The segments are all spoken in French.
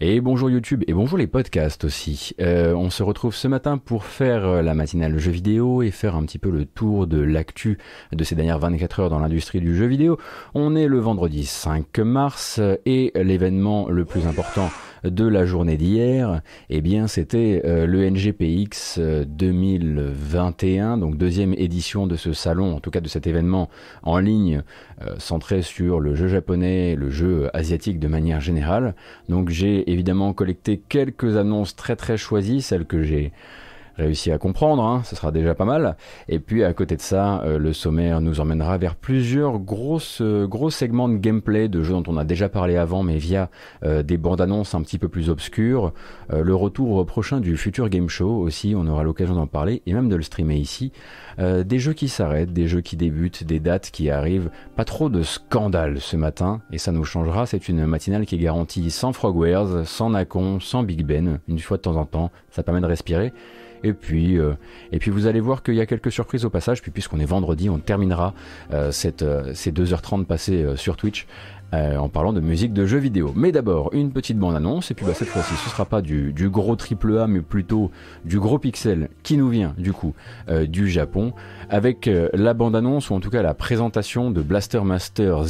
Et bonjour YouTube et bonjour les podcasts aussi. Euh, on se retrouve ce matin pour faire euh, la matinale jeu vidéo et faire un petit peu le tour de l'actu de ces dernières 24 heures dans l'industrie du jeu vidéo. On est le vendredi 5 mars et l'événement le plus important de la journée d'hier, eh bien c'était euh, le NGPX 2021, donc deuxième édition de ce salon, en tout cas de cet événement en ligne centré sur le jeu japonais, le jeu asiatique de manière générale. Donc j'ai évidemment collecté quelques annonces très très choisies, celles que j'ai réussi à comprendre, hein, ce sera déjà pas mal. Et puis à côté de ça, euh, le sommaire nous emmènera vers plusieurs grosses, euh, gros segments de gameplay de jeux dont on a déjà parlé avant, mais via euh, des bandes annonces un petit peu plus obscures. le retour prochain du Future Game Show aussi, on aura l'occasion d'en parler et même de le streamer ici. des jeux qui s'arrêtent, des jeux qui débutent, des dates qui arrivent. Pas trop de scandales ce matin, et ça nous changera. C'est une matinale qui est garantie sans Frogwares, sans Nacon, sans Big Ben, une fois de temps en temps. Ça permet de respirer. Et puis, euh, et puis vous allez voir qu'il y a quelques surprises au passage. Puis puisqu'on est vendredi, on terminera euh, cette, euh, ces 2h30 passées sur Twitch en parlant de musique de jeux vidéo. Mais d'abord, une petite bande-annonce, et puis bah, cette fois-ci, ce sera pas du, du gros triple A, mais plutôt du gros pixel qui nous vient du coup du Japon, avec la bande-annonce, ou en tout cas la présentation de Blaster Master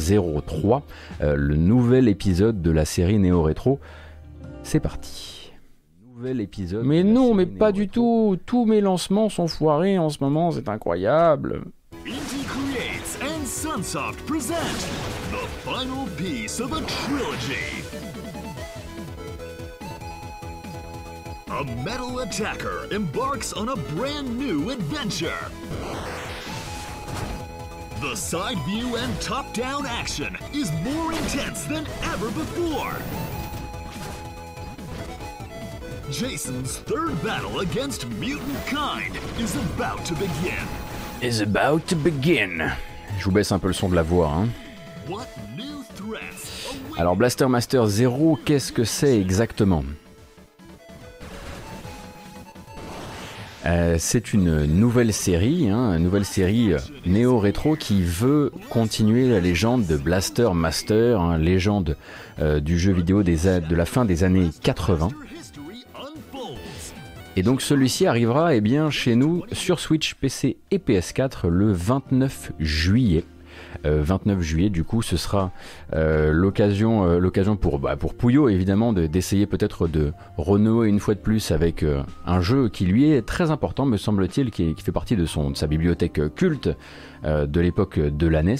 03, le nouvel épisode de la série Neo Retro. C'est parti épisode. Mais non, mais pas du tout. Tous mes lancements sont foirés en ce moment, c'est incroyable. Inti Creates and Sunsoft present the final piece of a trilogy. A metal attacker embarks on a brand new adventure. The side view and top down action is more intense than ever before. Jason's third battle against mutant kind is about to begin. Is about to begin. Je vous baisse un peu le son de la voix. Hein. Alors Blaster Master 0, qu'est-ce que c'est exactement? Euh, c'est une nouvelle série, hein, une nouvelle série euh, néo-rétro qui veut continuer la légende de Blaster Master, hein, légende euh, du jeu vidéo des, de la fin des années 80. Et donc celui-ci arrivera eh bien, chez nous sur Switch, PC et PS4 le 29 juillet. 29 euh, juillet, du coup, ce sera euh, l'occasion, euh, l'occasion pour, bah, pour Pouillot évidemment d'essayer peut-être de renouer une fois de plus avec un jeu qui lui est très important, me semble-t-il, qui, qui, fait partie de, son, de sa bibliothèque culte. De l'époque de la NES.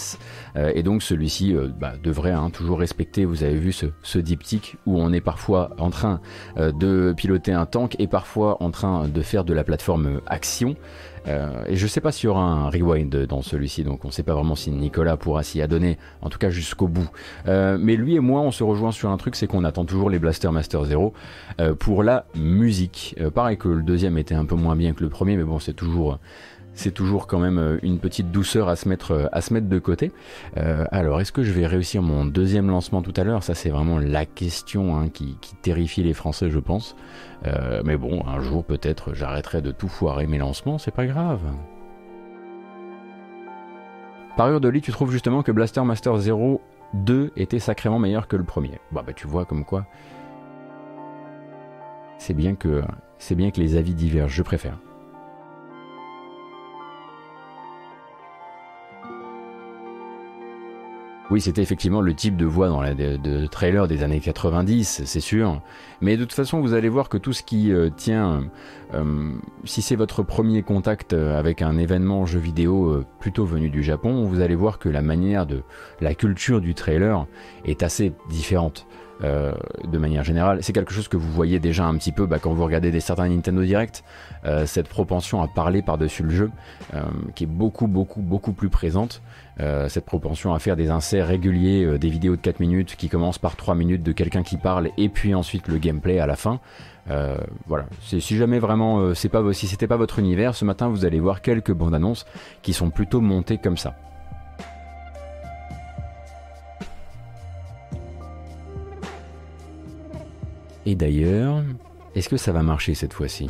Euh, et donc celui-ci bah, devrait hein, toujours respecter, vous avez vu ce, ce, diptyque où on est parfois en train de piloter un tank et parfois en train de faire de la plateforme action. Et je sais pas s'il y aura un rewind dans celui-ci, donc on sait pas vraiment si Nicolas pourra s'y adonner, en tout cas jusqu'au bout. mais lui et moi, on se rejoint sur un truc, c'est qu'on attend toujours les Blaster Master Zero pour la musique. pareil que le deuxième était un peu moins bien que le premier, mais bon, c'est toujours c'est toujours quand même euh, une petite douceur à se mettre, euh, de côté. Euh, alors, est-ce que je vais réussir mon deuxième lancement tout à l'heure? Ça, c'est vraiment la question hein, qui, terrifie les Français, je pense. mais bon, un jour peut-être, j'arrêterai de tout foirer mes lancements, c'est pas grave. Par Urdoli, tu trouves justement que Blaster Master 0 2 était sacrément meilleur que le premier. Bah, bah tu vois comme quoi. C'est bien que les avis divergent, je préfère. Oui, c'était effectivement le type de voix dans les de, trailer des années 90, c'est sûr. Mais de toute façon, vous allez voir que tout ce qui euh, tient, euh, si c'est votre premier contact euh, avec un événement jeu vidéo plutôt venu du Japon, vous allez voir que la manière de la culture du trailer est assez différente. de manière générale. C'est quelque chose que vous voyez déjà un petit peu bah, quand vous regardez des certains Nintendo Direct, cette propension à parler par-dessus le jeu, qui est beaucoup, beaucoup, beaucoup plus présente. Euh, cette propension à faire des inserts réguliers, euh, des vidéos de 4 minutes qui commencent par 3 minutes de quelqu'un qui parle et puis ensuite le gameplay à la fin. Euh, voilà, si jamais vraiment c'est pas si c'était pas votre univers, ce matin vous allez voir quelques bandes annonces qui sont plutôt montées comme ça. Et d'ailleurs, est-ce que ça va marcher cette fois-ci?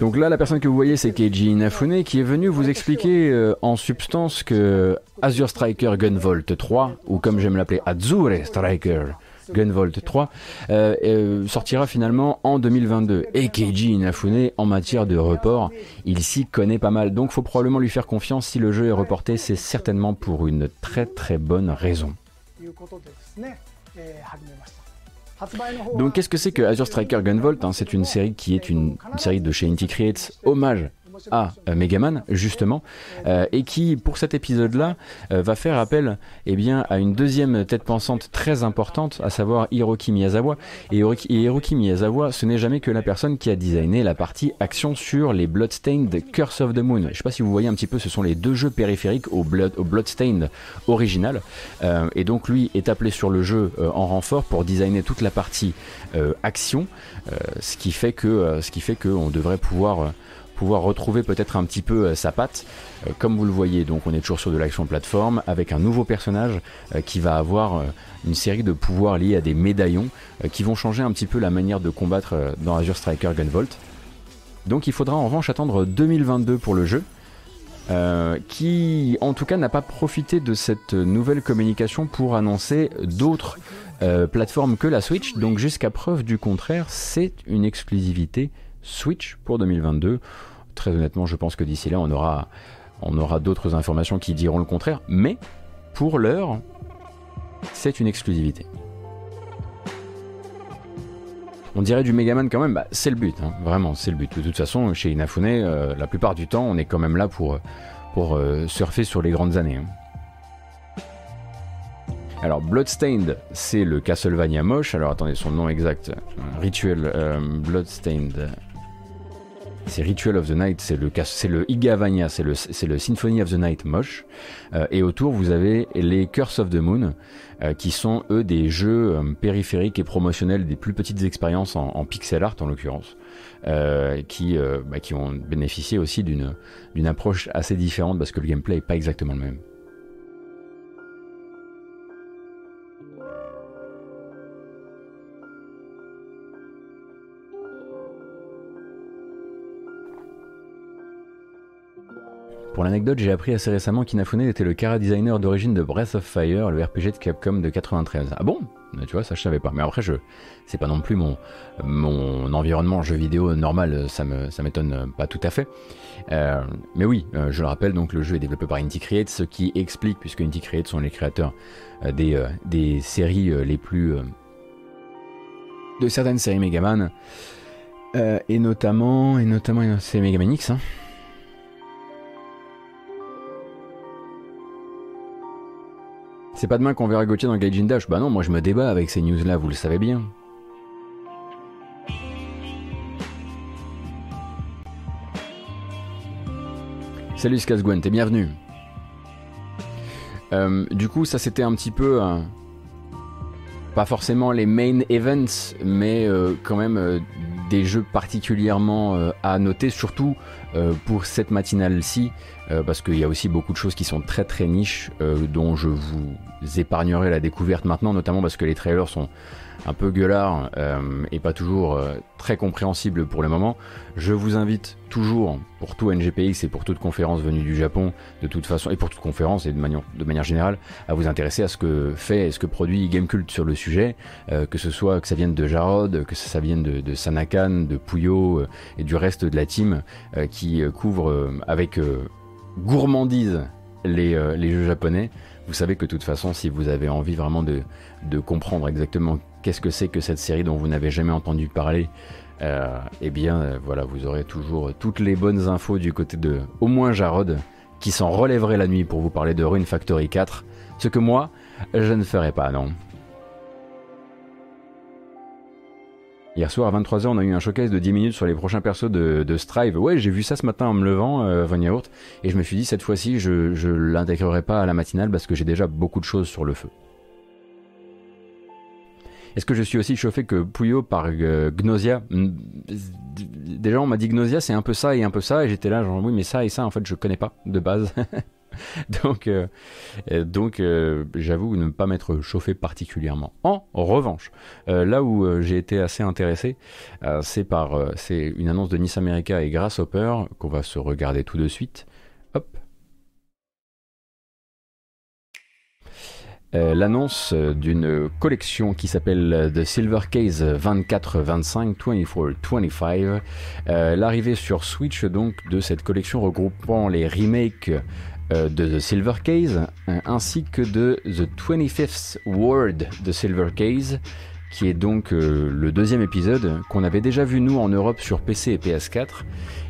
Donc là, la personne que vous voyez, c'est Keiji Inafune qui est venu vous expliquer euh, en substance que Azure Striker Gunvolt 3, ou comme j'aime l'appeler Azure Striker Gunvolt 3 euh, euh, sortira finalement en 2022. Et Keiji Inafune, en matière de report, il s'y connaît pas mal. Donc faut probablement lui faire confiance. Si le jeu est reporté, c'est certainement pour une très très bonne raison. Donc qu'est-ce que c'est que Azure Striker Gunvolt hein? C'est une série qui est une, une série de chez Inti Creates, hommage à euh, Megaman justement euh, et qui pour cet épisode là euh, va faire appel eh bien à une deuxième tête pensante très importante à savoir Hiroki Miyazawa. Et Hiroki, Miyazawa ce n'est jamais que la personne qui a designé la partie action sur les Bloodstained Curse of the Moon. Je sais pas si vous voyez un petit peu ce sont les deux jeux périphériques au, Blood, Bloodstained original. Et donc lui est appelé sur le jeu en renfort pour designer toute la partie action ce qui fait que ce qui fait qu'on devrait pouvoir pouvoir retrouver peut-être un petit peu euh, sa patte. Euh, comme vous le voyez, donc on est toujours sur de l'action plateforme avec un nouveau personnage euh, qui va avoir une série de pouvoirs liés à des médaillons qui vont changer un petit peu la manière de combattre dans Azure Striker Gunvolt. Donc il faudra en revanche attendre 2022 pour le jeu. qui en tout cas n'a pas profité de cette nouvelle communication pour annoncer d'autres plateformes que la Switch. Donc jusqu'à preuve du contraire, c'est une exclusivité Switch pour 2022. Très honnêtement, je pense que d'ici là, on aura, on aura d'autres informations qui diront le contraire. Mais pour l'heure, c'est une exclusivité. On dirait du Megaman quand même, bah, c'est le but, hein. vraiment, c'est le but. De toute façon, chez Inafune, euh, la plupart du temps, on est quand même là pour, pour euh, surfer sur les grandes années. Hein. Alors Bloodstained, c'est le Castlevania moche. Alors attendez, son nom exact, Rituel euh, Bloodstained c'est Ritual of the Night, c'est le, c'est le Igavania, c'est le, Symphony of the Night moche. Euh, et autour, vous avez les Curse of the Moon, euh, qui sont eux des jeux euh, périphériques et promotionnels des plus petites expériences en, pixel art en l'occurrence, qui, bah, qui ont bénéficié aussi d'une, d'une approche assez différente parce que le gameplay est pas exactement le même. L'anecdote, j'ai appris assez récemment qu'Inafune était le cara designer d'origine de Breath of Fire, le RPG de Capcom de 93. Ah bon? Tu vois, ça je savais pas. Mais après, je, c'est pas non plus mon, mon environnement jeu vidéo normal, ça me, m'étonne pas tout à fait. Euh, mais oui, euh, je le rappelle, donc le jeu est développé par Inti Creates, ce qui explique, puisque Inti Creates sont les créateurs euh, des, des séries les plus. de certaines séries Megaman. et notamment, et notamment, c'est Megaman X, hein. C'est pas demain qu'on verra Gauthier dans Gaijin Dash. Bah non, moi je me débat avec ces news-là, vous le savez bien. Salut Skazgwen, t'es bienvenu. Euh, du coup, ça c'était un petit peu. pas forcément les main events, mais euh, quand même euh, des jeux particulièrement à noter, surtout pour cette matinale-ci, parce qu'il y a aussi beaucoup de choses qui sont très très niches, dont je vous épargnerai la découverte maintenant, notamment parce que les trailers sont un peu gueulards euh, et pas toujours euh, très compréhensibles pour le moment. Je vous invite toujours, pour tout NGPX et pour toute conférence venue du Japon, de toute façon, et pour toute conférence et de manière, de manière générale, à vous intéresser à ce que fait et ce que produit Gamecult sur le sujet, euh, que ce soit que ça vienne de Jarod, que ça vienne de, Sanakan, de Puyo et du reste de la team qui couvre avec gourmandise les, les jeux japonais. Vous savez que de toute façon, si vous avez envie vraiment de, comprendre exactement qu'est-ce que c'est que cette série dont vous n'avez jamais entendu parler, euh, eh bien euh, voilà, vous aurez toujours toutes les bonnes infos du côté de au moins Jarod, qui s'en relèverait la nuit pour vous parler de Rune Factory 4, ce que moi, je ne ferai pas, non. Hier soir à 23h, on a eu un showcase de 10 minutes sur les prochains persos de, Strive. Ouais, j'ai vu ça ce matin en me levant, euh, Yaourt, et je me suis dit cette fois-ci, je, je l'intégrerai pas à la matinale parce que j'ai déjà beaucoup de choses sur le feu. Est-ce que je suis aussi chauffé que Puyo par euh, Gnosia? Déjà, on m'a dit Gnosia, c'est un peu ça et un peu ça, et j'étais là, genre oui, mais ça et ça, en fait, je connais pas de base. donc, donc j'avoue ne pas m'être chauffé particulièrement. En revanche, là où j'ai été assez intéressé, c'est par c'est une annonce de Nice America et Grasshopper qu'on va se regarder tout de suite. Hop. Euh, l'annonce d'une collection qui s'appelle euh, The Silver Case 24-25, 24-25. Euh, l'arrivée sur Switch donc de cette collection regroupant les remakes de The Silver Case ainsi que de The 25th World de Silver Case qui est donc le deuxième épisode qu'on avait déjà vu nous en Europe sur PC et PS4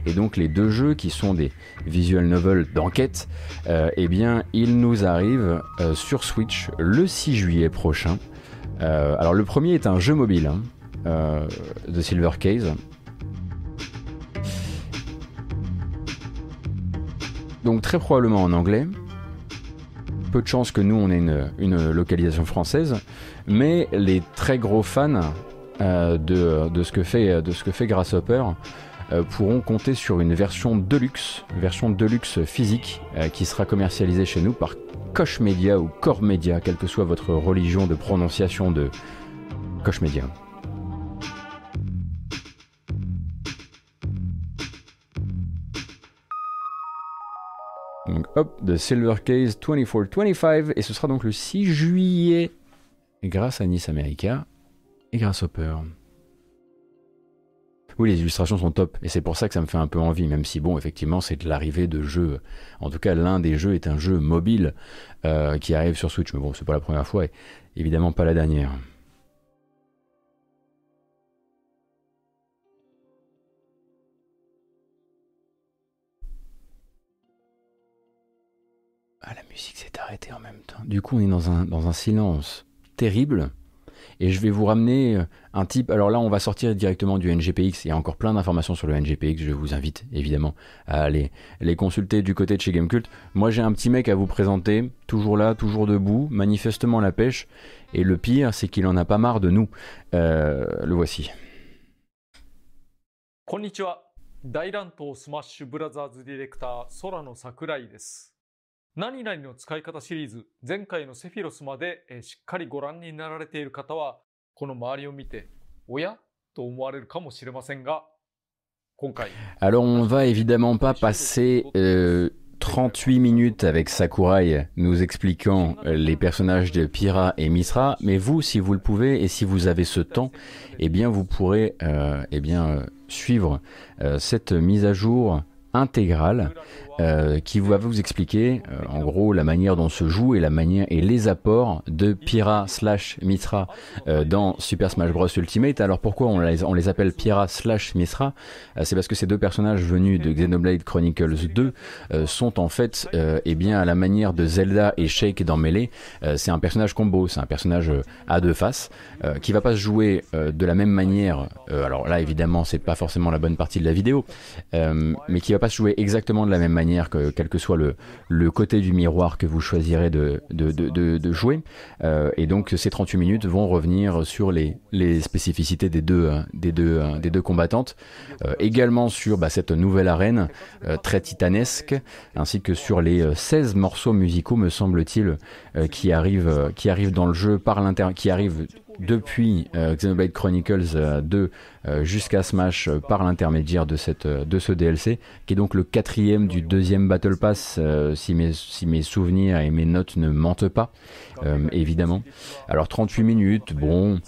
et donc les deux jeux qui sont des visual novels d'enquête, euh, eh bien ils nous arrivent euh, sur Switch le 6 juillet prochain. Euh, alors le premier est un jeu mobile, hein, The Silver Case. Donc très probablement en anglais. Peu de chance que nous on ait une localisation française, mais les très gros fans de, de, ce que fait, de ce que fait Grasshopper euh, pourront compter sur une version deluxe, version deluxe physique, euh, qui sera commercialisée chez nous par Koch Media ou Core Media, quelle que soit votre religion de prononciation de Koch Media. Donc hop, The Silver Case 2425, et ce sera donc le 6 juillet, grâce à Nice America et grâce au Peur. Oui, les illustrations sont top, et c'est pour ça que ça me fait un peu envie, même si bon, effectivement, c'est de l'arrivée de jeux. En tout cas, l'un des jeux est un jeu mobile euh, qui arrive sur Switch, mais bon, c'est pas la première fois, et évidemment pas la dernière. Ah, la musique s'est arrêtée en même temps. Du coup, on est dans un, dans un silence terrible et je vais vous ramener euh, un type. Alors là, on va sortir directement du NGPX. Il y a encore plein d'informations sur le NGPX. Je vous invite évidemment à aller les consulter du côté de chez Gamecult. Moi, j'ai un petit mec à vous présenter, toujours là, toujours debout, manifestement la pêche. Et le pire, c'est qu'il en a pas marre de nous. Euh, le voici. 何々の使い方シリーズ、前回のセフィロスまで、えしっかりご覧になられている方は、この周りを見て、おやと思われるかもしれませんが、今回。Alors on va évidemment pas passer euh, 38 minutes avec Sakurai nous expliquant euh, les personnages de Pira et Misra, mais vous, si vous le pouvez et si vous avez ce temps, eh bien vous pourrez euh, eh bien, euh, suivre euh, cette mise à jour intégrale euh, qui va vous expliquer euh, en gros la manière dont se joue et la manière et les apports de Pyra slash Mitra euh, dans Super Smash Bros Ultimate. Alors pourquoi on les, appelle Pyra slash Mitra C'est parce que ces deux personnages venus de Xenoblade Chronicles 2 sont en fait eh bien à la manière de Zelda et Shake dans Melee. c'est un personnage combo, c'est un personnage à deux faces qui va pas se jouer de la même manière. alors là évidemment c'est pas forcément la bonne partie de la vidéo, mais qui va pas se jouer exactement de la même manière que quel que soit le, côté du miroir que vous choisirez de, jouer. Euh, et donc ces 38 minutes vont revenir sur les, spécificités des deux, combattantes, euh, également sur bah, cette nouvelle arène euh, très titanesque, ainsi que sur les 16 morceaux musicaux, me semble-t-il, qui, arrivent, qui arrivent dans le jeu par qui arrivent depuis euh, Xenoblade Chronicles 2 euh, euh, jusqu'à Smash par l'intermédiaire de, cette, de ce DLC, qui est donc le quatrième du deuxième Battle Pass, si, mes, si mes souvenirs et mes notes ne mentent pas, évidemment. Alors 38 minutes, bon,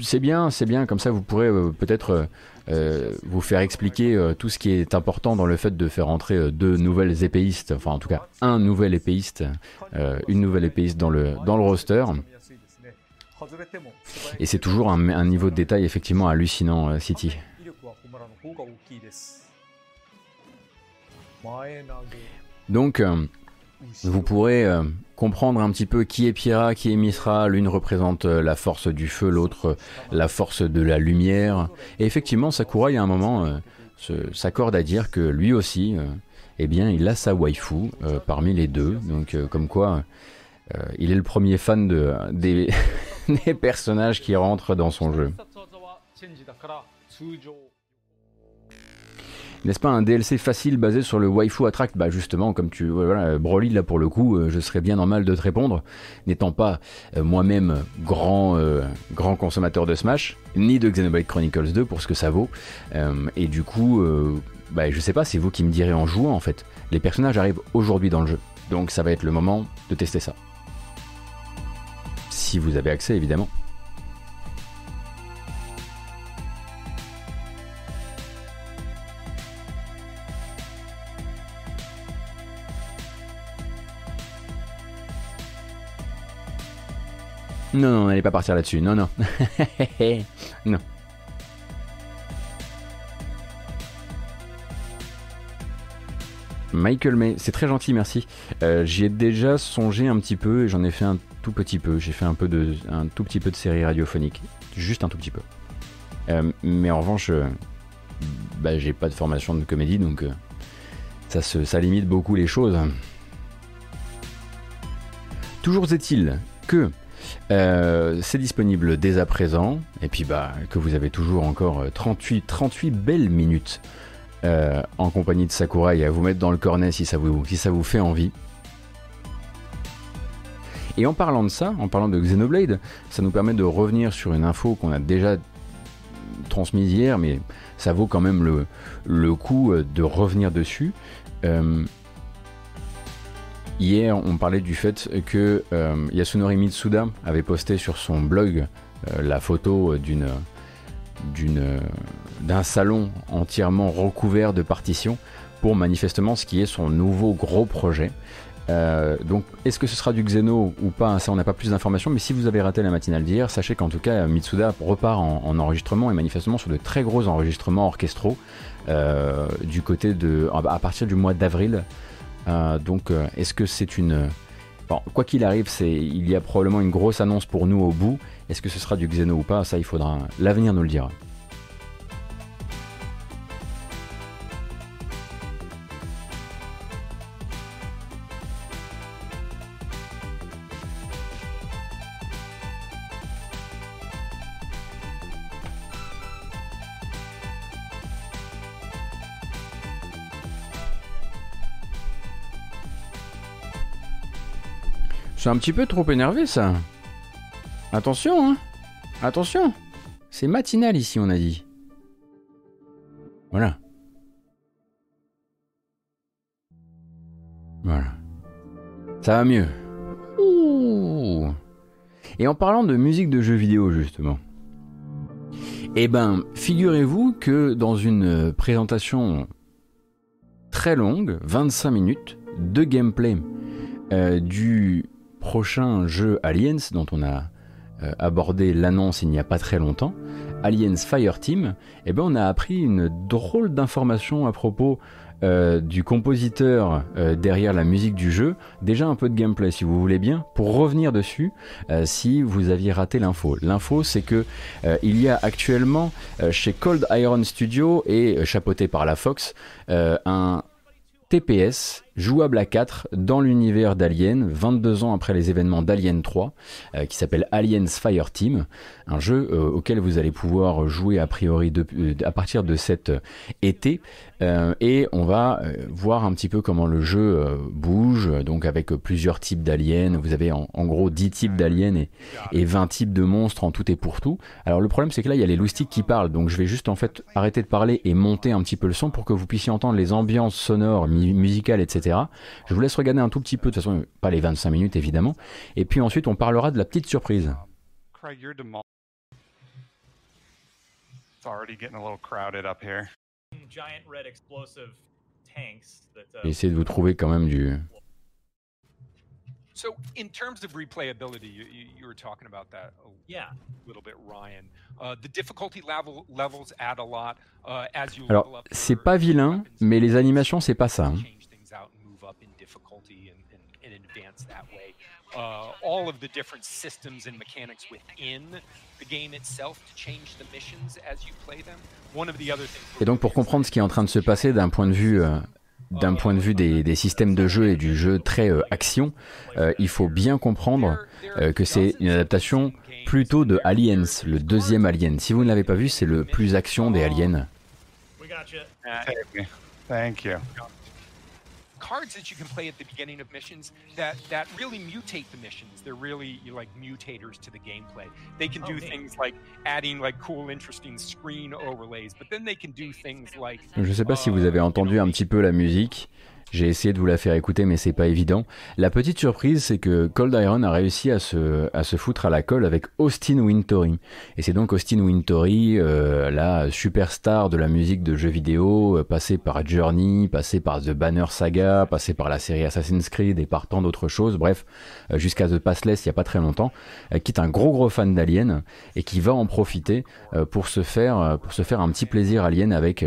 c'est bien, c'est bien, comme ça vous pourrez peut-être euh, vous faire expliquer euh, tout ce qui est important dans le fait de faire entrer euh, deux nouvelles épéistes, enfin en tout cas un nouvel épéiste, une nouvelle épéiste dans le, dans le roster. Et c'est toujours un, un, niveau de détail effectivement hallucinant, City. Donc, vous pourrez comprendre un petit peu qui est Pira, qui est Misra. L'une représente euh, la force du feu, l'autre euh, la force de la lumière. Et effectivement, Sakurai, à un moment, euh, s'accorde à dire que lui aussi, eh bien, il a sa waifu parmi les deux. Donc, comme quoi, il est le premier fan de, des, des personnages qui rentrent dans son jeu. N'est-ce pas un DLC facile basé sur le waifu attract? Bah justement, comme tu voilà, Broly là pour le coup, euh, je serais bien normal de te répondre, n'étant pas euh, moi-même grand euh, grand consommateur de Smash, ni de Xenoblade Chronicles 2 pour ce que ça vaut. et du coup, bah je sais pas, c'est vous qui me direz en jouant en fait. Les personnages arrivent aujourd'hui dans le jeu, donc ça va être le moment de tester ça. Si vous avez accès évidemment. Non, non, n'allez pas partir là-dessus. Non, non. non. Michael May, c'est très gentil, merci. Euh, J'y ai déjà songé un petit peu et j'en ai fait un tout petit peu. J'ai fait un peu de, un tout petit peu de série radiophonique, juste un tout petit peu. Euh, mais en revanche, euh, bah, j'ai pas de formation de comédie, donc ça, se, ça limite beaucoup les choses. Toujours est-il que euh, c'est disponible dès à présent, et puis bah, que vous avez toujours encore 38, euh, 38 belles minutes euh, en compagnie de Sakurai à vous mettre dans le cornet si ça vous, si ça vous fait envie. Et en parlant de ça, en parlant de Xenoblade, ça nous permet de revenir sur une info qu'on a déjà transmise hier, mais ça vaut quand même le coup de revenir dessus. Hier, on parlait du fait que euh, Yasunori Mitsuda avait posté sur son blog euh, la photo d'un salon entièrement recouvert de partitions pour manifestement ce qui est son nouveau gros projet. Euh, donc, est-ce que ce sera du Xeno ou pas Ça, on n'a pas plus d'informations. Mais si vous avez raté la matinale d'hier, sachez qu'en tout cas, Mitsuda repart en, enregistrement et manifestement sur de très gros enregistrements orchestraux du côté de à partir du mois d'avril donc, euh, est-ce que c'est une. Bon, quoi qu'il arrive, il y a probablement une grosse annonce pour nous au bout. Est-ce que ce sera du Xeno ou pas? Ça, il faudra. L'avenir nous le dira. C'est un petit peu trop énervé ça. Attention, hein. Attention. C'est matinal ici, on a dit. Voilà. Voilà. Ça va mieux. Et en parlant de musique de jeux vidéo, justement. Eh ben, figurez-vous que dans une présentation très longue, 25 minutes, de gameplay euh, du prochain jeu Aliens dont on a euh, abordé l'annonce il n'y a pas très longtemps, Aliens Fireteam, eh ben on a appris une drôle d'information à propos euh, du compositeur euh, derrière la musique du jeu. Déjà un peu de gameplay si vous voulez bien, pour revenir dessus si vous aviez raté l'info. L'info c'est que il y a actuellement chez Cold Iron Studio et chapeauté par la Fox un TPS jouable à 4 dans l'univers d'Alien, 22 ans après les événements d'Alien 3, euh, qui s'appelle Aliens Fireteam, un jeu euh, auquel vous allez pouvoir jouer a priori euh, à partir de cet été, et on va voir un petit peu comment le jeu bouge, donc avec plusieurs types d'aliens, vous avez en, gros 10 types d'aliens et, et, 20 types de monstres en tout et pour tout. Alors le problème c'est que là il y a les loustiques qui parlent, donc je vais juste en fait arrêter de parler et monter un petit peu le son pour que vous puissiez entendre les ambiances sonores, musicales, etc je vous laisse regarder un tout petit peu, de toute façon, pas les 25 minutes évidemment. Et puis ensuite, on parlera de la petite surprise. Essayez de vous trouver quand même du, So, in terms of replayability, you, you, were talking about that a yeah. little bit, Ryan. Uh, the difficulty level, levels add a lot uh, as you Alors, c'est pas vilain, mais les animations, c'est pas ça. Hein. Uh, all of the different systems and mechanics within the game itself to change the missions as you play them. One of the other things. Et donc pour comprendre ce qui est en train de se passer d'un point de vue euh, d'un point de vue des, des, systèmes de jeu et du jeu très euh, action, euh, il faut bien comprendre euh, que c'est une adaptation plutôt de Aliens, le deuxième Alien. Si vous ne l'avez pas vu, c'est le plus action des Aliens. Thank you. Cards that you can play at the beginning of missions that that really mutate the missions. They're really like mutators to the gameplay. They can Oh, do neat. things like adding like cool, interesting screen overlays, but then they can do things like Je sais pas si vous avez oh, entendu un petit peu la musique. J'ai essayé de vous la faire écouter, mais c'est pas évident. La petite surprise, c'est que Cold Iron a réussi à se, à se foutre à la colle avec Austin Wintory. Et c'est donc Austin Wintory, euh, la superstar de la musique de jeux vidéo, euh, passé par Journey, passé par The Banner Saga, passé par la série Assassin's Creed et par tant d'autres choses. Bref, euh, jusqu'à The Passless il y a pas très longtemps, euh, qui est un gros gros fan d'Alien et qui va en profiter euh, pour se faire, pour se faire un petit plaisir Alien avec,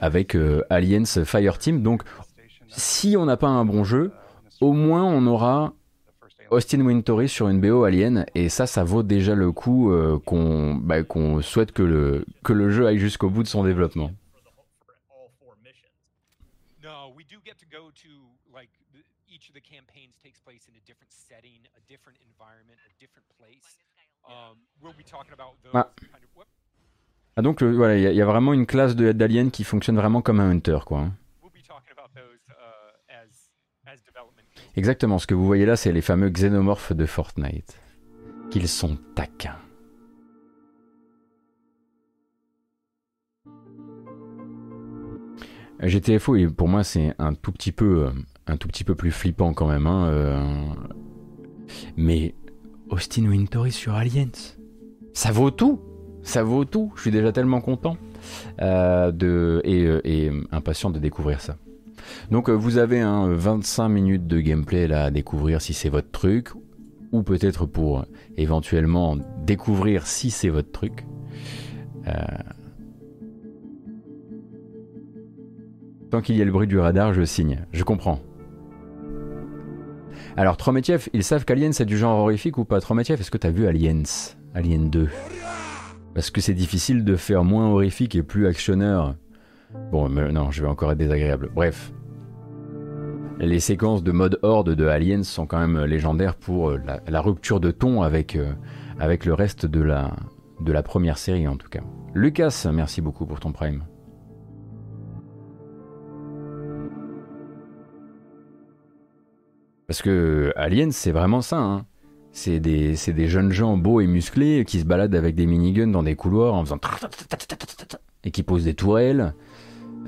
avec Aliens Fireteam. Donc si on n'a pas un bon jeu, au moins on aura Austin Wintory sur une BO Alien, et ça, ça vaut déjà le coup euh, qu'on bah, qu'on souhaite que le, que le jeu aille jusqu'au bout de son développement. Um, Ah. Ah, donc voilà, il y, a- il y a vraiment une classe de- d'aliens qui fonctionne vraiment comme un hunter, quoi. hein. we'll be talking about those uh, as as development. Exactement, ce que vous voyez là, c'est les fameux xénomorphes de Fortnite. Qu'ils sont taquins. GTFO, pour moi, c'est un tout petit peu, euh, un tout petit peu plus flippant quand même. hein, euh, Mais Austin Wintory sur Aliens, ça vaut tout. Ça vaut tout. Je suis déjà tellement content euh, de et impatient de découvrir ça. Donc euh, vous avez un 25 minutes de gameplay là à découvrir si c'est votre truc, ou peut-être pour euh, éventuellement découvrir si c'est votre truc. Euh, Tant qu'il y a le bruit du radar, je signe. Je comprends. Alors Trometiev, ils savent qu'Aliens c'est du genre horrifique ou pas? Trometiev, est-ce que t'as vu Aliens? Alien 2 Parce que c'est difficile de faire moins horrifique et plus actionneur. Bon, non, je vais encore être désagréable. Bref. Les séquences de mode horde de Aliens sont quand même légendaires pour euh, la, rupture de ton avec, euh, avec le reste de la, de la première série en tout cas. Lucas, merci beaucoup pour ton prime. Parce que Aliens, c'est vraiment ça. hein. C'est des, des jeunes gens beaux et musclés qui se baladent avec des miniguns dans des couloirs en faisant et qui posent des tourelles.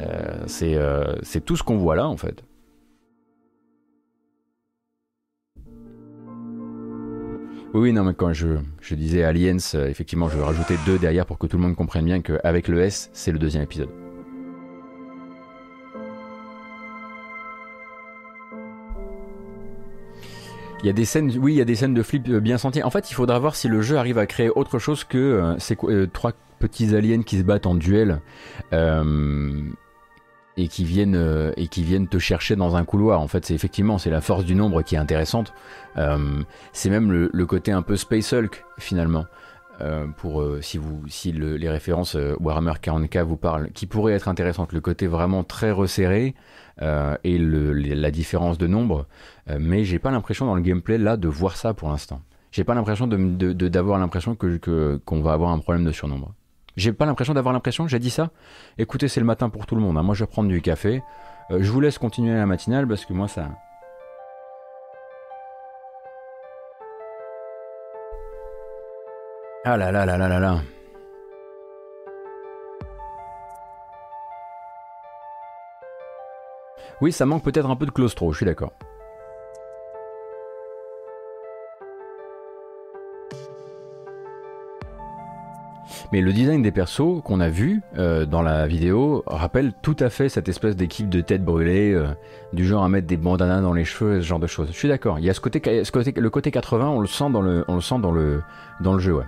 Euh, c'est euh, tout ce qu'on voit là en fait. Oui, non, mais quand je, disais Aliens, euh, effectivement, je rajouter deux derrière pour que tout le monde comprenne bien qu'avec le S, c'est le deuxième épisode. Il y a des scènes, oui, il y a des scènes de flip euh, bien senties. En fait, il faudra voir si le jeu arrive à créer autre chose que euh, ces trois petits aliens qui se battent en duel euh, et qui viennent euh, et qui viennent te chercher dans un couloir. En fait, c'est effectivement c'est la force du nombre qui est intéressante. Euh, c'est même le, côté un peu Space Hulk finalement. Euh, pour si les références Warhammer 40k vous parlent, qui pourrait être intéressante, le côté vraiment très resserré et la différence de nombre. Mais j'ai pas l'impression dans le gameplay là de voir ça pour l'instant. J'ai pas l'impression d'avoir l'impression que- qu'on va avoir un problème de surnombre. J'ai pas l'impression d'avoir l'impression, j'ai dit ça. Écoutez, c'est le matin pour tout le monde. hein. Moi, je vais prendre du café. Euh, je vous laisse continuer la matinale parce que moi, ça. Ah là là là là là là. Oui, ça manque peut-être un peu de claustro, je suis d'accord. Mais le design des persos qu'on a vu euh, dans la vidéo rappelle tout à fait cette espèce d'équipe de tête brûlée, euh, du genre à mettre des bandanas dans les cheveux, ce genre de choses. Je suis d'accord. Il y a ce côté, le côté 80, on le sent dans le, on le sent dans le, jeu.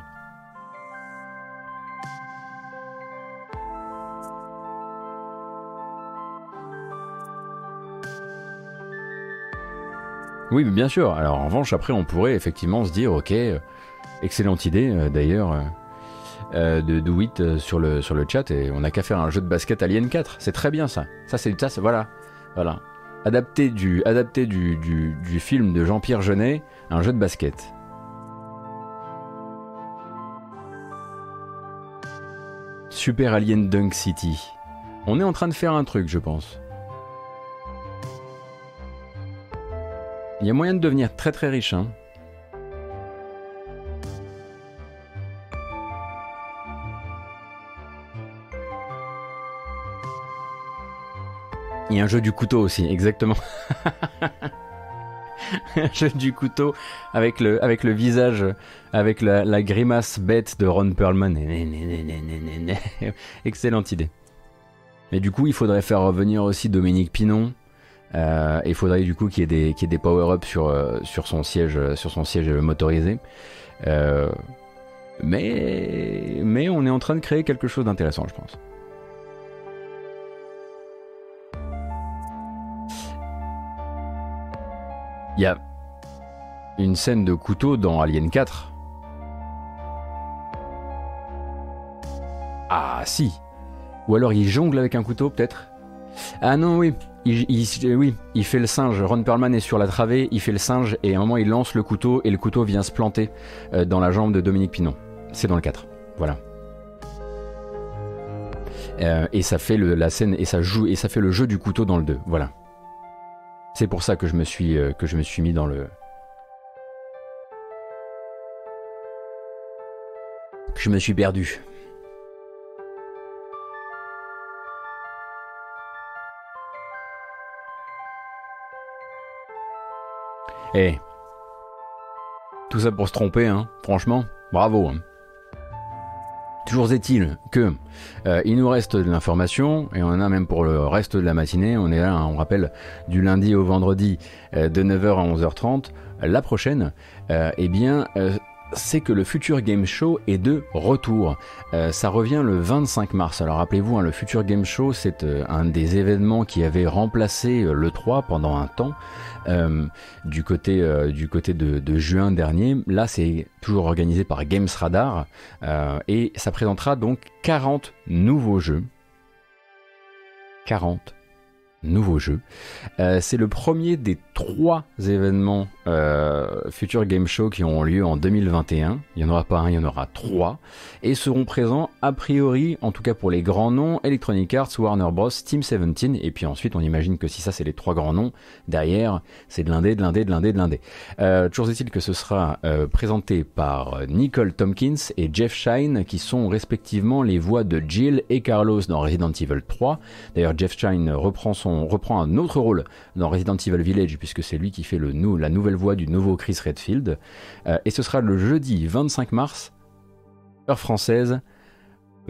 Oui, bien sûr. Alors en revanche, après, on pourrait effectivement se dire, ok, euh, excellente idée d'ailleurs. Euh, de Do It euh, sur le, chat et on n'a qu'à faire un jeu de basket Alien 4. C'est très bien ça. Ça, c'est ça, voilà. Voilà. Adapté du, adapté du, du, du film de Jean-Pierre Jeunet, un jeu de basket. Super Alien Dunk City. On est en train de faire un truc, je pense. Il y a moyen de devenir très très riche. Hein. Il y a un jeu du couteau aussi, exactement. un jeu du couteau avec le, avec le visage, avec la, grimace bête de Ron Perlman. Excellente idée. Mais du coup, il faudrait faire revenir aussi Dominique Pinon. Euh, il faudrait du coup qu'il y ait des, des power-ups sur, euh, sur son siège, sur son siège motorisé. Euh, mais, mais on est en train de créer quelque chose d'intéressant, je pense. Il y a une scène de couteau dans Alien 4. Ah si. Ou alors il jongle avec un couteau peut-être. Ah non oui. Il, fait le singe. Ron Perlman est sur la travée, il fait le singe et à un moment il lance le couteau et le couteau vient se planter euh, dans la jambe de Dominique Pinon. C'est dans le 4. Voilà. Euh, et ça fait la scène et ça joue et ça fait le jeu du couteau dans le 2. Voilà. C'est pour ça que je me suis euh, que je me suis mis dans le je me suis perdu. Eh. Tout ça pour se tromper, hein. Franchement, bravo. Hein. Toujours est-il que euh, il nous reste de l'information et on en a même pour le reste de la matinée. On est là, hein, on rappelle, du lundi au vendredi euh, de 9h à 11h30. La prochaine, euh, eh bien, c'est que le Future Game Show est de retour. Euh, ça revient le 25 mars. Alors rappelez-vous, hein, le Future Game Show, c'est euh, un des événements qui avait remplacé euh, le 3 pendant un temps du côté, de, juin dernier. Là, c'est toujours organisé par Games Radar et ça présentera donc 40 nouveaux jeux. 40 nouveau jeu. Euh, c'est le premier des trois événements euh, Future Game Show qui auront lieu en 2021. Il n'y en aura pas un, il y en aura trois. Et seront présents a priori, en tout cas pour les grands noms, Electronic Arts, Warner Bros, Team 17. Et puis ensuite, on imagine que si ça c'est les trois grands noms, derrière c'est de l'indé, de l'indé, de l'indé, de l'indé. Euh, toujours est-il que ce sera euh, présenté par Nicole Tompkins et Jeff Shine qui sont respectivement les voix de Jill et Carlos dans Resident Evil 3. D'ailleurs, Jeff Shine reprend son reprend un autre rôle dans Resident Evil Village, puisque c'est lui qui fait la nouvelle voix du nouveau Chris Redfield. Euh, et ce sera le jeudi 25 mars, heure française,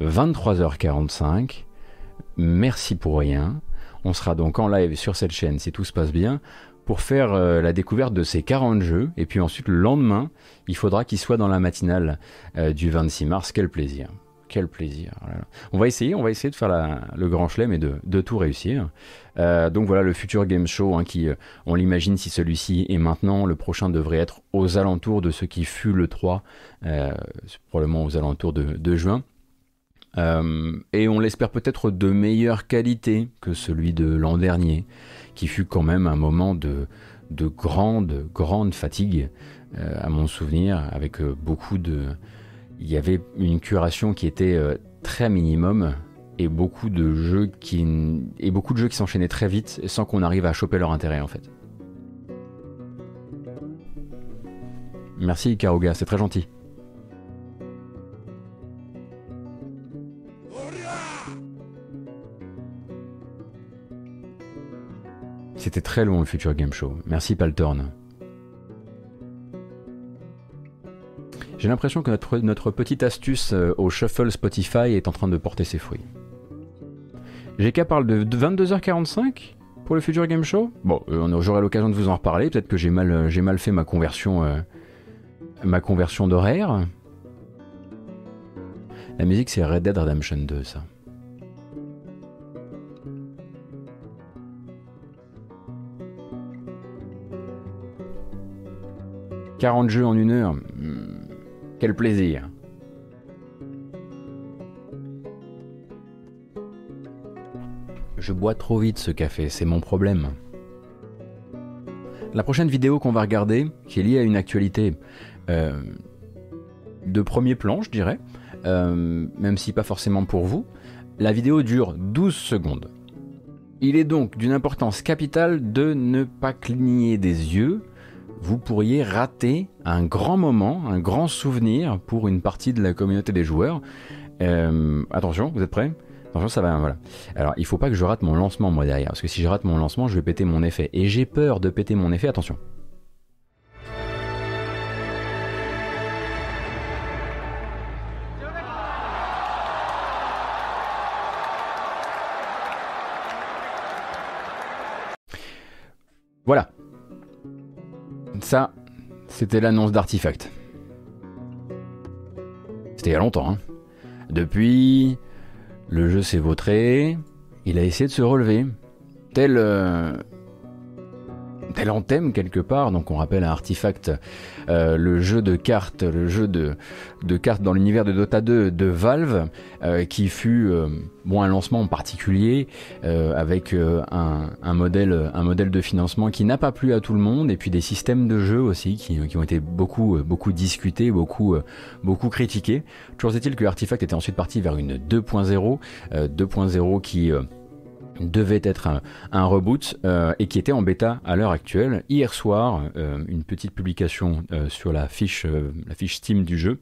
23h45. Merci pour rien. On sera donc en live sur cette chaîne si tout se passe bien pour faire euh, la découverte de ces 40 jeux. Et puis ensuite, le lendemain, il faudra qu'il soit dans la matinale euh, du 26 mars. Quel plaisir quel plaisir. On va essayer, on va essayer de faire le grand chelem et de, tout réussir. Euh, donc voilà le futur game show hein, qui, euh, on l'imagine si celui-ci est maintenant, le prochain devrait être aux alentours de ce qui fut le 3, euh, probablement aux alentours de, juin. et on l'espère peut-être de meilleure qualité que celui de l'an dernier, qui fut quand même un moment de grande, grande fatigue, à mon souvenir, avec beaucoup de, il y avait une curation qui était euh, très minimum et beaucoup de jeux qui s'enchaînaient très vite sans qu'on arrive à choper leur intérêt en fait. Merci Karuga, c'est très gentil. C'était très long le Future Game Show. Merci Paltorn. J'ai l'impression que notre, notre petite astuce euh, au shuffle Spotify est en train de porter ses fruits. GK parle de 22h45 pour le futur game show? Bon, euh, j'aurai l'occasion de vous en reparler. Peut-être que j'ai mal, euh, fait ma conversion, ma conversion d'horaire. La musique, c'est Red Dead Redemption 2, ça. « 40 jeux en une heure. Quel plaisir. Je bois trop vite ce café, c'est mon problème. La prochaine vidéo qu'on va regarder, qui est liée à une actualité euh, de premier plan, je dirais, euh, même si pas forcément pour vous, La vidéo dure 12 secondes. Il est donc d'une importance capitale de ne pas cligner des yeux. Vous pourriez rater un grand moment, un grand souvenir pour une partie de la communauté des joueurs. Euh, attention, vous êtes prêts? Attention, ça va, voilà. Alors, il faut pas que je rate mon lancement, moi, derrière. Parce que si je rate mon lancement, je vais péter mon effet. Et j'ai peur de péter mon effet, attention. Voilà. Ça, c'était l'annonce d'Artifact. C'était il y a longtemps. Hein. Depuis, le jeu s'est vautré, il a essayé de se relever. Tel, euh, tel thème quelque part. Donc on rappelle à Artifact euh, le jeu de cartes, le jeu de, cartes dans l'univers de Dota 2 de Valve, euh, qui fut euh, bon un lancement particulier avec un, un, modèle, un modèle de financement qui n'a pas plu à tout le monde, et puis des systèmes de jeu aussi qui, qui ont été beaucoup, beaucoup discutés, beaucoup, beaucoup critiqués. Toujours est-il que Artifact était ensuite parti vers une 2.0, 2.0 qui devait être un, reboot euh, et qui était en bêta à l'heure actuelle. Hier soir, euh, une petite publication euh, sur la fiche, la fiche Steam du jeu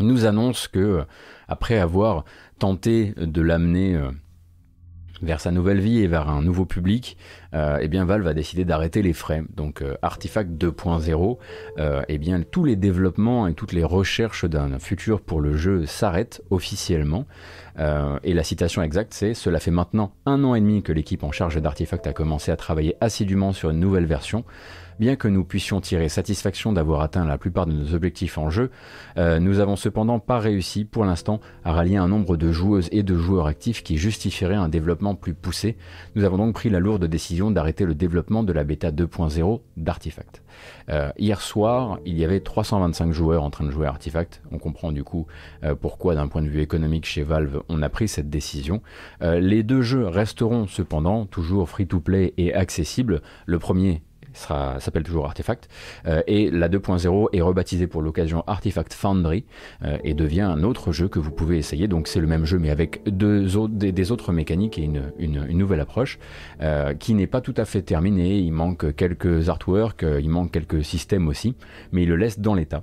nous annonce que après avoir tenté de l'amener vers sa nouvelle vie et vers un nouveau public, euh, eh bien Valve a décidé d'arrêter les frais. Donc euh, Artifact 2.0, euh, eh bien tous les développements et toutes les recherches d'un futur pour le jeu s'arrêtent officiellement. Et la citation exacte, c'est Cela fait maintenant un an et demi que l'équipe en charge d'Artifact a commencé à travailler assidûment sur une nouvelle version. Bien que nous puissions tirer satisfaction d'avoir atteint la plupart de nos objectifs en jeu, euh, nous avons cependant pas réussi pour l'instant à rallier un nombre de joueuses et de joueurs actifs qui justifierait un développement plus poussé. Nous avons donc pris la lourde décision d'arrêter le développement de la bêta 2.0 d'Artifact. Euh, hier soir, il y avait 325 joueurs en train de jouer à Artifact. On comprend du coup euh, pourquoi d'un point de vue économique chez Valve on a pris cette décision. les deux jeux resteront cependant toujours free-to-play et accessibles. Le premier s'appelle toujours Artifact, euh, et la 2.0 est rebaptisée pour l'occasion Artifact Foundry euh, et devient un autre jeu que vous pouvez essayer. Donc c'est le même jeu mais avec des, autres mécaniques et une, une, nouvelle approche euh, qui n'est pas tout à fait terminée. Il manque quelques artworks, il manque quelques systèmes aussi, mais il le laisse dans l'état.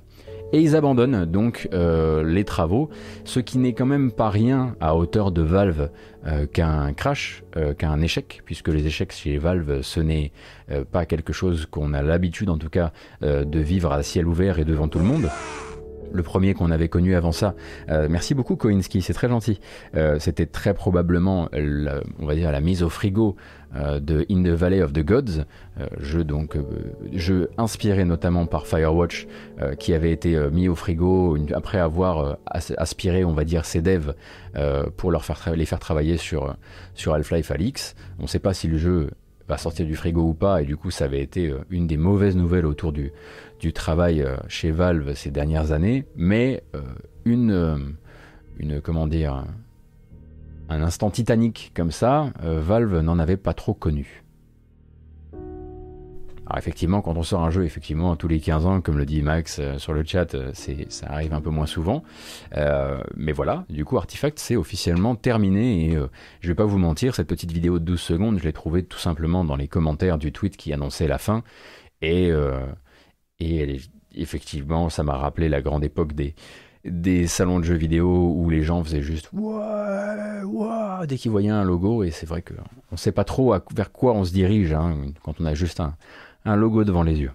Et ils abandonnent donc euh, les travaux, ce qui n'est quand même pas rien à hauteur de Valve euh, qu'un crash, euh, qu'un échec, puisque les échecs chez Valve, ce n'est pas quelque chose qu'on a l'habitude en tout cas de vivre à ciel ouvert et devant tout le monde le premier qu'on avait connu avant ça. merci beaucoup Koinski, c'est très gentil. C'était très probablement, on va dire, la mise au frigo euh, de In the Valley of the Gods, euh, jeu donc euh, jeu inspiré notamment par Firewatch, qui avait été mis au frigo après avoir aspiré, on va dire, ses devs pour leur faire les faire travailler sur sur Half-Life Alix. On ne sait pas si le jeu va sortir du frigo ou pas, et du coup ça avait été une des mauvaises nouvelles autour du, du travail chez Valve ces dernières années, mais une, une comment dire, un instant titanique comme ça, euh, Valve n'en avait pas trop connu. Alors effectivement, quand on sort un jeu, effectivement, tous les 15 ans, comme le dit Max euh, sur le chat, euh, ça arrive un peu moins souvent. mais voilà, du coup, Artifact, c'est officiellement terminé. Et je vais pas vous mentir, cette petite vidéo de 12 secondes, je l'ai trouvée tout simplement dans les commentaires du tweet qui annonçait la fin. Et, et effectivement, ça m'a rappelé la grande époque des, des salons de jeux vidéo où les gens faisaient juste ouais, ouais, dès qu'ils voyaient un logo et c'est vrai qu'on ne sait pas trop vers quoi on se dirige hein, quand on a juste un, un, logo devant les yeux.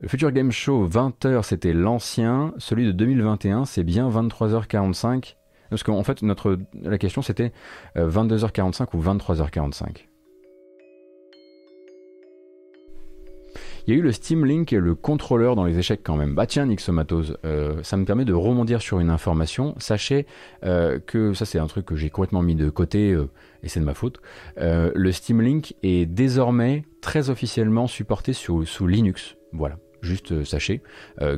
Le Future Game Show 20h c'était l'ancien, celui de 2021 c'est bien 23h45 parce qu'en fait notre la question c'était 22h45 euh, ou 23h45. Il y a eu le Steam Link et le contrôleur dans les échecs quand même. Bah tiens, Nixomatos, euh, ça me permet de rebondir sur une information. Sachez euh, que ça c'est un truc que j'ai complètement mis de côté euh, et c'est de ma faute. le Steam Link est désormais très officiellement supporté sous, Linux. Voilà. Juste sachez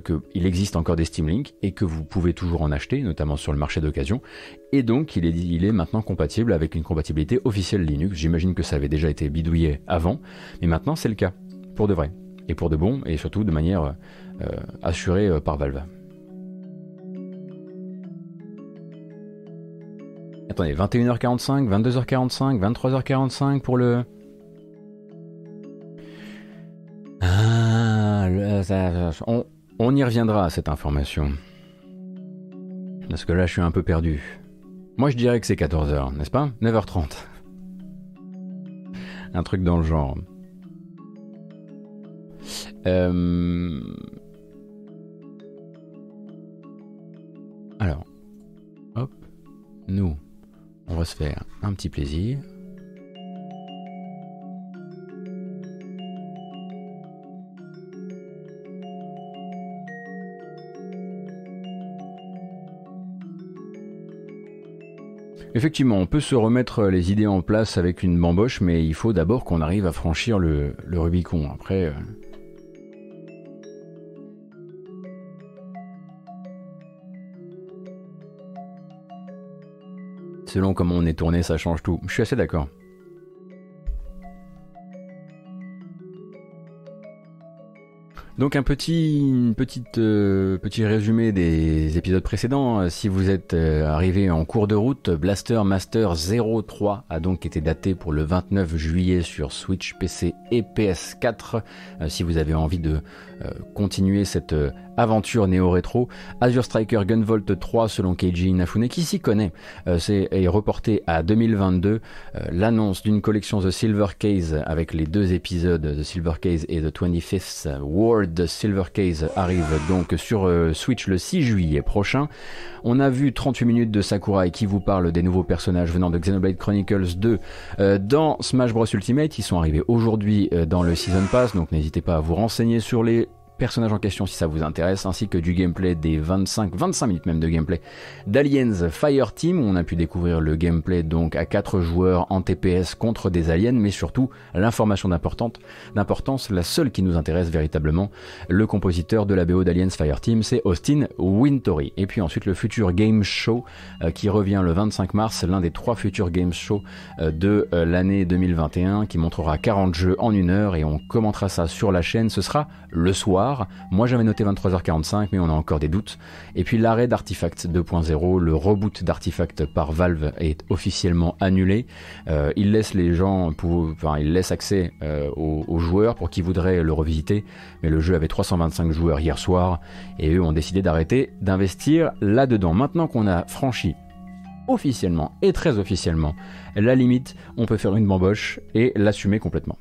qu'il existe encore des Steam Link et que vous pouvez toujours en acheter, notamment sur le marché d'occasion. Et donc il est, il est maintenant compatible avec une compatibilité officielle Linux. J'imagine que ça avait déjà été bidouillé avant, mais maintenant c'est le cas, pour de vrai et pour de bon, et surtout de manière euh, assurée euh, par Valve. Attendez, 21h45, 22h45, 23h45 pour le... Ah, ça- on, on y reviendra à cette information. Parce que là, je suis un peu perdu. Moi, je dirais que c'est 14h, n'est-ce pas? 9h30. Un truc dans le genre. Euh, Alors, hop, nous, on va se faire un petit plaisir. Effectivement, on peut se remettre les idées en place avec une bamboche, mais il faut d'abord qu'on arrive à franchir le, le Rubicon. Après. Selon comment on est tourné, ça change tout. Je suis assez d'accord. Donc un petit, une petite, euh, petit résumé des épisodes précédents. Euh, Si vous êtes euh, arrivé en cours de route, Blaster Master 03 a donc été daté pour le 29 juillet sur Switch, PC et PS4. Euh, si vous avez envie de continuer cette aventure néo-rétro, Azure Striker Gunvolt 3 selon Keiji Inafune, qui s'y connaît, euh, c'est, est reporté à 2022. Euh, L'annonce d'une collection The Silver Case avec les deux épisodes The Silver Case et The 25th World Silver Case arrive donc sur euh, Switch le 6 juillet prochain. On a vu 38 minutes de Sakurai qui vous parle des nouveaux personnages venant de Xenoblade Chronicles 2 euh, dans Smash Bros Ultimate. Ils sont arrivés aujourd'hui dans le Season Pass, donc n'hésitez pas à vous renseigner sur les personnages en question si ça vous intéresse, ainsi que du gameplay des 25, 25 minutes même de gameplay d'Aliens Fire Team, on a pu découvrir le gameplay donc à 4 joueurs en TPS contre des aliens, mais surtout l'information d'importance, la seule qui nous intéresse véritablement, le compositeur de la BO d'Aliens Fire Team, c'est Austin Wintory. Et puis ensuite le futur Game Show euh, qui revient le 25 mars, l'un des trois futurs Game Show euh, de euh, l'année 2021, qui montrera 40 jeux en une heure et on commentera ça sur la chaîne. Ce sera le soir. Moi j'avais noté 23h45, mais on a encore des doutes. Et puis l'arrêt d'Artifact 2.0, le reboot d'Artifact par Valve est officiellement annulé. Euh, il laisse les gens, enfin il laisse accès euh, aux, aux joueurs pour qui voudraient le revisiter, mais le jeu avait 325 joueurs hier soir et eux ont décidé d'arrêter d'investir là-dedans. Maintenant qu'on a franchi officiellement et très officiellement la limite, on peut faire une bamboche et l'assumer complètement.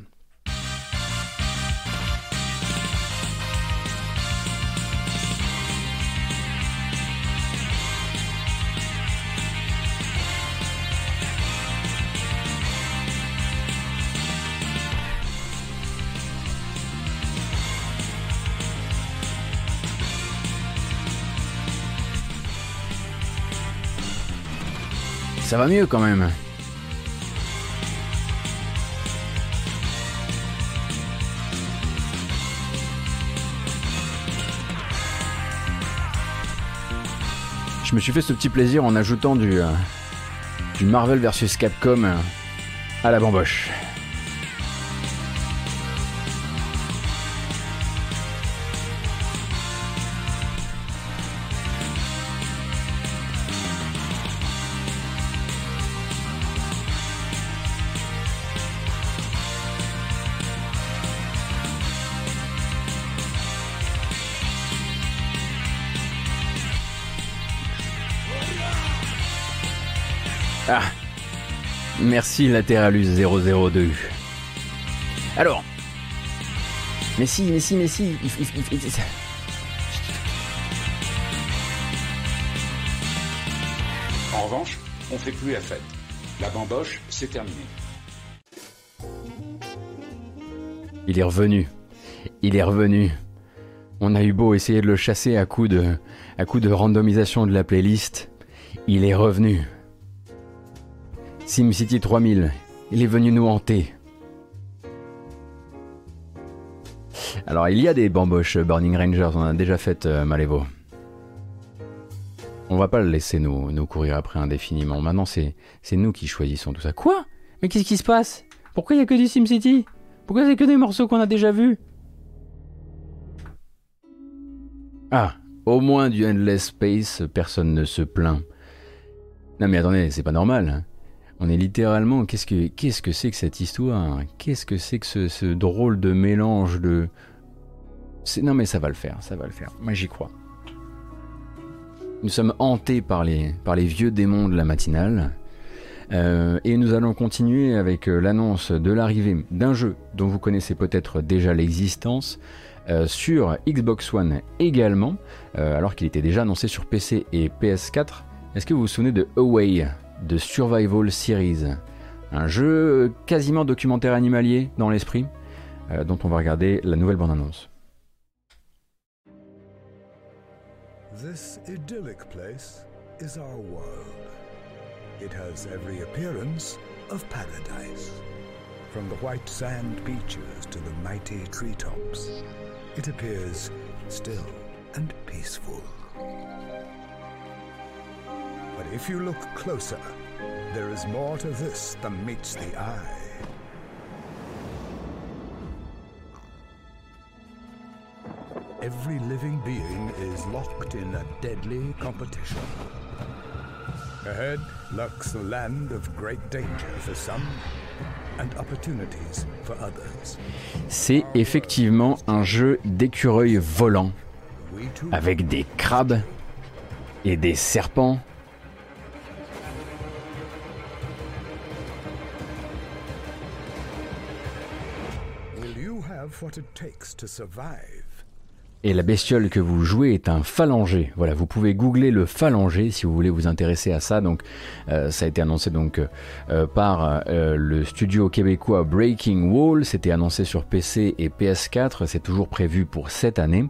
Ça va mieux quand même. Je me suis fait ce petit plaisir en ajoutant du, euh, Marvel vs Capcom euh, à la bamboche. Merci Lateralus 002. Alors Mais si, mais si, mais si il- il- il- il- En revanche, on fait plus la fête. La bamboche, c'est terminé. Il est revenu. Il est revenu. On a eu beau essayer de le chasser à coup de, à coup de randomisation de la playlist. Il est revenu. SimCity 3000. Il est venu nous hanter. Alors, il y a des bamboches Burning Rangers, on en a déjà fait euh, Malévo. On va pas le laisser nous, nous courir après indéfiniment. Maintenant, c'est, nous qui choisissons tout ça. Quoi? Mais qu'est-ce qui se passe? Pourquoi il y a que du SimCity? Pourquoi c'est que des morceaux qu'on a déjà vus? Ah, au moins du Endless Space, personne ne se plaint. Non mais attendez, c'est pas normal. On est littéralement. Qu'est-ce que c'est que cette histoire? Qu'est-ce que c'est que ce, drôle de mélange de. Non mais ça va le faire, ça va le faire. Moi j'y crois. Nous sommes hantés par les, vieux démons de la matinale. Euh, et nous allons continuer avec euh, l'annonce de l'arrivée d'un jeu dont vous connaissez peut-être déjà l'existence euh, sur Xbox One également, alors qu'il était déjà annoncé sur PC et PS4. Est-ce que vous vous souvenez de Away de Survival Series Un jeu quasiment documentaire animalier dans l'esprit, euh, dont on va regarder la nouvelle bande-annonce. This idyllic place is our world. It has every appearance of paradise. From the white sand beaches to the mighty treetops, it appears still and peaceful. But if you look closer, there is more to this than meets the eye. Every living being is locked in a deadly competition. Ahead lurks the land of great danger for some and opportunities for others. C'est effectivement un jeu d'écureuil volant, avec des crabes et des serpents. Et la bestiole que vous jouez est un phalange. Voilà, vous pouvez googler le phalange si vous voulez vous intéresser à ça. Donc, euh, ça a été annoncé donc euh, par euh, le studio québécois Breaking Wall. C'était annoncé sur PC et PS4. C'est toujours prévu pour cette année.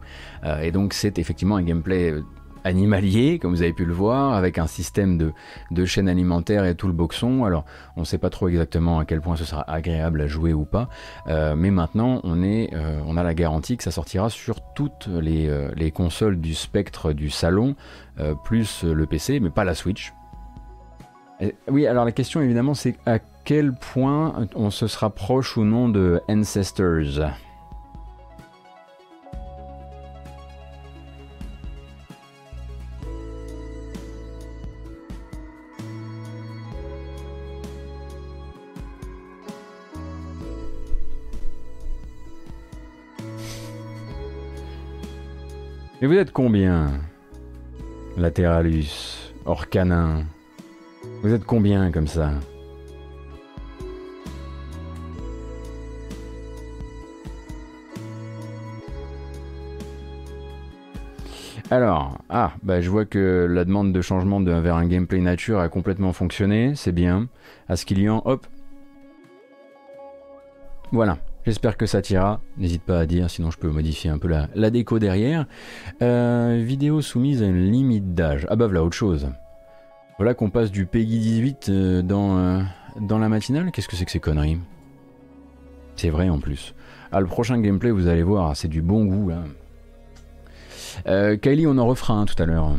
Et donc, c'est effectivement un gameplay animalier, comme vous avez pu le voir, avec un système de, de chaîne alimentaire et tout le boxon. Alors, on ne sait pas trop exactement à quel point ce sera agréable à jouer ou pas, euh, mais maintenant, on, est, euh, on a la garantie que ça sortira sur toutes les, euh, les consoles du spectre du salon, plus le PC, mais pas la Switch. Oui, alors la question évidemment, c'est à quel point on se rapproche ou non de Ancestors? Et vous êtes combien Latéralus, Orcanin. Vous êtes combien comme ça? Alors, ah, bah je vois que la demande de changement de- vers un gameplay nature a complètement fonctionné, c'est bien. Ascilian, hop. Voilà, j'espère que ça t'ira. N'hésite pas à dire, sinon je peux modifier un peu la, déco derrière. Euh, vidéo soumise à une limite d'âge. Ah bah voilà autre chose. Voilà qu'on passe du PEGI 18 euh, dans, euh, dans la matinale. Qu'est-ce que c'est que ces conneries? C'est vrai en plus. Ah, le prochain gameplay, vous allez voir, c'est du bon goût là. Euh, Kylie, on en refera un tout à l'heure.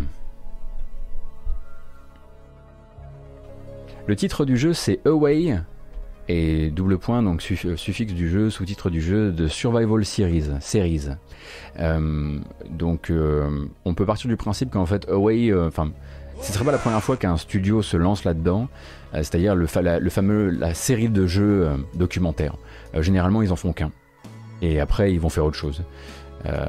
Le titre du jeu, c'est Away. Et double point, donc euh, suffixe du jeu, sous-titre du jeu de Survival Series. series. Euh, donc, euh, on peut partir du principe qu'en fait, Away, euh, enfin, ce serait pas la première fois qu'un studio se lance là-dedans, euh, c'est-à-dire le, fameux, la série de jeux euh, documentaires. Euh, généralement, ils en font qu'un. Et après, ils vont faire autre chose. Euh,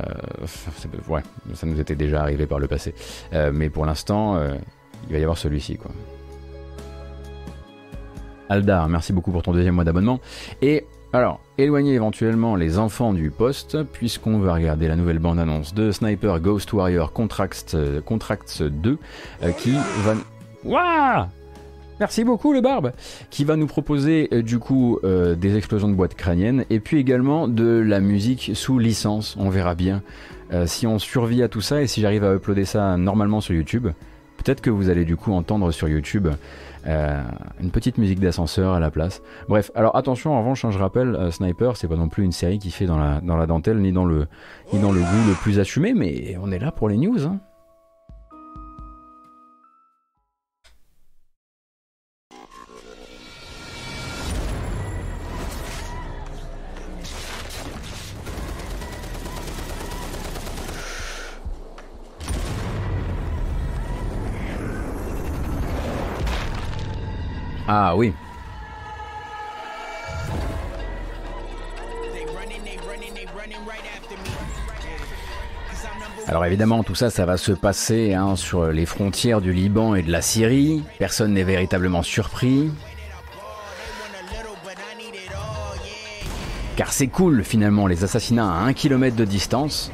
ouais, ça nous était déjà arrivé par le passé. Euh, mais pour l'instant, euh, il va y avoir celui-ci, quoi. Aldar, merci beaucoup pour ton deuxième mois d'abonnement. Et alors, éloignez éventuellement les enfants du poste, puisqu'on va regarder la nouvelle bande-annonce de Sniper Ghost Warrior Contracts, euh, Contracts 2, euh, qui va... Waouh Merci beaucoup le barbe qui va nous proposer euh, du coup euh, des explosions de boîtes crâniennes et puis également de la musique sous licence. On verra bien euh, si on survit à tout ça et si j'arrive à uploader ça normalement sur YouTube. Peut-être que vous allez du coup entendre sur YouTube euh, une petite musique d'ascenseur à la place. Bref, alors attention en revanche, hein, je rappelle, euh, Sniper, c'est pas non plus une série qui fait dans la, dentelle ni dans, le, le goût le plus assumé, mais on est là pour les news. hein. Ah oui. Alors évidemment, tout ça, ça va se passer hein, sur les frontières du Liban et de la Syrie. Personne n'est véritablement surpris. Car c'est cool finalement les assassinats à un kilomètre de distance.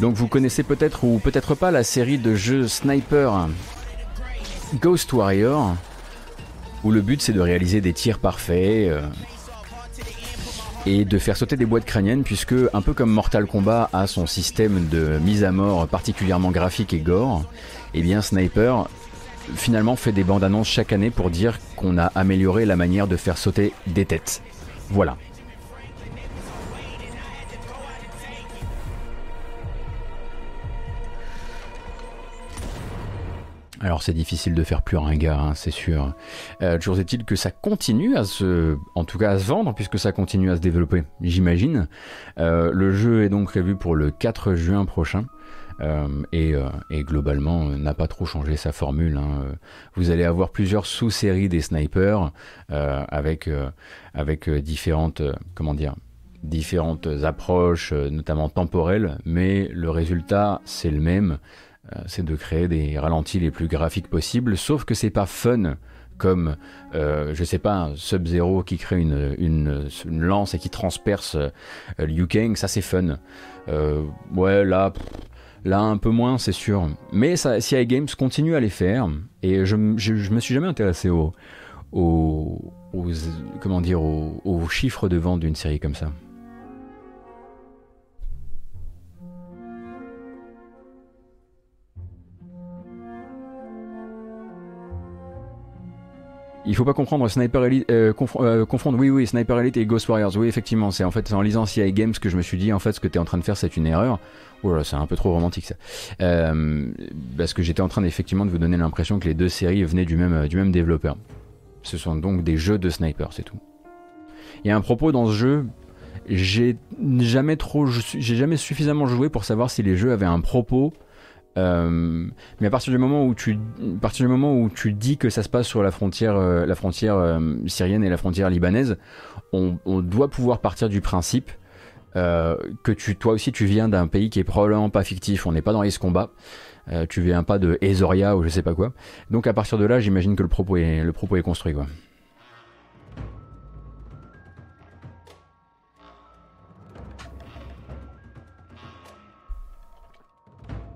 Donc vous connaissez peut-être ou peut-être pas la série de jeux Sniper Ghost Warrior, où le but c'est de réaliser des tirs parfaits euh, et de faire sauter des boîtes crâniennes, puisque un peu comme Mortal Kombat a son système de mise à mort particulièrement graphique et gore, eh bien Sniper finalement fait des bandes annonces chaque année pour dire qu'on a amélioré la manière de faire sauter des têtes. Voilà. Alors c'est difficile de faire plus ringard, hein, c'est sûr. Euh, toujours est-il que ça continue à se, en tout cas à se vendre puisque ça continue à se développer, j'imagine. Euh, le jeu est donc prévu pour le 4 juin prochain. Euh, et, globalement n'a pas trop changé sa formule. Hein. Vous allez avoir plusieurs sous-séries des snipers avec, différentes approches, notamment temporelles, mais le résultat c'est le même. Euh, c'est de créer des ralentis les plus graphiques possibles, sauf que c'est pas fun comme, euh, je sais pas, Sub-Zero qui crée une, une, lance et qui transperce euh, Liu Kang, ça c'est fun. ouais, là, là un peu moins, c'est sûr. Mais ça, CI Games continue à les faire, et je, je, me suis jamais intéressé au, aux, comment dire, aux chiffres de vente d'une série comme ça. Il faut pas comprendre Sniper Elite, euh, euh, confondre, oui, oui, Sniper Elite et Ghost Warriors. Oui, effectivement, c'est en lisant CI Games que je me suis dit, en fait, ce que tu es en train de faire, c'est une erreur. Voilà, c'est un peu trop romantique ça. Euh, parce que j'étais en train effectivement de vous donner l'impression que les deux séries venaient du même, du même développeur. Ce sont donc des jeux de sniper, c'est tout. Il y a un propos dans ce jeu, j'ai jamais trop, j'ai jamais suffisamment joué pour savoir si les jeux avaient un propos euh, mais à partir du moment où tu, à partir du moment où tu dis que ça se passe sur la frontière, euh, la frontière euh, syrienne et la frontière libanaise, on, doit pouvoir partir du principe que tu, toi aussi, tu viens d'un pays qui est probablement pas fictif. On n'est pas dans les combats. tu viens pas de Ezoria ou je sais pas quoi. Donc à partir de là, j'imagine que le propos est, le propos est construit quoi.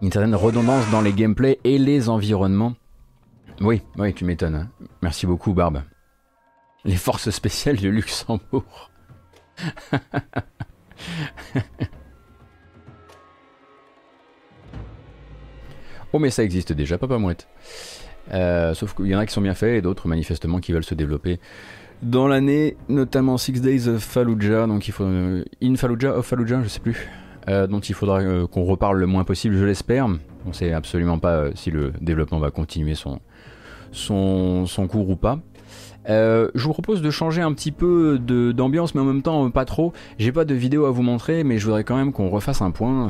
Une certaine redondance dans les gameplays et les environnements. Oui, oui, tu m'étonnes. Hein. Merci beaucoup, Barbe. Les forces spéciales de Luxembourg. oh, mais ça existe déjà, Papa Mouette. Euh, sauf qu'il y en a qui sont bien faits et d'autres manifestement qui veulent se développer dans l'année, notamment Six Days of Fallujah, donc il faut euh, In Fallujah, of Fallujah, je sais plus. Euh, dont il faudra euh, qu'on reparle le moins possible, je l'espère. On ne sait absolument pas euh, si le développement va continuer son, son, son cours ou pas. je vous propose de changer un petit peu d'ambiance, mais en même temps pas trop. J'ai pas de vidéo à vous montrer, mais je voudrais quand même qu'on refasse un point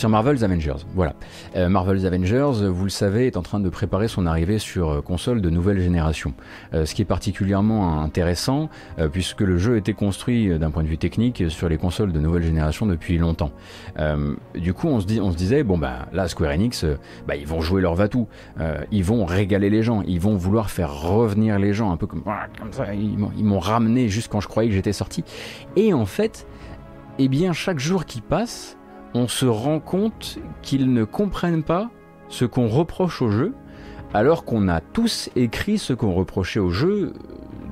sur Marvel's Avengers. Voilà. Euh, Marvel's Avengers, vous le savez, est en train de préparer son arrivée sur euh, console de nouvelle génération. Euh, ce qui est particulièrement intéressant, puisque le jeu était construit d'un point de vue technique sur les consoles de nouvelle génération depuis longtemps. du coup, on se, disait, bon bah là, Square Enix, bah, ils vont jouer leur va-tout. ils vont régaler les gens. Ils vont vouloir faire revenir les gens, un peu comme, comme ça. Ils m'ont ramené juste quand je croyais que j'étais sorti. Et en fait, eh bien, chaque jour qui passe, on se rend compte qu'ils ne comprennent pas ce qu'on reproche au jeu, alors qu'on a tous écrit ce qu'on reprochait au jeu euh,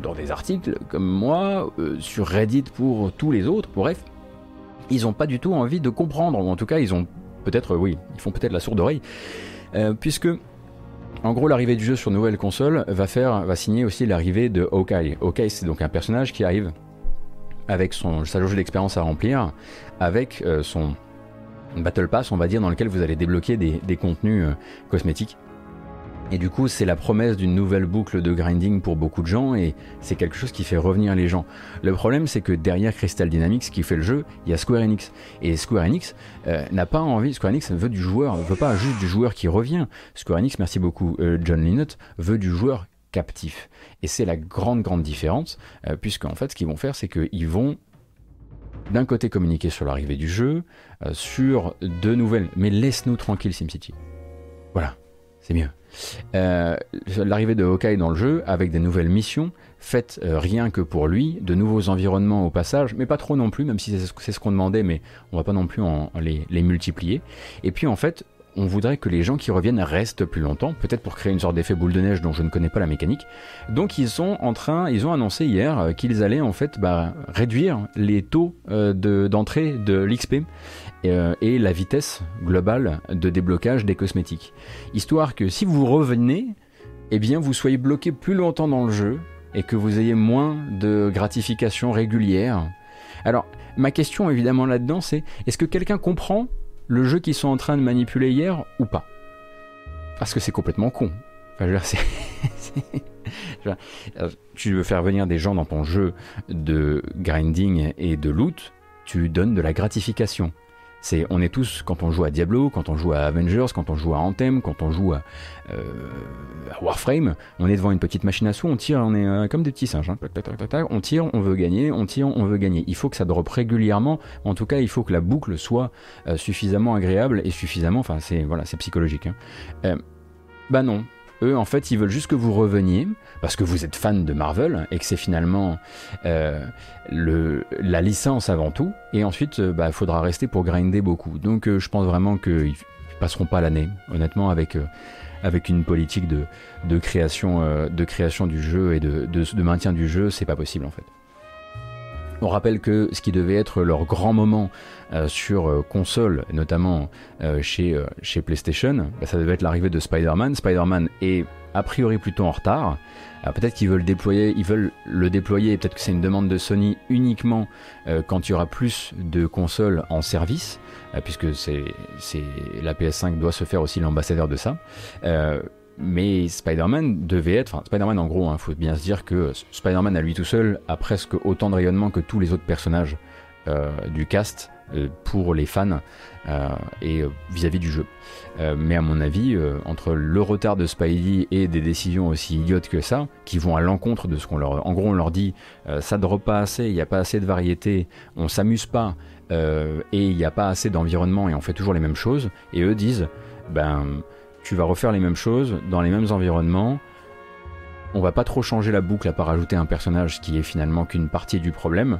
dans des articles comme moi, euh, sur Reddit pour tous les autres, bref. Ils n'ont pas du tout envie de comprendre, ou en tout cas ils ont peut-être, oui, ils font peut-être la sourde oreille, euh, puisque en gros, l'arrivée du jeu sur nouvelle console va signer aussi l'arrivée de Hawkeye. Hawkeye, c'est donc un personnage qui arrive avec son, sa jauge d'expérience à remplir, avec son, Battle Pass, on va dire, dans lequel vous allez débloquer des, contenus euh, cosmétiques. Et du coup, c'est la promesse d'une nouvelle boucle de grinding pour beaucoup de gens et c'est quelque chose qui fait revenir les gens. Le problème, c'est que derrière Crystal Dynamics qui fait le jeu, il y a Square Enix. Et Square Enix euh, n'a pas envie, Square Enix veut du joueur, veut pas juste du joueur qui revient. Square Enix, merci beaucoup euh, John Linott, veut du joueur captif. Et c'est la grande, grande différence, euh, puisqu'en fait, ce qu'ils vont faire, c'est qu'ils vont d'un côté communiquer sur l'arrivée du jeu, sur de nouvelles, mais laisse-nous tranquille SimCity. Voilà, c'est mieux. Euh, l'arrivée de Hawkeye dans le jeu avec des nouvelles missions faites euh, rien que pour lui, de nouveaux environnements au passage, mais pas trop non plus, même si c'est ce qu'on demandait, mais on va pas non plus en, les multiplier. Et puis en fait, on voudrait que les gens qui reviennent restent plus longtemps, peut-être pour créer une sorte d'effet boule de neige dont je ne connais pas la mécanique. Donc ils sont en train, ils ont annoncé hier euh, qu'ils allaient en fait bah, réduire les taux d'entrée de l'XP euh, et la vitesse globale de déblocage des cosmétiques. Histoire que si vous revenez, eh bien vous soyez bloqué plus longtemps dans le jeu et que vous ayez moins de gratification régulière. Alors, ma question évidemment là-dedans, c'est est-ce que quelqu'un comprend le jeu qu'ils sont en train de manipuler hier ou pas Parce que c'est complètement con. Je tu veux faire venir des gens dans ton jeu de grinding et de loot, tu donnes de la gratification. On est tous, quand on joue à Diablo, quand on joue à Avengers, quand on joue à Anthem, quand on joue à, euh, Warframe, on est devant une petite machine à sous, on tire, on est euh, comme des petits singes. Hein. on tire, on veut gagner, on tire, on veut gagner. Il faut que ça drop régulièrement. En tout cas, il faut que la boucle soit euh, suffisamment agréable et suffisamment, enfin, c'est voilà, c'est psychologique. Hein. bah non, eux, en fait, ils veulent juste que vous reveniez, parce que vous êtes fan de Marvel, et que c'est finalement euh, la licence avant tout, et ensuite, il euh, bah, faudra rester pour grinder beaucoup. Donc euh, je pense vraiment qu'ils passeront pas l'année, honnêtement, avec, avec une politique de, de, création, de création du jeu et de, de, maintien du jeu, c'est pas possible en fait. On rappelle que ce qui devait être leur grand moment sur console, notamment chez, chez PlayStation, bah, ça devait être l'arrivée de Spider-Man. Spider-Man est a priori plutôt en retard. Peut-être qu'ils veulent déployer, ils veulent le déployer, peut-être que c'est une demande de Sony uniquement quand il y aura plus de consoles en service, puisque c'est, la PS5 doit se faire aussi l'ambassadeur de ça. Mais Spider-Man devait être, enfin Spider-Man en gros, il hein, faut bien se dire que Spider-Man à lui tout seul a presque autant de rayonnement que tous les autres personnages euh, du cast euh, pour les fans euh, et vis-à-vis du jeu. Mais à mon avis, entre le retard de Spidey et des décisions aussi idiotes que ça, qui vont à l'encontre de ce qu'on leur... En gros, on leur dit, ça ne drop pas assez, il n'y a pas assez de variété, on s'amuse pas, et il n'y a pas assez d'environnement et on fait toujours les mêmes choses, et eux disent, ben tu vas refaire les mêmes choses dans les mêmes environnements. On va pas trop changer la boucle à part rajouter un personnage qui est finalement qu'une partie du problème,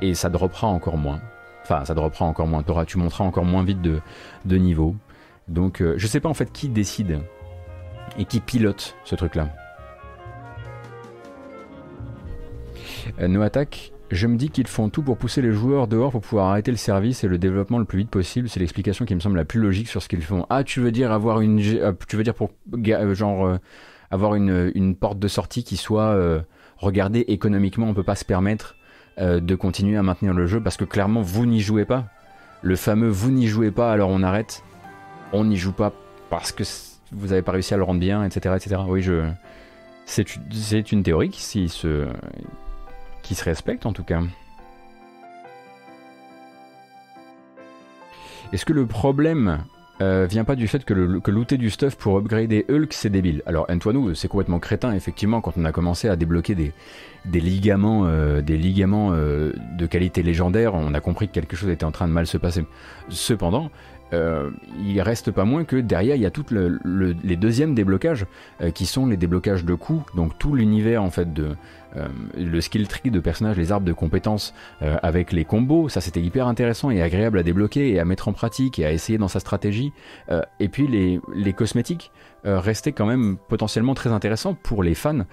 et ça droppera encore moins. Enfin, ça droppera encore moins. Tu monteras encore moins vite de niveau. Donc, euh, je sais pas en fait qui décide et qui pilote ce truc-là. Euh, no je me dis qu'ils font tout pour pousser les joueurs dehors pour pouvoir arrêter le service et le développement le plus vite possible. C'est l'explication qui me semble la plus logique sur ce qu'ils font. Ah, tu veux dire avoir une, euh, euh, genre euh, avoir une, porte de sortie qui soit regardée économiquement, on peut pas se permettre de continuer à maintenir le jeu parce que clairement vous n'y jouez pas. Le fameux vous n'y jouez pas alors on arrête. On n'y joue pas parce que vous n'avez pas réussi à le rendre bien, etc., etc. Oui, c'est une théorie qui se respecte en tout cas. Est-ce que le problème euh, vient pas du fait que, le, du stuff pour upgrader Hulk c'est débile? Alors Antoine, c'est complètement crétin effectivement quand on a commencé à débloquer des, ligaments, euh, euh, de qualité légendaire, on a compris que quelque chose était en train de mal se passer. Cependant, euh, il reste pas moins que derrière il y a tous les deuxièmes déblocages euh, qui sont les déblocages de coups, donc tout l'univers en fait de euh, le skill tree de personnages, les arbres de compétences avec les combos, ça c'était hyper intéressant et agréable à débloquer et à mettre en pratique et à essayer dans sa stratégie. et puis les, les cosmétiques restaient quand même potentiellement très intéressants pour les fans euh,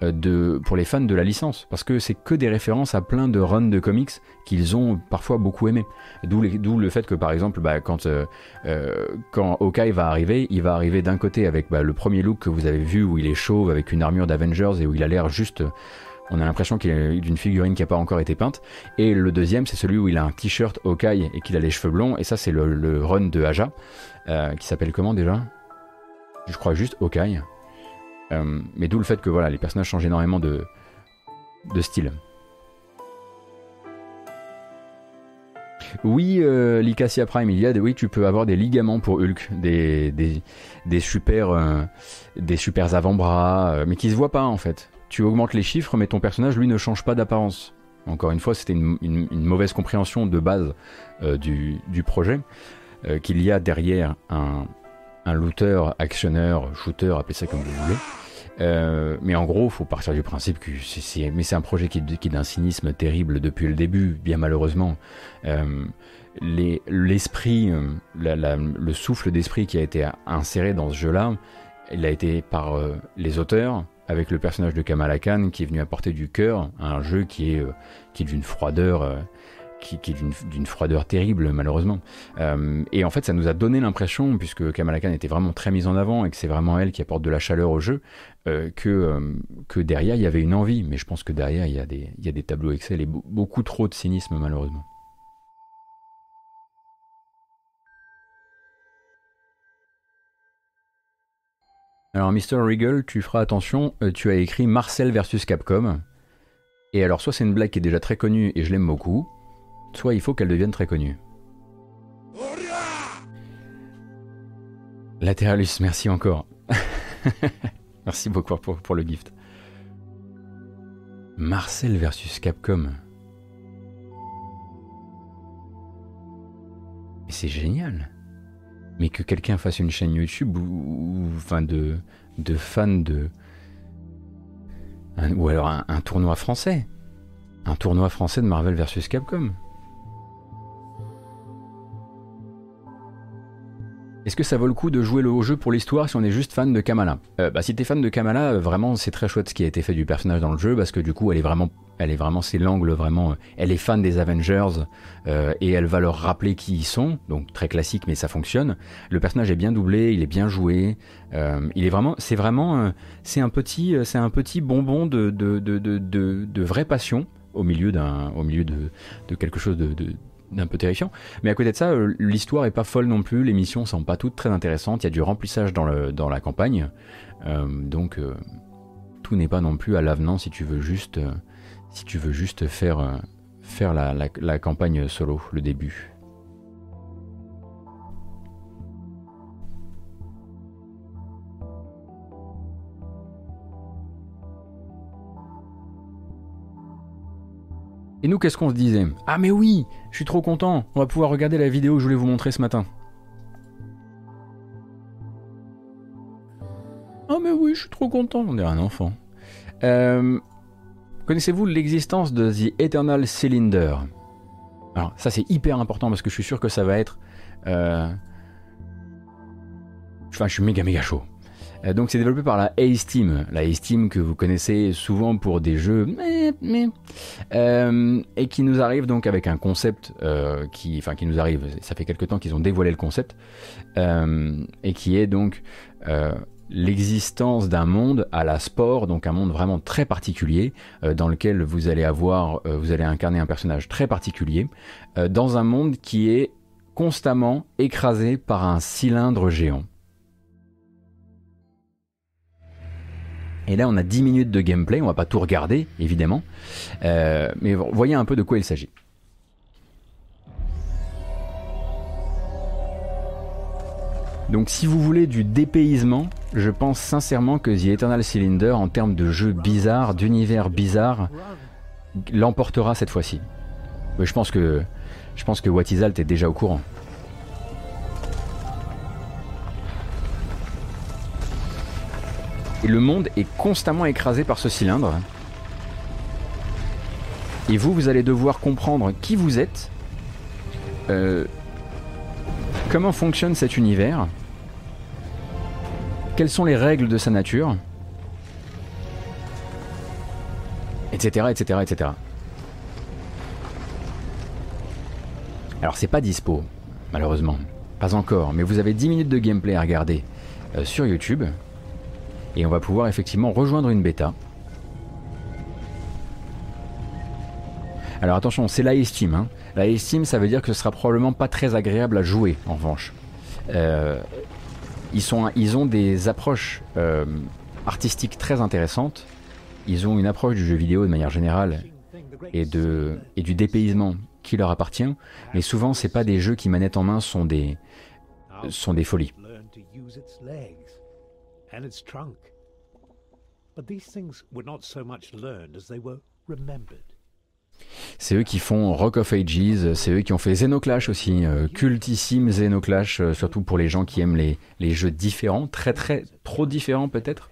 de, pour les fans de la licence, parce que c'est que des références à plein de runs de comics qu'ils ont parfois beaucoup aimé. D'où le fait que par exemple, bah, quand, euh, euh, Hawkeye va arriver, il va arriver d'un côté avec bah, le premier look que vous avez vu où il est chauve avec une armure d'Avengers et où il a l'air juste on a l'impression qu'il est d'une figurine qui n'a pas encore été peinte. Et le deuxième, c'est celui où il a un t-shirt Hawkeye et qu'il a les cheveux blonds. Et ça, c'est le, run de Aja, qui s'appelle comment déjà? Je crois juste Hawkeye. Euh, mais d'où le fait que voilà, les personnages changent énormément de, de style. Oui, euh, Prime, il y a oui, tu peux avoir des ligaments pour Hulk, des, des, des super, euh, super avant-bras, euh, mais qui se voient pas en fait. Tu augmentes les chiffres, mais ton personnage lui ne change pas d'apparence. Encore une fois, c'était une, une- une mauvaise compréhension de base du, du projet, qu'il y a derrière un, un looter, actionneur, shooter, appelez ça comme vous voulez. Euh, mais en gros, faut partir du principe que c'est, mais c'est un projet qui, est d'un cynisme terrible depuis le début, bien malheureusement. Euh, les- l'esprit, euh, le souffle d'esprit qui a été inséré dans ce jeu-là, il a été par les auteurs, avec le personnage de Kamala Khan qui est venu apporter du cœur à un jeu qui est, qui est d'une froideur, qui, est d'une, froideur terrible malheureusement. Euh, et en fait, ça nous a donné l'impression, puisque Kamala Khan était vraiment très mise en avant et que c'est vraiment elle qui apporte de la chaleur au jeu, euh, que, euh, que derrière il y avait une envie. Mais je pense que derrière il y a des, il y a des tableaux Excel et be- beaucoup trop de cynisme malheureusement. Alors, Mr. Regal, tu feras attention, tu as écrit Marcel versus Capcom. Et alors, soit c'est une blague qui est déjà très connue et je l'aime beaucoup, soit il faut qu'elle devienne très connue. Latéralus, merci encore. merci beaucoup pour, le gift. Marcel versus Capcom. C'est génial. Mais que quelqu'un fasse une chaîne YouTube ou, enfin de, de fans de. ou alors un, un tournoi français. Un tournoi français de Marvel versus Capcom. Est-ce que ça vaut le coup de jouer le au jeu pour l'histoire si on est juste fan de Kamala? Euh, Bah si t'es fan de Kamala, euh, vraiment c'est très chouette ce qui a été fait du personnage dans le jeu parce que du coup elle est vraiment, elle est vraiment c'est l'angle vraiment, euh, elle est fan des Avengers euh, et elle va leur rappeler qui ils sont, donc très classique mais ça fonctionne. Le personnage est bien doublé, il est bien joué, c'est vraiment, c'est un petit, c'est un petit bonbon de de, vraie passion au milieu de, quelque chose de d'un peu terrifiant. Mais à côté de ça, euh, l'histoire est pas folle non plus, les missions sont pas toutes très intéressantes, il y a du remplissage dans, le, dans la campagne, Euh, donc euh, tout n'est pas non plus à l'avenant si tu veux juste, si tu veux juste faire, faire la campagne solo, le début. Et nous, qu'est-ce qu'on se disait? Ah mais oui, je suis trop content, on va pouvoir regarder la vidéo que je voulais vous montrer ce matin. Ah mais oui, je suis trop content, on dirait un enfant. Euh, Connaissez-vous l'existence de The Eternal Cylinder? Alors ça c'est hyper important parce que je suis sûr que ça va être... euh, Enfin je suis méga méga chaud. Euh, donc c'est développé par la Ace Team, la Ace Team que vous connaissez souvent pour des jeux mais, mais, euh, et qui nous arrive donc avec un concept euh, qui, enfin qui nous arrive, ça fait quelque temps qu'ils ont dévoilé le concept et qui est donc l'existence d'un monde à la sport, donc un monde vraiment très particulier dans lequel vous allez avoir, vous allez incarner un personnage très particulier dans un monde qui est constamment écrasé par un cylindre géant. Et là, on a 10 minutes de gameplay, on va pas tout regarder, évidemment, Euh, mais voyez un peu de quoi il s'agit. Donc si vous voulez du dépaysement, je pense sincèrement que The Eternal Cylinder, en termes de jeu bizarre, d'univers bizarre, l'emportera cette fois-ci. Je pense que je pense que Watizalt est déjà au courant. Et le monde est constamment écrasé par ce cylindre. Et vous, vous allez devoir comprendre qui vous êtes, euh, comment fonctionne cet univers, quelles sont les règles de sa nature, etc., etc., etc. Alors c'est pas dispo, malheureusement, pas encore, mais vous avez 10 minutes de gameplay à regarder euh, sur YouTube, et on va pouvoir effectivement rejoindre une bêta. Alors attention, c'est la Steam. Hein. La Steam, ça veut dire que ce sera probablement pas très agréable à jouer, en revanche. Euh, ils, sont, ils ont des approches euh, artistique très intéressante. Ils ont une approche du jeu vidéo de manière générale et, de, et du dépaysement qui leur appartient, mais souvent c'est pas des jeux qui manettes en main sont des, sont des folies. C'est eux qui font Rock of Ages, c'est eux qui ont fait Xenoclash aussi, euh, cultissime Xenoclash, euh, surtout pour les gens qui aiment les, les jeux différents, très très trop différents peut-être.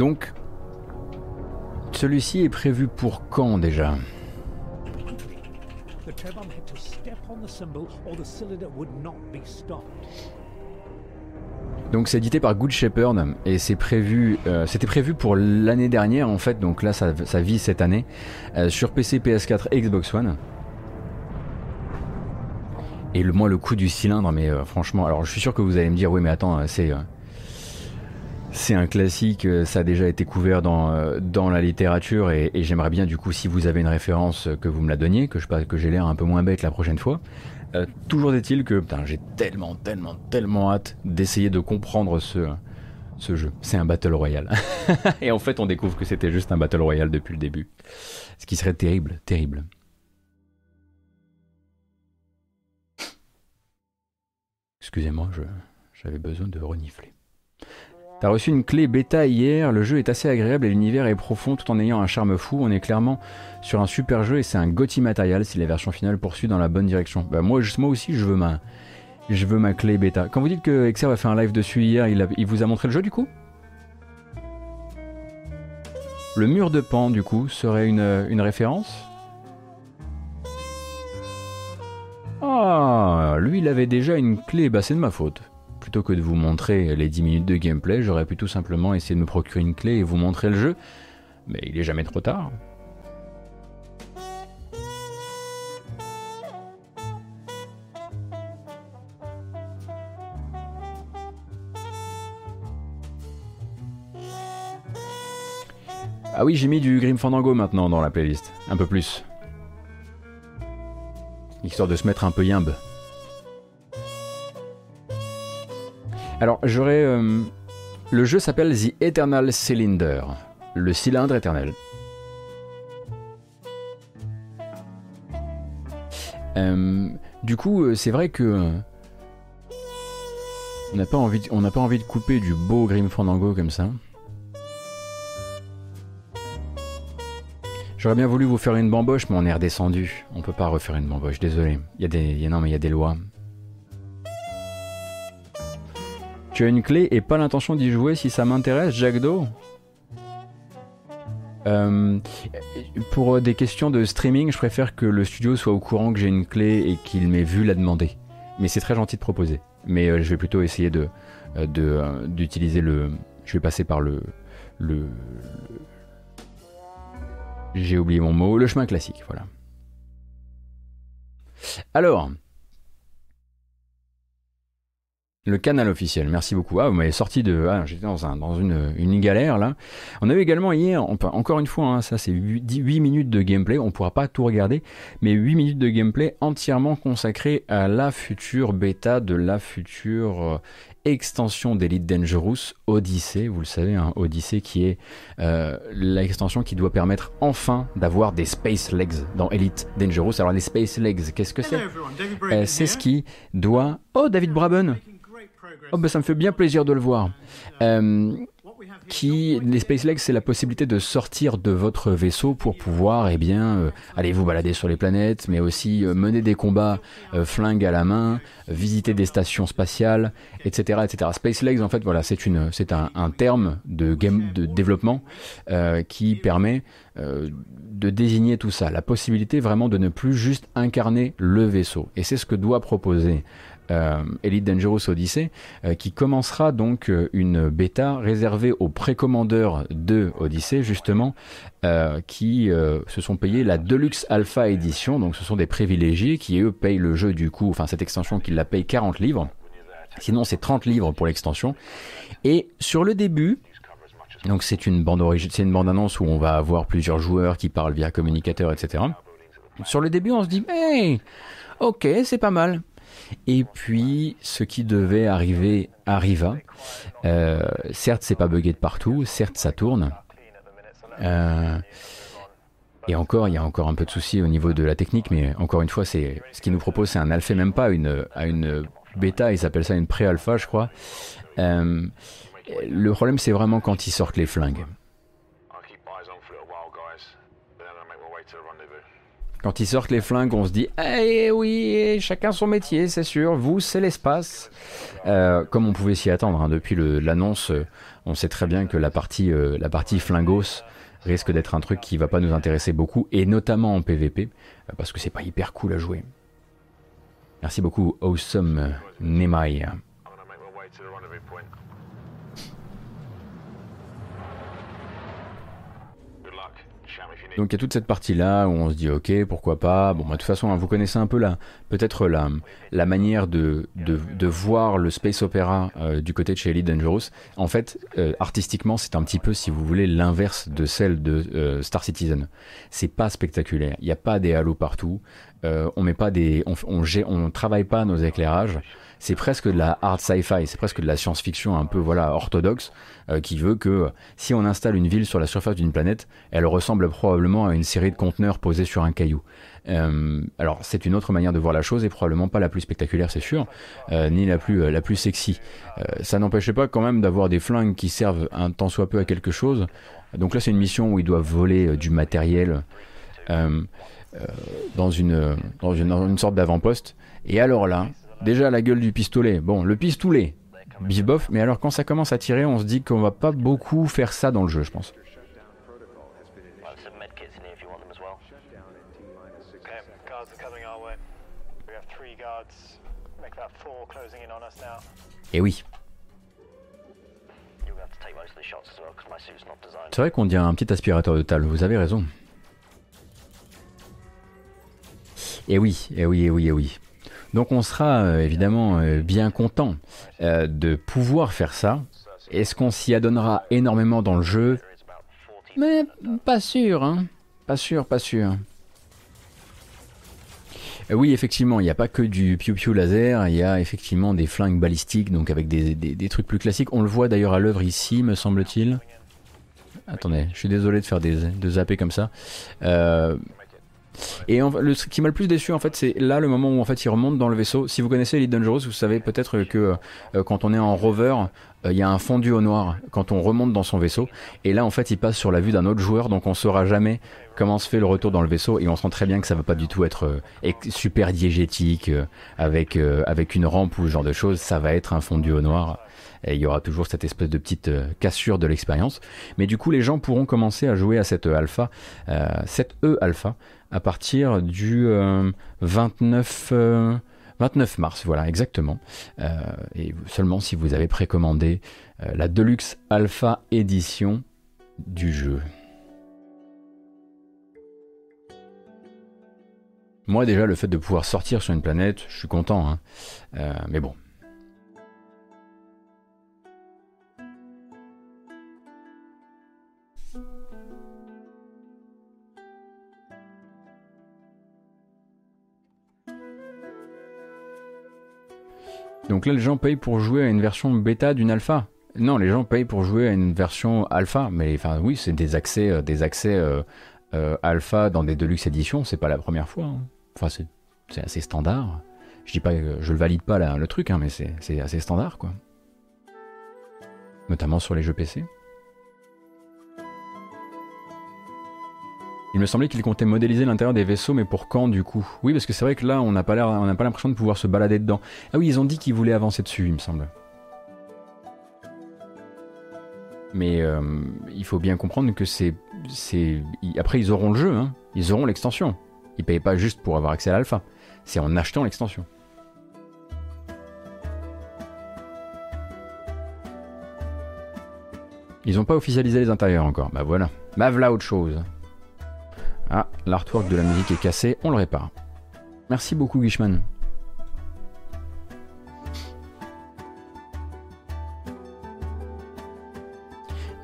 Donc, celui-ci est prévu pour quand déjà? Donc c'est édité par Good Shepherd et c'est prévu, euh, c'était prévu pour l'année dernière en fait, donc là ça, vit cette année euh, sur PC, PS4 et Xbox One. Et le, moi le coup du cylindre, mais euh, franchement, alors je suis sûr que vous allez me dire oui mais attends c'est c'est un classique, euh, ça a déjà été couvert dans, euh, dans la littérature et, j'aimerais bien du coup si vous avez une référence que vous me la donniez, que je que j'ai l'air un peu moins bête la prochaine fois. Euh, toujours est-il que j'ai tellement, tellement, tellement hâte d'essayer de comprendre ce, ce jeu. C'est un Battle Royale. et en fait on découvre que c'était juste un Battle Royale depuis le début. Ce qui serait terrible, terrible. Excusez-moi, j'avais besoin de renifler. T'as reçu une clé bêta hier, le jeu est assez agréable et l'univers est profond tout en ayant un charme fou. On est clairement sur un super jeu et c'est un Gotti Material si la version finale poursuit dans la bonne direction. Bah moi, moi aussi je veux ma, je veux ma clé bêta. Quand vous dites que Exer a fait un live dessus hier, il, il vous a montré le jeu du coup? Le mur de pan du coup serait une, une référence? Ah, lui il avait déjà une clé, bah c'est de ma faute plutôt que de vous montrer les 10 minutes de gameplay, j'aurais pu tout simplement essayer de me procurer une clé et vous montrer le jeu. Mais il est jamais trop tard. Ah oui, j'ai mis du Grim Fandango maintenant dans la playlist. Un peu plus. Histoire de se mettre un peu yimbe. Alors, j'aurais. Euh, le jeu s'appelle The Eternal Cylinder, le cylindre éternel. Euh, du coup, euh, c'est vrai que. On n'a pas, envie, de couper du beau Grim Fandango comme ça. J'aurais bien voulu vous faire une bamboche, mais on est redescendu. On peut pas refaire une bamboche, désolé. Il y a des, non, mais il y a des lois. Tu as une clé et pas l'intention d'y jouer si ça m'intéresse, Jack Doe euh, pour des questions de streaming, je préfère que le studio soit au courant que j'ai une clé et qu'il m'ait vu la demander. Mais c'est très gentil de proposer. Mais euh, je vais plutôt essayer de euh, d'utiliser le. Je vais passer par le le. J'ai oublié mon mot. Le chemin classique, voilà. Alors, le canal officiel, merci beaucoup. Ah, vous m'avez sorti de. Ah, j'étais dans, un, dans une, une, galère là. On a eu également hier, encore une fois, hein, ça c'est 8, minutes de gameplay, on pourra pas tout regarder, mais 8 minutes de gameplay entièrement consacrées à la future bêta de la future euh, extension d'Elite Dangerous, Odyssey, vous le savez, hein, Odyssey qui est euh, l'extension qui doit permettre enfin d'avoir des Space Legs dans Elite Dangerous. Alors les Space Legs, qu'est-ce que c'est? euh, C'est ce qui doit... Oh, David Braben Oh ben ça me fait bien plaisir de le voir. Euh, qui, les Space Legs, c'est la possibilité de sortir de votre vaisseau pour pouvoir, eh bien, euh, aller vous balader sur les planètes, mais aussi euh, mener des combats flingues à la main, visiter des stations spatiales, etc., etc. Space Legs, en fait, voilà, c'est une, c'est un, un, terme de game, de développement qui permet de désigner tout ça, la possibilité vraiment de ne plus juste incarner le vaisseau. Et c'est ce que doit proposer Elite Dangerous Odyssey, euh, qui commencera donc euh, une bêta réservée aux précommandeurs de Odyssey, justement, qui se sont payés la Deluxe Alpha Edition, donc ce sont des privilégiés qui, eux, payent le jeu du coup, enfin cette extension qui la paye 40 livres. Sinon, c'est 30 livres pour l'extension. Et sur le début, Donc c'est une bande c'est une bande annonce où on va avoir plusieurs joueurs qui parlent via communicateur, etc. Sur le début, on se dit, hey, ok, c'est pas mal. Et puis, ce qui devait arriver arriva. Euh, certes, c'est pas buggé de partout. Certes, ça tourne. Euh, et encore, il y a encore un peu de soucis au niveau de la technique, mais encore une fois, ce qu'ils nous proposent, c'est un alpha, même pas une, à une bêta. Ils s'appellent ça une pré-alpha, je crois. Euh, le problème, c'est vraiment quand ils sortent les flingues. Quand ils sortent les flingues, on se dit Eh oui, chacun son métier, c'est sûr. Vous, c'est l'espace. Euh, comme on pouvait s'y attendre, hein, depuis l'annonce, euh, on sait très bien que la partie, euh, la partie flingos risque d'être un truc qui va pas nous intéresser beaucoup, et notamment en PvP, parce que c'est pas hyper cool à jouer. Merci beaucoup, Awesome Nemai. Donc il y a toute cette partie-là où on se dit ok, pourquoi pas. Bon, bah, de toute façon, hein, vous connaissez un peu la, peut-être la, manière de, de, de voir le space opéra euh, du côté de chez Elite Dangerous. En fait, euh, artistiquement, c'est un petit peu, si vous voulez, l'inverse de celle de euh, Star Citizen. C'est pas spectaculaire. Il n'y a pas des halos partout. On met travaille pas nos éclairages. C'est presque de la hard sci-fi, c'est presque de la science-fiction un peu voilà orthodoxe euh, qui veut que si on installe une ville sur la surface d'une planète, elle ressemble probablement à une série de conteneurs posés sur un caillou. Euh, alors c'est une autre manière de voir la chose et probablement pas la plus spectaculaire c'est sûr, euh, ni la plus euh, la plus sexy. Euh, ça n'empêchait pas quand même d'avoir des flingues qui servent un tant soit peu à quelque chose. Donc là c'est une mission où ils doivent voler euh, du matériel. Euh, euh, dans une, dans une, dans une sorte d'avant-poste. Et alors là, déjà la gueule du pistolet. Bon, le pistolet, bif bof, mais alors quand ça commence à tirer, on se dit qu'on va pas beaucoup faire ça dans le jeu, je pense. Okay, guards are coming our way. We have three guards. Make that four closing in on us now. Et oui, not designed. c'est vrai qu'on dirait un petit aspirateur de table, vous avez raison. Et oui, et oui, et oui, et oui. Donc on sera euh, évidemment euh, bien content euh, de pouvoir faire ça. Est-ce qu'on s'y adonnera énormément dans le jeu? Mais pas sûr, hein. Pas sûr, pas sûr. Oui, effectivement, il n'y a pas que du piou-piou laser, il y a effectivement des flingues balistiques, donc avec des, des- des trucs plus classiques. On le voit d'ailleurs à l'œuvre ici, me semble-t-il. Attendez, je suis désolé de faire des, de zapper comme ça. Euh, et en- le truc qui m'a le plus déçu, en fait, c'est là le moment où en fait il remonte dans le vaisseau. Si vous connaissez Elite Dangerous, vous savez peut-être que euh, quand on est en rover, euh, il y a un fondu au noir quand on remonte dans son vaisseau. Et là, en fait, il passe sur la vue d'un autre joueur, donc on saura jamais comment se fait le retour dans le vaisseau. Et on sent très bien que ça va pas du tout être euh, super diégétique avec avec une rampe ou ce genre de choses. Ça va être un fondu au noir. Et il y aura toujours cette espèce de petite euh, cassure de l'expérience. Mais du coup, les gens pourront commencer à jouer à cette euh, euh, E alpha, à partir du euh, 29, euh, 29 mars, voilà, exactement. Et seulement si vous avez précommandé la Deluxe Alpha édition du jeu. Moi déjà, le fait de pouvoir sortir sur une planète, je suis content. hein. Mais bon. Donc là, les gens payent pour jouer à une version bêta d'une alpha. Non, les gens payent pour jouer à une version alpha. Mais enfin, oui, c'est des accès, euh, des accès euh, euh, alpha dans des deluxe éditions. C'est pas la première fois. hein. Enfin, c'est, assez standard. Je dis pas, je le valide pas le truc, hein, mais c'est assez standard, quoi. Notamment sur les jeux PC. Il me semblait qu'il comptait modéliser l'intérieur des vaisseaux, mais pour quand du coup? Oui, parce que c'est vrai que là, on n'a pas l'impression de pouvoir se balader dedans. Ah oui, ils ont dit qu'ils voulaient avancer dessus, il me semble. Mais euh, il faut bien comprendre que c'est, après ils auront le jeu, hein. ils auront l'extension. Ils payent pas juste pour avoir accès à l'alpha, c'est en achetant l'extension. Ils n'ont pas officialisé les intérieurs encore. Bah voilà. Bah voilà autre chose. Ah, l'artwork de la musique est cassé, on le répare. Merci beaucoup Guishman.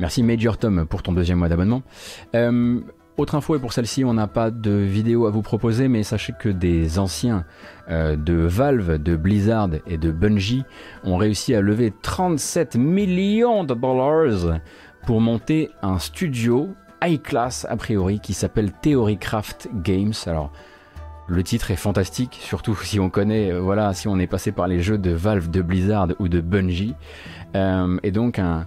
Merci Major Tom pour ton deuxième mois d'abonnement. Euh, autre info, et pour celle-ci, on n'a pas de vidéo à vous proposer, mais sachez que des anciens euh, de Valve, de Blizzard et de Bungie ont réussi à lever 37 millions de dollars pour monter un studio high class a priori qui s'appelle Theorycraft Games. Alors, le titre est fantastique, surtout si on connaît, euh, voilà, si on est passé par les jeux de Valve, de Blizzard ou de Bungie. Euh, et donc un,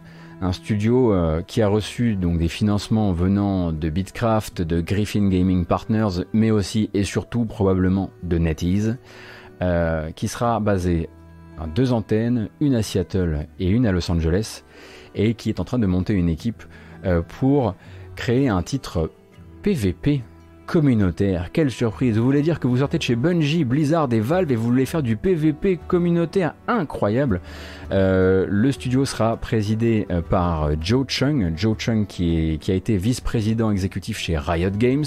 studio euh, qui a reçu donc des financements venant de Bitcraft, de Griffin Gaming Partners, mais aussi et surtout probablement de NetEase, qui sera basé à deux antennes, une à Seattle et une à Los Angeles, et qui est en train de monter une équipe pour créer un titre PVP communautaire. Quelle surprise Vous voulez dire que vous sortez de chez Bungie, Blizzard et Valve et vous voulez faire du PVP communautaire incroyable euh, Le studio sera présidé euh, par Joe Chung, Joe Chung qui, a été vice-président exécutif chez Riot Games.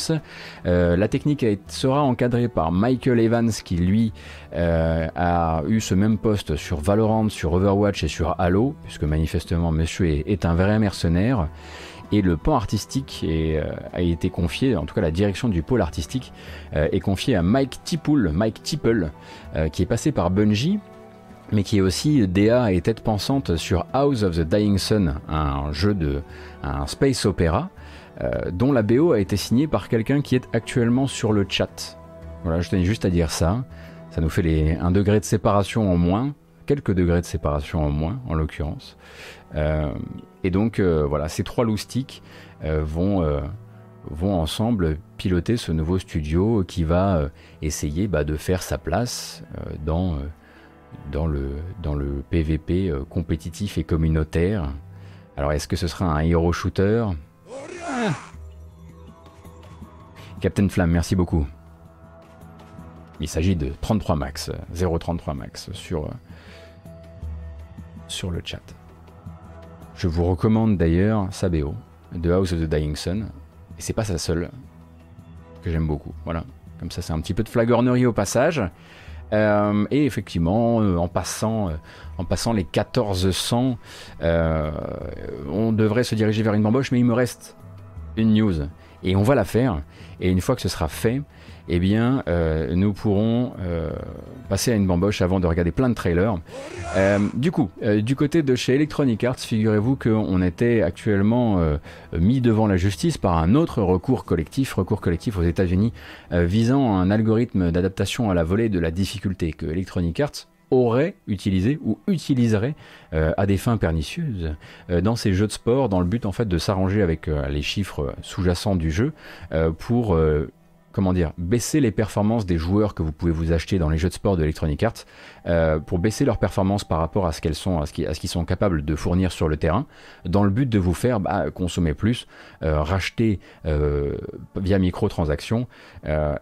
Euh, la technique sera encadrée par Michael Evans qui lui a eu ce même poste sur Valorant, sur Overwatch et sur Halo, puisque manifestement monsieur est un vrai mercenaire et le pan artistique est, a été confié, en tout cas la direction du pôle artistique euh, est confiée à Mike Tipple, Mike euh, qui est passé par Bungie, mais qui est aussi DA et tête pensante sur House of the Dying Sun, un jeu de un space opéra, euh, dont la BO a été signée par quelqu'un qui est actuellement sur le chat. Voilà, je tenais juste à dire ça. Ça nous fait un degré de séparation en moins, quelques degrés de séparation en moins en l'occurrence. Euh, et donc euh, voilà, ces trois loustiques euh, vont vont ensemble piloter ce nouveau studio qui va essayer bah, de faire sa place dans, dans, le, dans le PVP compétitif et communautaire. Alors est-ce que ce sera un hero shooter? Captain Flamme, merci beaucoup. Il s'agit de 33 max, 033 max sur, sur le chat. Je vous recommande d'ailleurs Sabeo de House of the Dying Sun. Et c'est pas sa seule que j'aime beaucoup. Voilà. Comme ça, c'est un petit peu de flagornerie au passage. Euh, et effectivement, euh, en, passant, euh, en passant les 1400, on devrait se diriger vers une bamboche, mais il me reste une news. Et on va la faire. Et une fois que ce sera fait, eh bien, euh, nous pourrons euh, passer à une bamboche avant de regarder plein de trailers. Euh, du coup, du côté de chez Electronic Arts, figurez-vous qu'on était actuellement mis devant la justice par un autre recours collectif, recours collectif aux États-Unis, visant un algorithme d'adaptation à la volée de la difficulté que Electronic Arts aurait utilisé ou utiliserait à des fins pernicieuses dans ces jeux de sport dans le but en fait de s'arranger avec les chiffres sous-jacents du jeu pour comment dire, baisser les performances des joueurs que vous pouvez vous acheter dans les jeux de sport de Electronic Arts euh, pour baisser leurs performances par rapport à ce qu'elles sont, à ce qu'ils sont capables de fournir sur le terrain, dans le but de vous faire bah, consommer plus, euh, racheter euh, via microtransactions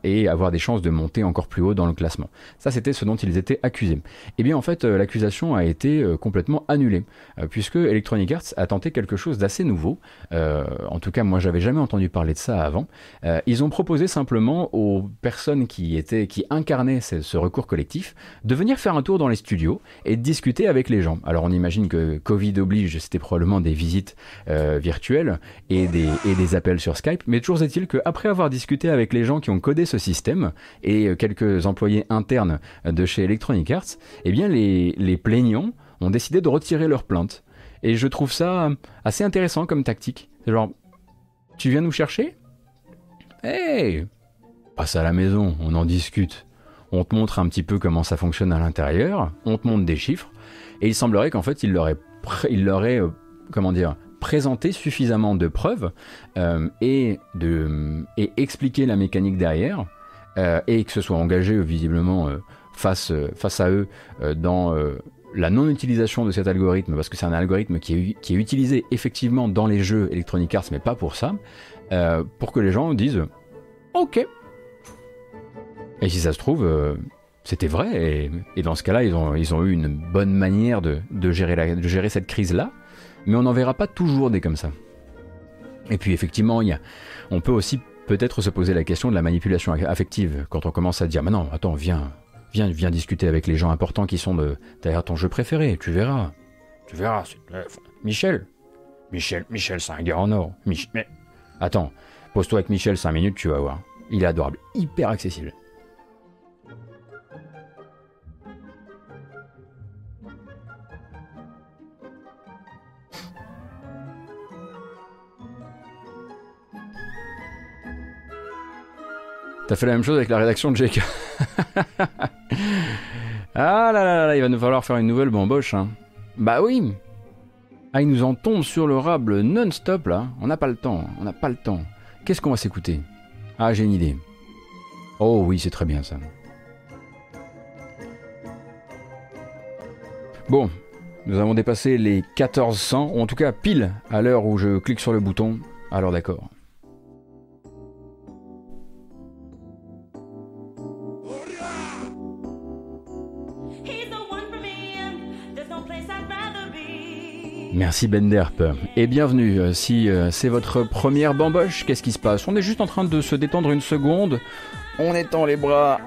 et avoir des chances de monter encore plus haut dans le classement. Ça, c'était ce dont ils étaient accusés. Et eh bien, en fait, l'accusation a été complètement annulée puisque Electronic Arts a tenté quelque chose d'assez nouveau. en tout cas, moi, j'avais jamais entendu parler de ça avant. ils ont proposé simplement aux personnes qui étaient, qui incarnaient ce, recours collectif, de venir faire un tour dans les studios et de discuter avec les gens. Alors on imagine que Covid oblige, c'était probablement des visites euh, virtuelles et des, appels sur Skype, mais toujours est-il qu'après avoir discuté avec les gens qui ont codé ce système et euh, quelques employés internes de chez Electronic Arts, eh bien les, les plaignants ont décidé de retirer leur plainte. Et je trouve ça assez intéressant comme tactique. Genre, tu viens nous chercher? Hey Passe à la maison, on en discute. On te montre un petit peu comment ça fonctionne à l'intérieur, on te montre des chiffres, et il semblerait qu'en fait il leur ait, il leur ait euh, comment dire, présenté suffisamment de preuves euh, et, de, et expliquer la mécanique derrière, euh, et que ce soit engagé visiblement face, face à eux dans la non-utilisation de cet algorithme, parce que c'est un algorithme qui est, qui est, utilisé effectivement dans les jeux Electronic Arts, mais pas pour ça, pour que les gens disent Ok, et si ça se trouve, euh, c'était vrai, et, dans ce cas-là, ils ont, eu une bonne manière de, gérer, cette crise-là, mais on n'en verra pas toujours des comme ça. Et puis effectivement, on peut aussi peut-être se poser la question de la manipulation affective, quand on commence à dire, mais non, attends, viens, viens, viens discuter avec les gens importants qui sont de, derrière ton jeu préféré, tu verras. Tu verras. Michel, Michel, Michel, c'est un gars en or. Mais attends, pose-toi avec Michel 5 minutes, tu vas voir. Il est adorable, hyper accessible. T'as fait la même chose avec la rédaction de JK. ah là là là, il va nous falloir faire une nouvelle bamboche. Hein. Bah oui. Ah, il nous en tombe sur le rable non-stop là. On n'a pas le temps, on n'a pas le temps. Qu'est-ce qu'on va s'écouter? Ah, j'ai une idée. Oh oui, c'est très bien ça. Bon, nous avons dépassé les 1400, ou en tout cas pile à l'heure où je clique sur le bouton. Alors d'accord. Merci Benderp et bienvenue. Euh, si euh, c'est votre première bamboche, qu'est-ce qui se passe? On est juste en train de se détendre une seconde. On étend les bras.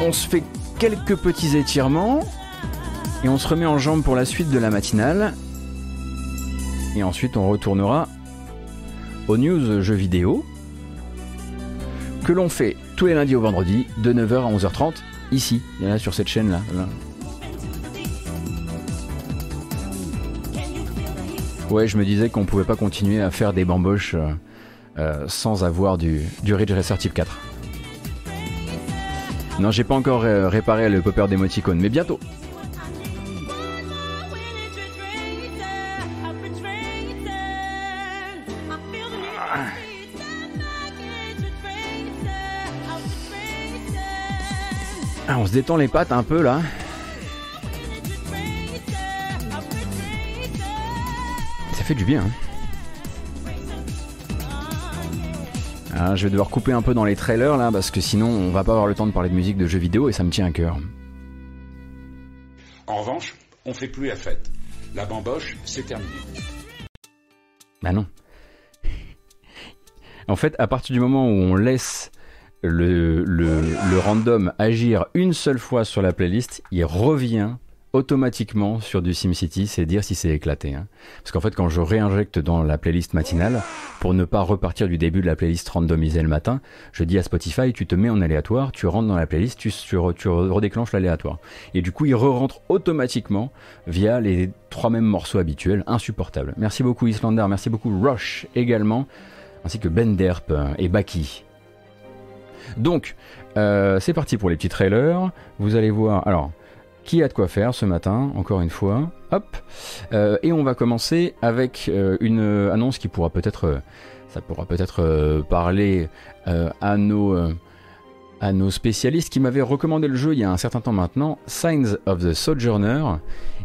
On se fait quelques petits étirements et on se remet en jambes pour la suite de la matinale. Et ensuite on retournera aux news jeux vidéo que l'on fait tous les lundis au vendredi de 9h à 11h30 ici, sur cette chaîne là. Ouais, je me disais qu'on pouvait pas continuer à faire des bamboches euh, euh, sans avoir du, du Ridge Racer Type 4. Non, j'ai pas encore euh, réparé le popper d'émoticône, mais bientôt. On se détend les pattes un peu là. Ça fait du bien. Hein. Ah, je vais devoir couper un peu dans les trailers là parce que sinon on va pas avoir le temps de parler de musique de jeux vidéo et ça me tient à cœur. En revanche, on fait plus la fête. La bamboche, c'est terminé. Bah non. En fait, à partir du moment où on laisse le, random agir une seule fois sur la playlist, il revient automatiquement sur du SimCity, c'est dire si c'est éclaté. Hein. Parce qu'en fait, quand je réinjecte dans la playlist matinale, pour ne pas repartir du début de la playlist randomisée le matin, je dis à Spotify, tu te mets en aléatoire, tu rentres dans la playlist, tu, redéclenches l'aléatoire. Et du coup, il re-rentre automatiquement via les trois mêmes morceaux habituels, insupportables. Merci beaucoup Islander, merci beaucoup Rush également, ainsi que Ben Derp et Baki. Donc, euh, c'est parti pour les petits trailers. Vous allez voir. Alors, qui a de quoi faire ce matin, encore une fois. Hop. Euh, et on va commencer avec euh, une annonce qui pourra peut-être. ça pourra peut-être parler à nos. à nos spécialistes qui m'avaient recommandé le jeu il y a un certain temps maintenant, Signs of the Sojourner,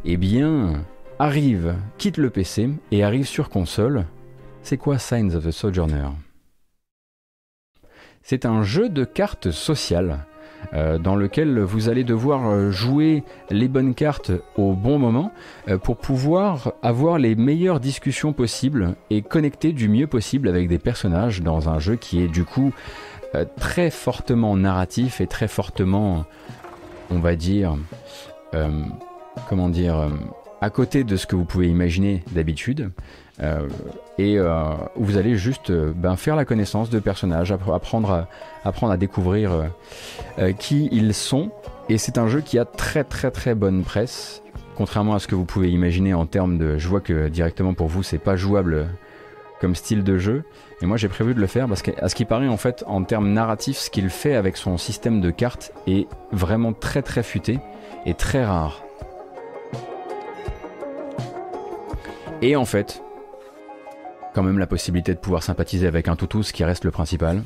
eh bien, arrive, quitte le PC et arrive sur console. C'est quoi Signs of the Sojourner? C'est un jeu de cartes sociales euh, dans lequel vous allez devoir euh, jouer les bonnes cartes au bon moment euh, pour pouvoir avoir les meilleures discussions possibles et connecter du mieux possible avec des personnages dans un jeu qui est du coup très fortement narratif et très fortement, on va dire, comment dire, à côté de ce que vous pouvez imaginer d'habitude. Euh, et euh, vous allez juste euh, ben, faire la connaissance de personnages, apprendre à, découvrir qui ils sont. Et c'est un jeu qui a très très très bonne presse, contrairement à ce que vous pouvez imaginer en termes de. Je vois que directement pour vous c'est pas jouable comme style de jeu. Et moi j'ai prévu de le faire parce qu'à ce qui paraît en fait en termes narratifs, ce qu'il fait avec son système de cartes est vraiment très très futé et très rare. Et en fait, quand même la possibilité de pouvoir sympathiser avec un toutou, ce qui reste le principal.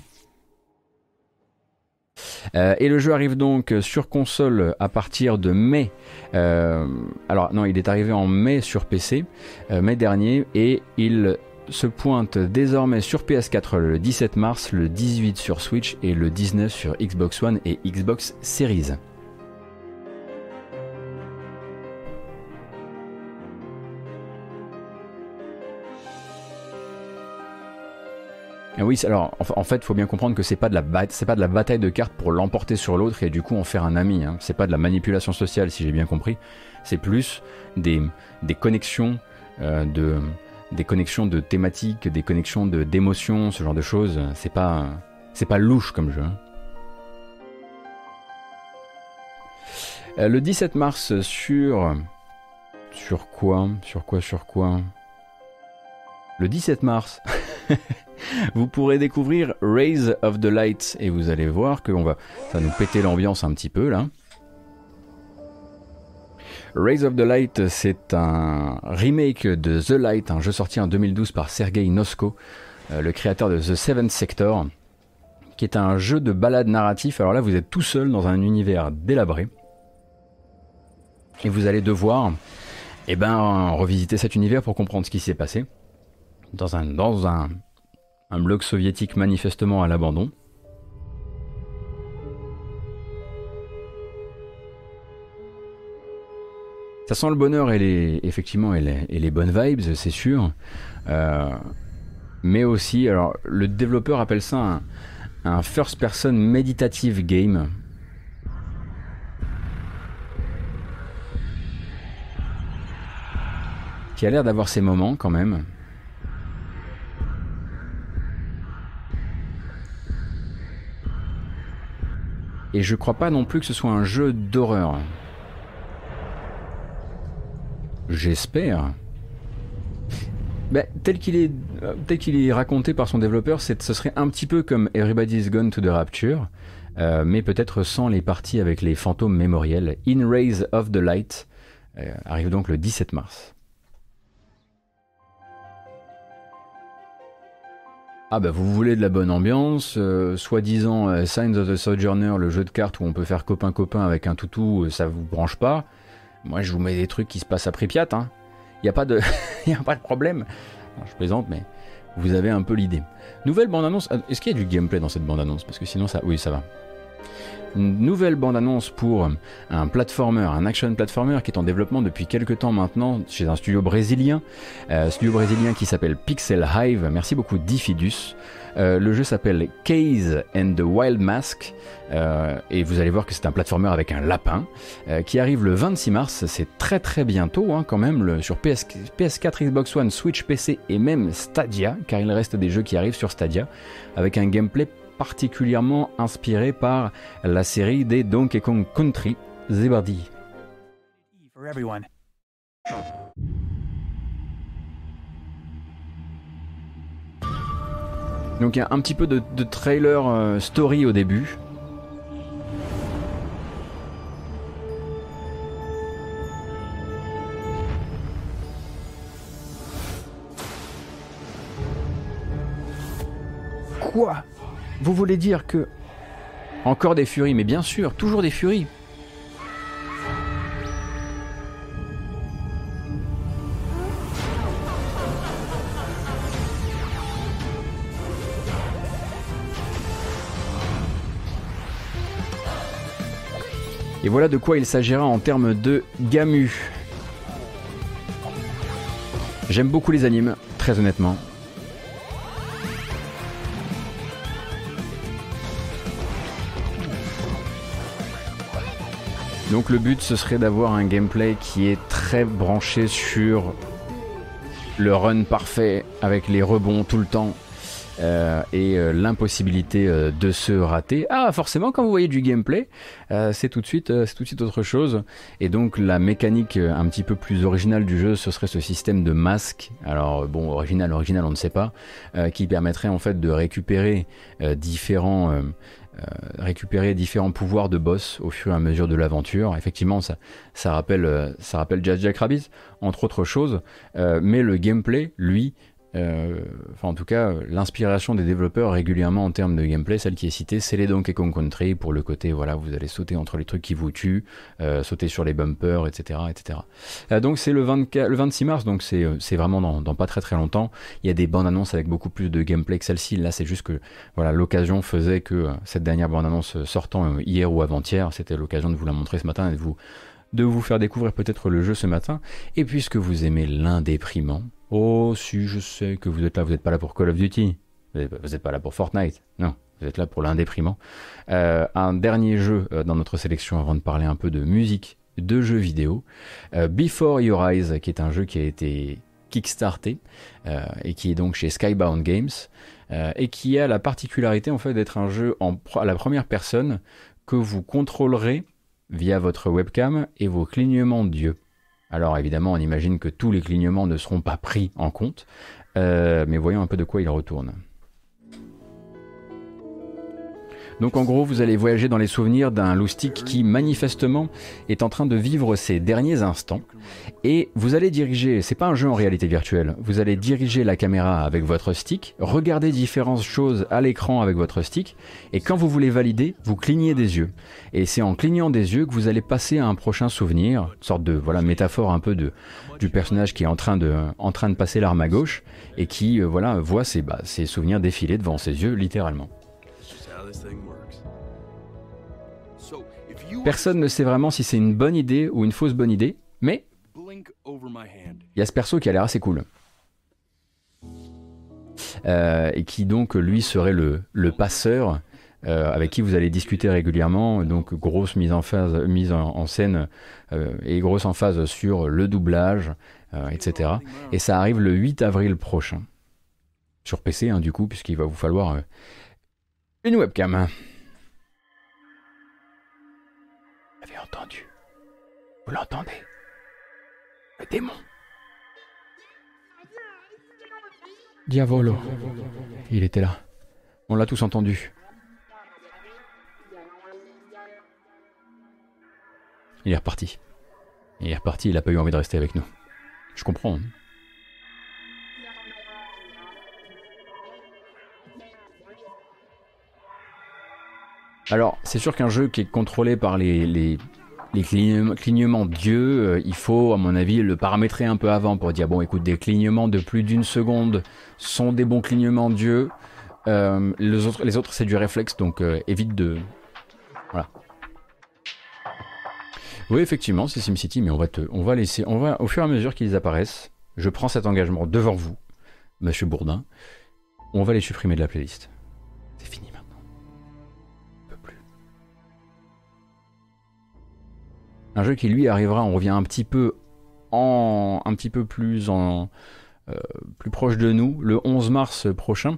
Euh, et le jeu arrive donc sur console à partir de mai. Euh, alors non, il est arrivé en mai sur PC, euh, mai dernier, et il se pointe désormais sur PS4 le 17 mars, le 18 sur Switch et le 19 sur Xbox One et Xbox Series. Oui, alors en fait, il faut bien comprendre que c'est pas de la pas de la bataille de cartes pour l'emporter sur l'autre et du coup en faire un ami. Hein. C'est pas de la manipulation sociale, si j'ai bien compris. C'est plus des, connexions euh, de des connexions de thématiques, des connexions de d'émotions, ce genre de choses. C'est pas pas louche comme jeu. Hein. Euh, le 17 mars sur sur quoi? Sur quoi Sur quoi? Le 17 mars. vous pourrez découvrir Rays of the Light et vous allez voir que on va, ça nous péter l'ambiance un petit peu là. Rays of the Light, c'est un remake de The Light, un jeu sorti en 2012 par Sergei Nosko, euh, le créateur de The Seventh Sector, qui est un jeu de balade narratif. Alors là, vous êtes tout seul dans un univers délabré. Et vous allez devoir eh ben, revisiter cet univers pour comprendre ce qui s'est passé dans un, dans un, un bloc soviétique manifestement à l'abandon. Ça sent le bonheur et les, effectivement et les, bonnes vibes, c'est sûr. Euh, mais aussi, alors le développeur appelle ça un, un first person meditative game. Qui a l'air d'avoir ses moments quand même. Et je crois pas non plus que ce soit un jeu d'horreur. J'espère. Ben, tel qu'il est, euh, tel qu'il est raconté par son développeur, c'est, ce serait un petit peu comme Everybody's Gone to the Rapture, euh, mais peut-être sans les parties avec les fantômes mémoriels. In Rays of the Light euh, arrive donc le 17 mars. Ah bah vous voulez de la bonne ambiance, euh, soi-disant euh, Signs of the Sojourner, le jeu de cartes où on peut faire copain-copain avec un toutou, euh, ça vous branche pas. Moi je vous mets des trucs qui se passent à Pripyat, hein. Y a pas de, y a pas de problème. je plaisante, mais vous avez un peu l'idée. Nouvelle bande-annonce. Est-ce qu'il y a du gameplay dans cette bande-annonce? Parce que sinon ça, oui ça va une nouvelle bande-annonce pour un platformer, un action platformer qui est en développement depuis quelques temps maintenant chez un studio brésilien, euh, studio brésilien qui s'appelle Pixel Hive. Merci beaucoup Diffidus. Euh, le jeu s'appelle Case and the Wild Mask euh, et vous allez voir que c'est un platformer avec un lapin qui arrive le 26 mars. C'est très très bientôt hein, quand même sur PS, PS4, Xbox One, Switch, PC et même Stadia car il reste des jeux qui arrivent sur Stadia avec un gameplay particulièrement inspiré par la série des Donkey Kong Country, Zebardi. Donc il y a un petit peu de, trailer euh, story au début. Quoi? Vous voulez dire que... Encore des furies, mais bien sûr, toujours des furies. Et voilà de quoi il s'agira en termes de Gamu. J'aime beaucoup les animes, très honnêtement. Donc le but ce serait d'avoir un gameplay qui est très branché sur le run parfait avec les rebonds tout le temps euh, et euh, l'impossibilité euh, de se rater. Ah forcément quand vous voyez du gameplay c'est tout de suite c'est tout de suite autre chose et donc la mécanique un petit peu plus originale du jeu ce serait ce système de masque alors bon original original on ne sait pas qui permettrait en fait de récupérer différents récupérer différents pouvoirs de boss au fur et à mesure de l'aventure. Effectivement, ça, ça rappelle, euh, ça rappelle Jazz Jack Rabbit, entre autres choses, euh, mais le gameplay, lui, euh, enfin en tout cas l'inspiration des développeurs régulièrement en termes de gameplay, celle qui est citée, c'est les Donkey Kong Country pour le côté voilà vous allez sauter entre les trucs qui vous tuent, euh, sauter sur les bumpers, etc. etc. Euh, donc c'est le, le 26 mars, donc c'est vraiment dans, dans, pas très très longtemps. Il y a des bandes annonces avec beaucoup plus de gameplay que celle-ci. Là c'est juste que voilà l'occasion faisait que cette dernière bande annonce sortant hier ou avant-hier, c'était l'occasion de vous la montrer ce matin et de vous de vous faire découvrir peut-être le jeu ce matin. Et puisque vous aimez l'indéprimant, Oh, si, je sais que vous êtes là, vous n'êtes pas là pour Call of Duty. Vous n'êtes pas là pour Fortnite, non. Vous êtes là pour l'indéprimant. Euh, un dernier jeu euh, dans notre sélection avant de parler un peu de musique, de jeux vidéo. Euh, Before Your Eyes, qui est un jeu qui a été kickstarté et qui est donc chez Skybound Games et qui a la particularité en fait d'être un jeu en, à la première personne que vous contrôlerez via votre webcam et vos clignements d'yeux. Alors évidemment, on imagine que tous les clignements ne seront pas pris en compte, mais voyons un peu de quoi il retourne. Donc en gros, vous allez voyager dans les souvenirs d'un loustic qui manifestement est en train de vivre ses derniers instants. Et vous allez diriger, c'est pas un jeu en réalité virtuelle, vous allez diriger la caméra avec votre stick, regarder différentes choses à l'écran avec votre stick, et quand vous voulez valider, vous clignez des yeux. Et c'est en clignant des yeux que vous allez passer à un prochain souvenir, une sorte de voilà métaphore un peu de du personnage qui est en train de en train de passer l'arme à gauche et qui euh, voilà voit ses, bah, ses souvenirs défiler devant ses yeux littéralement. Personne ne sait vraiment si c'est une bonne idée ou une fausse bonne idée, mais il y a ce perso qui a l'air assez cool. Euh, et qui donc lui serait le, passeur euh, avec qui vous allez discuter régulièrement. Donc grosse mise en, phase, mise en, scène euh, et grosse en phase sur le doublage, etc. Et ça arrive le 8 avril prochain. Sur PC, hein, du coup, puisqu'il va vous falloir une webcam. Vous l'entendez? Le démon. Diavolo. Il était là. On l'a tous entendu. Il est reparti. Il est reparti, il n'a pas eu envie de rester avec nous. Je comprends. Hein. Alors, c'est sûr qu'un jeu qui est contrôlé par les clignements d'yeux, euh, il faut, à mon avis, le paramétrer un peu avant pour dire bon, écoute, des clignements de plus d'une seconde sont des bons clignements d'yeux. Euh, les autres, les autres c'est du réflexe, donc euh, évite de. Voilà. Oui, effectivement, c'est SimCity, mais on va, te, on va laisser, on va, au fur et à mesure qu'ils apparaissent, je prends cet engagement devant vous, Monsieur Bourdin, on va les supprimer de la playlist. C'est fini. Un jeu qui lui arrivera, on revient un petit peu en un petit peu plus en euh, plus proche de nous le 11 mars prochain,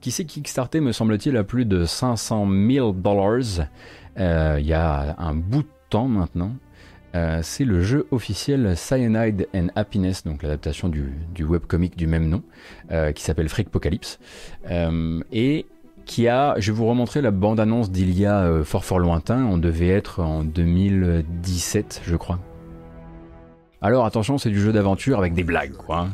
qui s'est kickstarté me semble-t-il à plus de 500 000 dollars euh, il y a un bout de temps maintenant. Euh, c'est le jeu officiel Cyanide and Happiness, donc l'adaptation du, webcomic du même nom, qui s'appelle Freakpocalypse. et qui a, je vais vous remontrer la bande-annonce d'il y a euh, fort fort lointain, on devait être en 2017 je crois. Alors attention, c'est du jeu d'aventure avec des blagues quoi.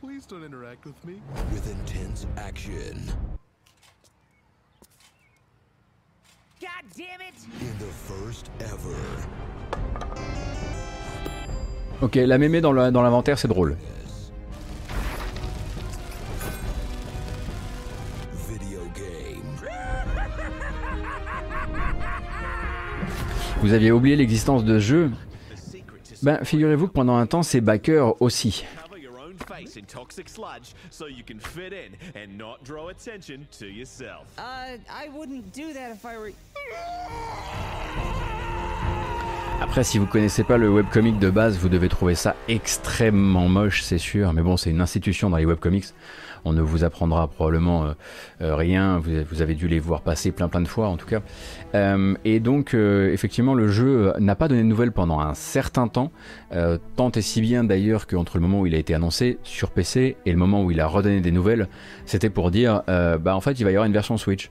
Please don't interact with me. With intense action. God damn it! In the first ever. Ok, la mémé dans l'inventaire, c'est drôle. Vous aviez oublié l'existence de ce jeu Ben, figurez-vous que pendant un temps, c'est backers aussi. Face in toxic sludge so you can fit in and not draw attention to yourself. Uh, I wouldn't do that if I were. Après, si vous connaissez pas le webcomic de base, vous devez trouver ça extrêmement moche, c'est sûr. Mais bon, c'est une institution dans les webcomics on ne vous apprendra probablement euh, euh, rien, vous, avez dû les voir passer plein plein de fois en tout cas. Euh, et donc effectivement le jeu n'a pas donné de nouvelles pendant un certain temps, tant et si bien d'ailleurs qu'entre le moment où il a été annoncé sur PC et le moment où il a redonné des nouvelles, c'était pour dire bah en fait il va y avoir une version Switch.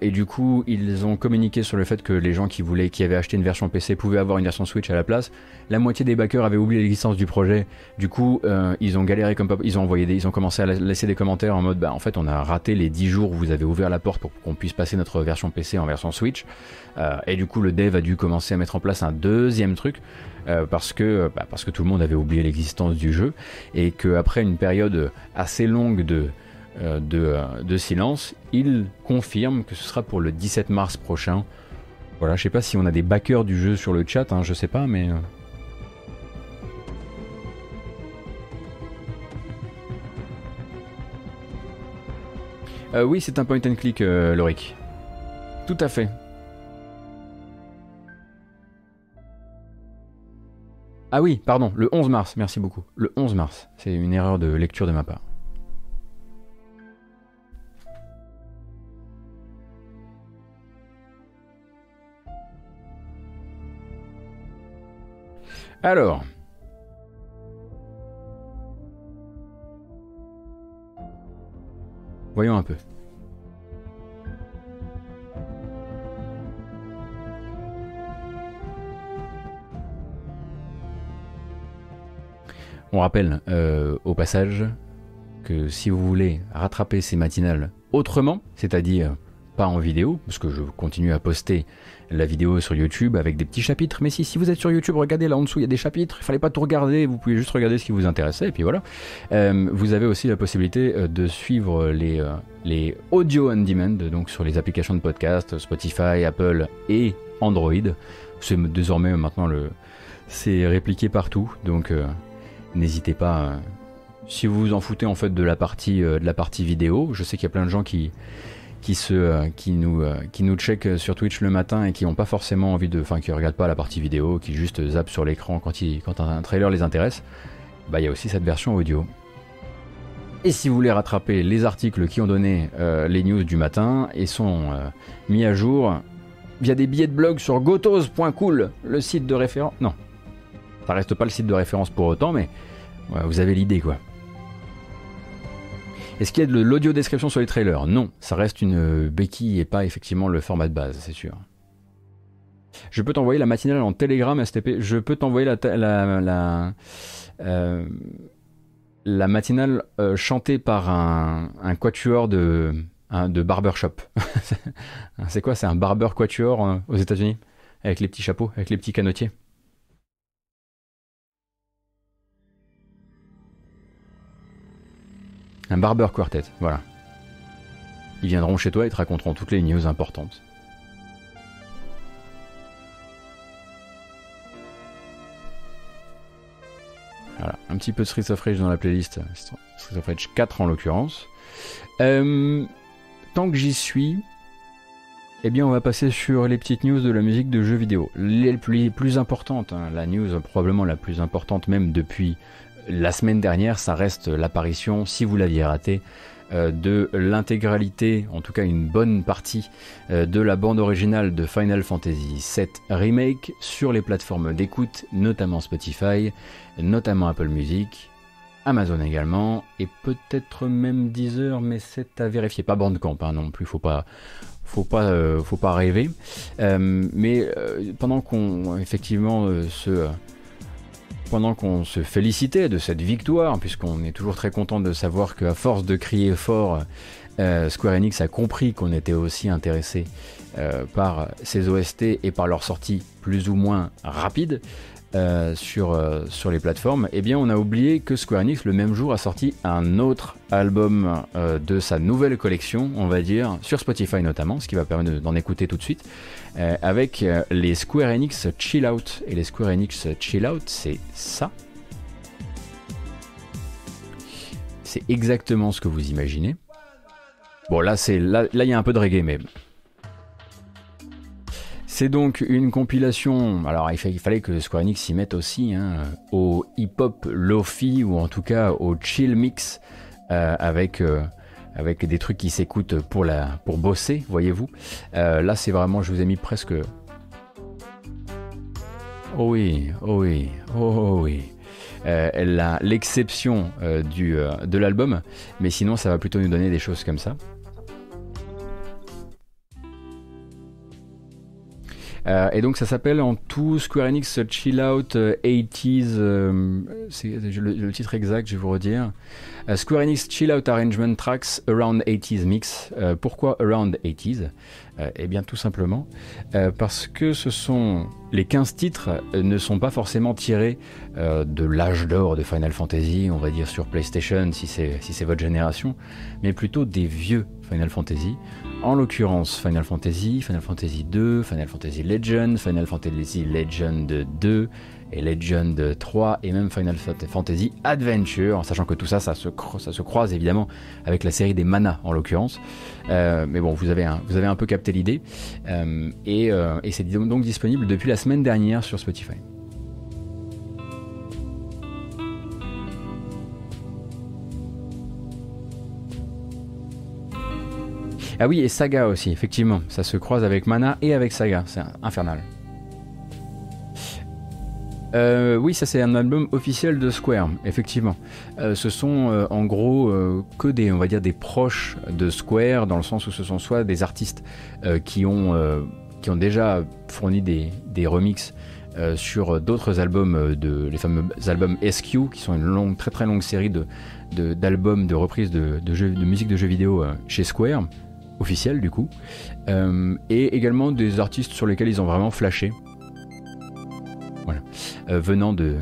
et du coup ils ont communiqué sur le fait que les gens qui voulaient, qui avaient acheté une version PC pouvaient avoir une version Switch à la place. La moitié des backers avaient oublié l'existence du projet. Du coup ils ont galéré comme pas, ils ont envoyé des, ils ont commencé à laisser des commentaires en mode bah en fait on a raté les 10 jours où vous avez ouvert la porte pour qu'on puisse passer notre version PC en version Switch euh, et du coup le dev a dû commencer à mettre en place un deuxième truc euh, parce que bah, parce que tout le monde avait oublié l'existence du jeu et qu'après une période assez longue de euh, de, silence, il confirme que ce sera pour le 17 mars prochain. Voilà, je sais pas si on a des backers du jeu sur le chat, hein, je sais pas, mais. Euh, oui, c'est un point and click, euh, Loric. Tout à fait. Ah oui, pardon, le 11 mars, merci beaucoup. Le 11 mars, c'est une erreur de lecture de ma part. Alors. Voyons un peu. On rappelle euh, au passage que si vous voulez rattraper ces matinales autrement, c'est-à-dire pas en vidéo, parce que je continue à poster la vidéo sur YouTube avec des petits chapitres, mais si, si vous êtes sur YouTube, regardez là en dessous, il y a des chapitres, il fallait pas tout regarder, vous pouvez juste regarder ce qui vous intéressait, et puis voilà. Euh, vous avez aussi la possibilité euh, de suivre les, euh, les audio on demand, donc sur les applications de podcast, Spotify, Apple et Android. C'est désormais maintenant le, c'est répliqué partout, donc n'hésitez pas. si vous vous en foutez en fait de la partie de la partie vidéo, je sais qu'il y a plein de gens qui euh, qui nous euh, qui check sur Twitch le matin et qui n'ont pas forcément envie de enfin qui regardent pas la partie vidéo, qui juste zappent sur l'écran quand un trailer les intéresse. Bah il y a aussi cette version audio. Et si vous voulez rattraper les articles qui ont donné euh, les news du matin et sont euh, mis à jour via des billets de blog sur gotos.cool, le site de référence. Non, ça reste pas le site de référence pour autant, mais vous avez l'idée quoi. Est-ce qu'il y a de l'audio description sur les trailers? Non, ça reste une euh, béquille et pas effectivement le format de base, c'est sûr. Je peux t'envoyer la matinale en Telegram STP. Je peux t'envoyer la, euh, matinale euh, chantée par un, quatuor de, barbershop. c'est quoi? C'est un barber quatuor aux États-Unis? Avec les petits chapeaux, avec les petits canotiers Un barber quartet, voilà. Ils viendront chez toi et te raconteront toutes les news importantes. Voilà, un petit peu de Streets of Rage dans la playlist, Streets of Rage 4 en l'occurrence. Euh, tant que j'y suis, eh bien on va passer sur les petites news de la musique de jeux vidéo. Les plus, importantes, hein, la news probablement la plus importante même depuis la semaine dernière, ça reste l'apparition, si vous l'aviez raté, euh, de l'intégralité, en tout cas une bonne partie euh, de la bande originale de Final Fantasy VII Remake sur les plateformes d'écoute, notamment Spotify, notamment Apple Music, Amazon également, et peut-être même Deezer, mais c'est à vérifier. Pas Bandcamp hein, non plus, faut pas, faut pas, euh, faut pas rêver. Mais pendant qu'on effectivement se pendant qu'on se félicitait de cette victoire, puisqu'on est toujours très content de savoir qu'à force de crier fort, euh, Square Enix a compris qu'on était aussi intéressé euh, par ces OST et par leur sortie plus ou moins rapide euh, sur, sur les plateformes, eh bien on a oublié que Square Enix le même jour a sorti un autre album de sa nouvelle collection, on va dire, sur Spotify notamment, ce qui va permettre de- d'en écouter tout de suite, euh, avec euh, les Square Enix Chill Out. Et les Square Enix Chill Out, c'est ça. C'est exactement ce que vous imaginez. Bon, là, c'est là, il y a un peu de reggae, mais c'est donc une compilation. Alors, il, fa- il fallait que Square Enix s'y mette aussi hein, au hip-hop lofi ou en tout cas au chill mix euh, avec avec des trucs qui s'écoutent pour la pour bosser, voyez-vous. Euh, là, c'est vraiment, je vous ai mis presque. Oh oui, oh oui, oh, oh oui. Euh, l'exception euh, de l'album, mais sinon, ça va plutôt nous donner des choses comme ça. Euh, et donc ça s'appelle en tout Square Enix Chill Out 80s. euh, c'est le, titre exact, je vais vous redire. Euh, Square Enix Chill Out Arrangement Tracks Around 80s Mix. Euh, pourquoi Around 80s Euh, Eh bien tout simplement euh, parce que ce sont les 15 titres euh, ne sont pas forcément tirés euh, de l'âge d'or de Final Fantasy, on va dire sur PlayStation si c'est si c'est votre génération, mais plutôt des vieux Final Fantasy. En l'occurrence Final Fantasy, Final Fantasy 2, Final Fantasy Legend, Final Fantasy Legend 2 et Legend 3 et même Final Fantasy Adventure, en sachant que tout ça, ça se, croise évidemment avec la série des Mana en l'occurrence. Euh, mais bon, vous avez un, peu capté l'idée. Euh, euh, et c'est donc disponible depuis la semaine dernière sur Spotify. Ah oui, et Saga aussi, effectivement. Ça se croise avec Mana et avec Saga. C'est infernal. Euh, oui, ça c'est un album officiel de Square, effectivement. Euh, ce sont euh, en gros que des, on va dire, des proches de Square, dans le sens où ce sont soit des artistes qui, ont, qui ont déjà fourni des, des remixes sur d'autres albums, de, les fameux albums SQ, qui sont une longue, très très longue série de, de- d'albums de, reprises de, de, de musique de jeux vidéo chez Square, officiel du coup, Euh, et également des artistes sur lesquels ils ont vraiment flashé euh, venant de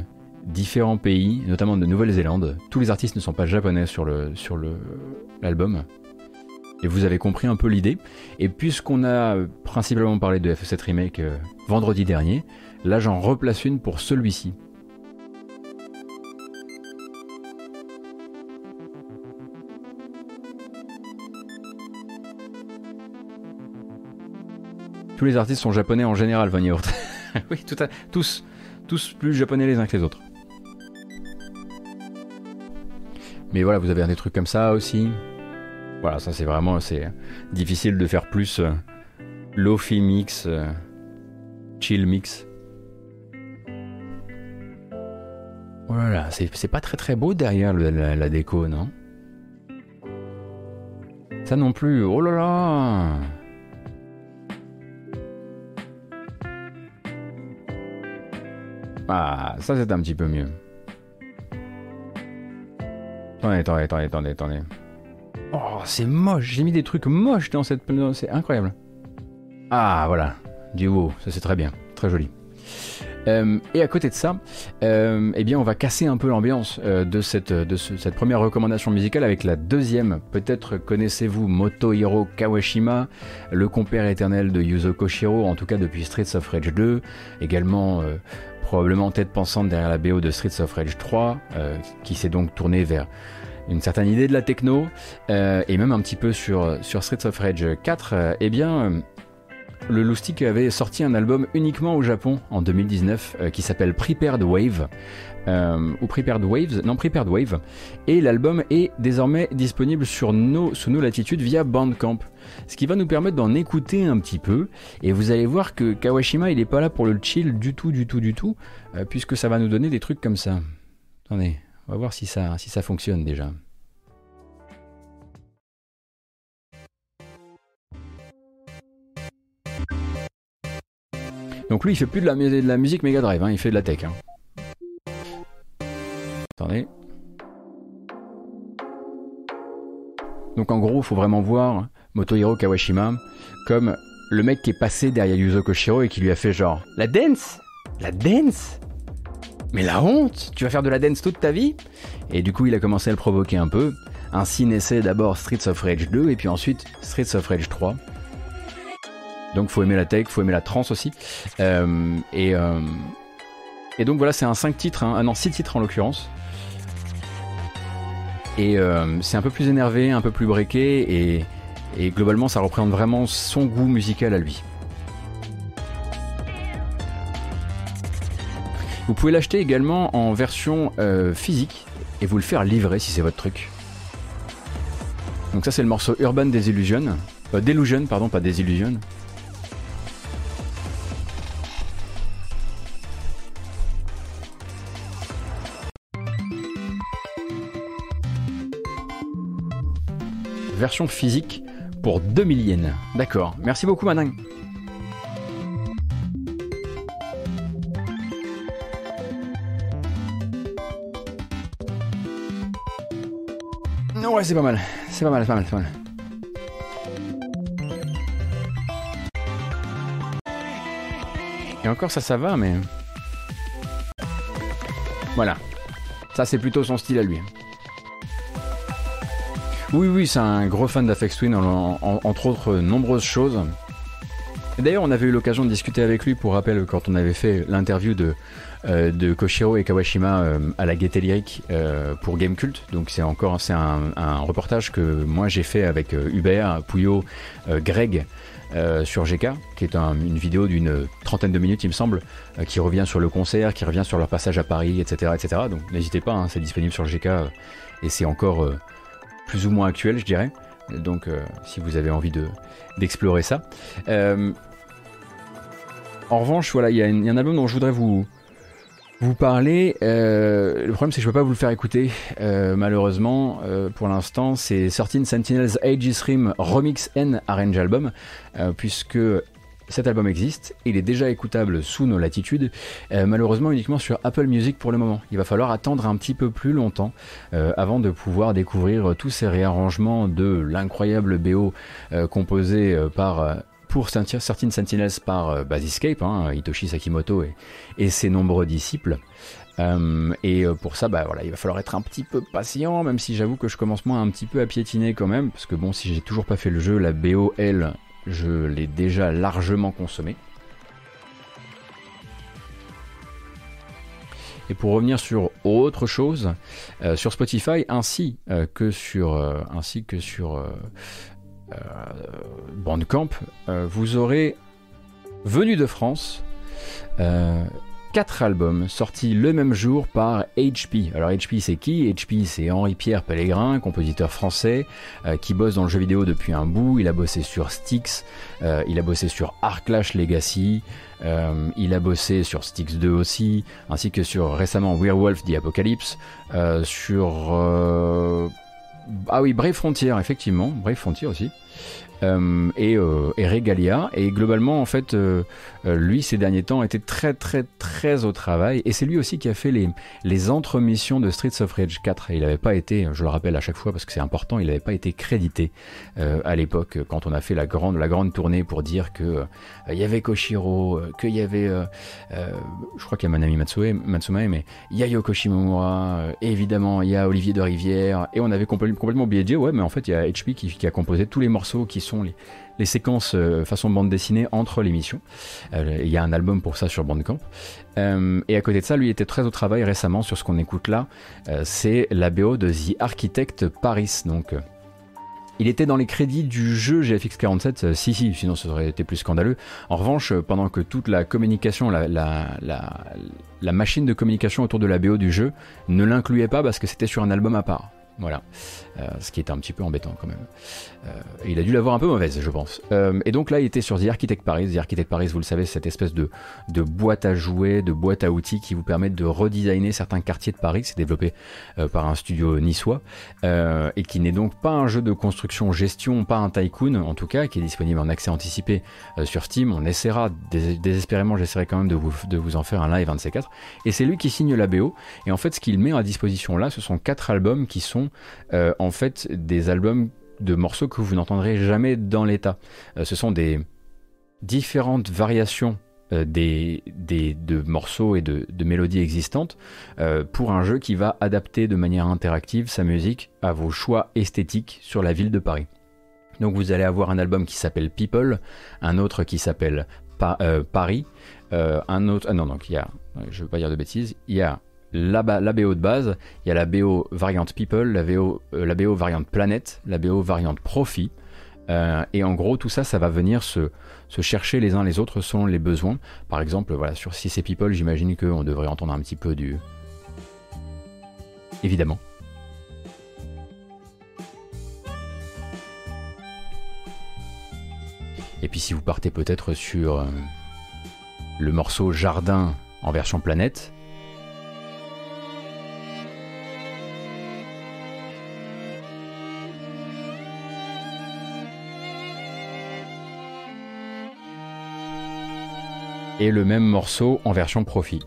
différents pays, notamment de Nouvelle-Zélande. Tous les artistes ne sont pas japonais sur le sur le l'album. Et vous avez compris un peu l'idée. Et puisqu'on a principalement parlé de FF7 Remake euh, vendredi dernier, là j'en replace une pour celui-ci. Tous les artistes sont japonais en général, Von Yaourt. oui, tout à, tous, tous plus japonais les uns que les autres. Mais voilà, vous avez des trucs comme ça aussi. Voilà, ça c'est vraiment c'est difficile de faire plus euh, lofi mix, euh, chill mix. Voilà, c'est c'est pas très très beau derrière la, la déco, non? Ça non plus. Oh là là Ah, ça c'est un petit peu mieux. Attendez, attendez, attendez, attendez, attendez. Oh, c'est moche, j'ai mis des trucs moches dans cette... C'est incroyable. Ah, voilà. Du haut, ça c'est très bien, très joli. Euh, et à côté de ça, euh, eh bien, on va casser un peu l'ambiance euh, de, cette, cette première recommandation musicale avec la deuxième. Peut-être connaissez-vous Motohiro Kawashima, le compère éternel de Yuzo Koshiro, en tout cas depuis Streets of Rage 2, également probablement tête pensante derrière la BO de Streets of Rage 3, euh, qui s'est donc tourné vers une certaine idée de la techno, euh, et même un petit peu sur, sur Streets of Rage 4, euh, eh bien, le Loustic avait sorti un album uniquement au Japon en 2019 euh, qui s'appelle Prepared Wave. Euh, ou Prepared Waves, non Prepared Wave, et l'album est désormais disponible sur nos, sous nos latitudes via Bandcamp, ce qui va nous permettre d'en écouter un petit peu, et vous allez voir que Kawashima il est pas là pour le chill du tout, du tout, du tout, euh, puisque ça va nous donner des trucs comme ça. Attendez, on va voir si ça, si ça fonctionne déjà. Donc lui, il fait plus de la, musique Mega Drive, hein, il fait de la tech. hein. Attendez. Donc en gros, il faut vraiment voir Motohiro Kawashima comme le mec qui est passé derrière Yuzo Koshiro et qui lui a fait genre La dance La dance Mais la honte Tu vas faire de la dance toute ta vie? Et du coup, il a commencé à le provoquer un peu. Ainsi naissait d'abord Streets of Rage 2 et puis ensuite Streets of Rage 3. Donc faut aimer la tech, faut aimer la trance aussi. Euh, et, euh, et donc voilà, c'est un 5 titres, hein, ah non 6 titres en l'occurrence. Et euh, c'est un peu plus énervé, un peu plus breaké, et, globalement ça représente vraiment son goût musical à lui. Vous pouvez l'acheter également en version euh, physique et vous le faire livrer si c'est votre truc. Donc ça c'est le morceau Urban Desillusion, euh, pardon, pas Desillusion. version physique pour 2000 yens. D'accord, merci beaucoup Manang. Ouais, c'est pas mal, c'est pas mal, c'est pas mal, c'est pas mal. Et encore ça, ça va, mais... Voilà. Ça, c'est plutôt son style à lui. Oui, oui, c'est un gros fan d'Afex Twin, en- en- entre autres nombreuses choses. D'ailleurs, on avait eu l'occasion de discuter avec lui, pour rappel, quand on avait fait l'interview de, euh, Koshiro et Kawashima euh, à la Gaieté Lyrique euh, pour Game Cult. Donc c'est encore c'est un, reportage que moi j'ai fait avec euh, Hubert, Pouillot, euh, Greg euh, sur GK, qui est un- une vidéo d'une trentaine de minutes, il me semble, euh, qui revient sur le concert, qui revient sur leur passage à Paris, etc. etc. Donc n'hésitez pas, hein, c'est disponible sur GK euh, et c'est encore euh, plus ou moins actuel, je dirais. Donc euh, si vous avez envie de d'explorer ça. Euh, en revanche, voilà, il y, a une- un album dont je voudrais vous, parler. Euh, le problème, c'est que je peux pas vous le faire écouter, malheureusement, pour l'instant. C'est 13 Sentinels Aegis Rim Remix N Arrange Album, puisque cet album existe. Il est déjà écoutable sous nos latitudes, euh, malheureusement uniquement sur Apple Music pour le moment. Il va falloir attendre un petit peu plus longtemps euh, avant de pouvoir découvrir tous ces réarrangements de l'incroyable BO euh, composé euh, euh, pour Certain Sentinels par euh, Basiscape, hein, Hitoshi Sakimoto et, ses nombreux disciples. Euh, et euh, pour ça, bah il va falloir être un petit peu patient, même si j'avoue que je commence moi un petit peu à piétiner quand même, parce que bon, si j'ai toujours pas fait le jeu, la BO, elle, je l'ai déjà largement consommée. Et pour revenir sur autre chose, euh, sur Spotify ainsi euh, que sur euh, ainsi que sur Bandcamp, vous aurez venu de France euh, quatre albums sortis le même jour par HP. Alors HP c'est qui? HP c'est Henri-Pierre Pellegrin, compositeur français euh, qui bosse dans le jeu vidéo depuis un bout. Il a bossé sur Styx, euh, il a bossé sur Arclash Legacy, euh, il a bossé sur Styx 2 aussi, ainsi que sur récemment Werewolf the Apocalypse, sur ah oui Brave Frontier effectivement, Brave Frontier aussi. Euh, et, euh, et Regalia. Et globalement, en fait, euh, euh, lui, ces derniers temps, était très, très, très au travail. Et c'est lui aussi qui a fait les, les entremissions de Streets of Rage 4. Et il n'avait pas été, je le rappelle à chaque fois parce que c'est important, il n'avait pas été crédité euh, à l'époque quand on a fait la grande, la grande tournée pour dire que il y avait Koshiro, qu'il y avait, je crois qu'il y a Manami Matsue, Matsumae, mais il y a Yoko Shimomura, évidemment, il y a Olivier de Rivière. Et on avait complè- complètement oublié de dire, ouais, mais en fait, il y a HP qui, qui a composé tous les morceaux qui sont les, les séquences euh, façon bande dessinée entre l'émission. Euh, Il y a un album pour ça sur Bandcamp. Euh, et à côté de ça, lui était très au travail récemment sur ce qu'on écoute là. Euh, c'est la BO de The Architect Paris. Donc, il était dans les crédits du jeu GFX 47, euh, si si, sinon ça aurait été plus scandaleux. En revanche, pendant que toute la communication, la, machine de communication autour de la BO du jeu ne l'incluait pas parce que c'était sur un album à part. Voilà, ce qui était un petit peu embêtant quand même. Euh, il a dû l'avoir un peu mauvaise, je pense. Euh, et donc là, il était sur The Architect Paris. The Architect Paris, vous le savez, cette espèce de, de boîte à jouets, de boîte à outils qui vous permettent de redesigner certains quartiers de Paris. C'est développé euh, par un studio niçois euh, et qui n'est donc pas un jeu de construction-gestion, pas un tycoon en tout cas, qui est disponible en accès anticipé euh, sur Steam. On essaiera, dés- désespérément, j'essaierai quand même de vous, de vous en faire un live 24. Et c'est lui qui signe la BO. Et en fait, ce qu'il met à disposition là, ce sont quatre albums qui sont euh, en fait des albums de morceaux que vous n'entendrez jamais dans l'état. Euh, ce sont des différentes variations euh, des, des- de morceaux et de, de mélodies existantes pour un jeu qui va adapter de manière interactive sa musique à vos choix esthétiques sur la ville de Paris. Donc vous allez avoir un album qui s'appelle People, un autre qui s'appelle Pa- Paris, un autre... Ah non, donc il y a... Je veux pas dire de bêtises. Il y a la, BO de base, il y a la BO variante People, la BO, euh, la variante Planète, la BO variante Profit. Euh, et en gros, tout ça, ça va venir se, se chercher les uns les autres selon les besoins. Par exemple, voilà, sur si c'est People, j'imagine qu'on devrait entendre un petit peu du. Évidemment. Et puis si vous partez peut-être sur euh, le morceau Jardin en version planète, et le même morceau en version profit.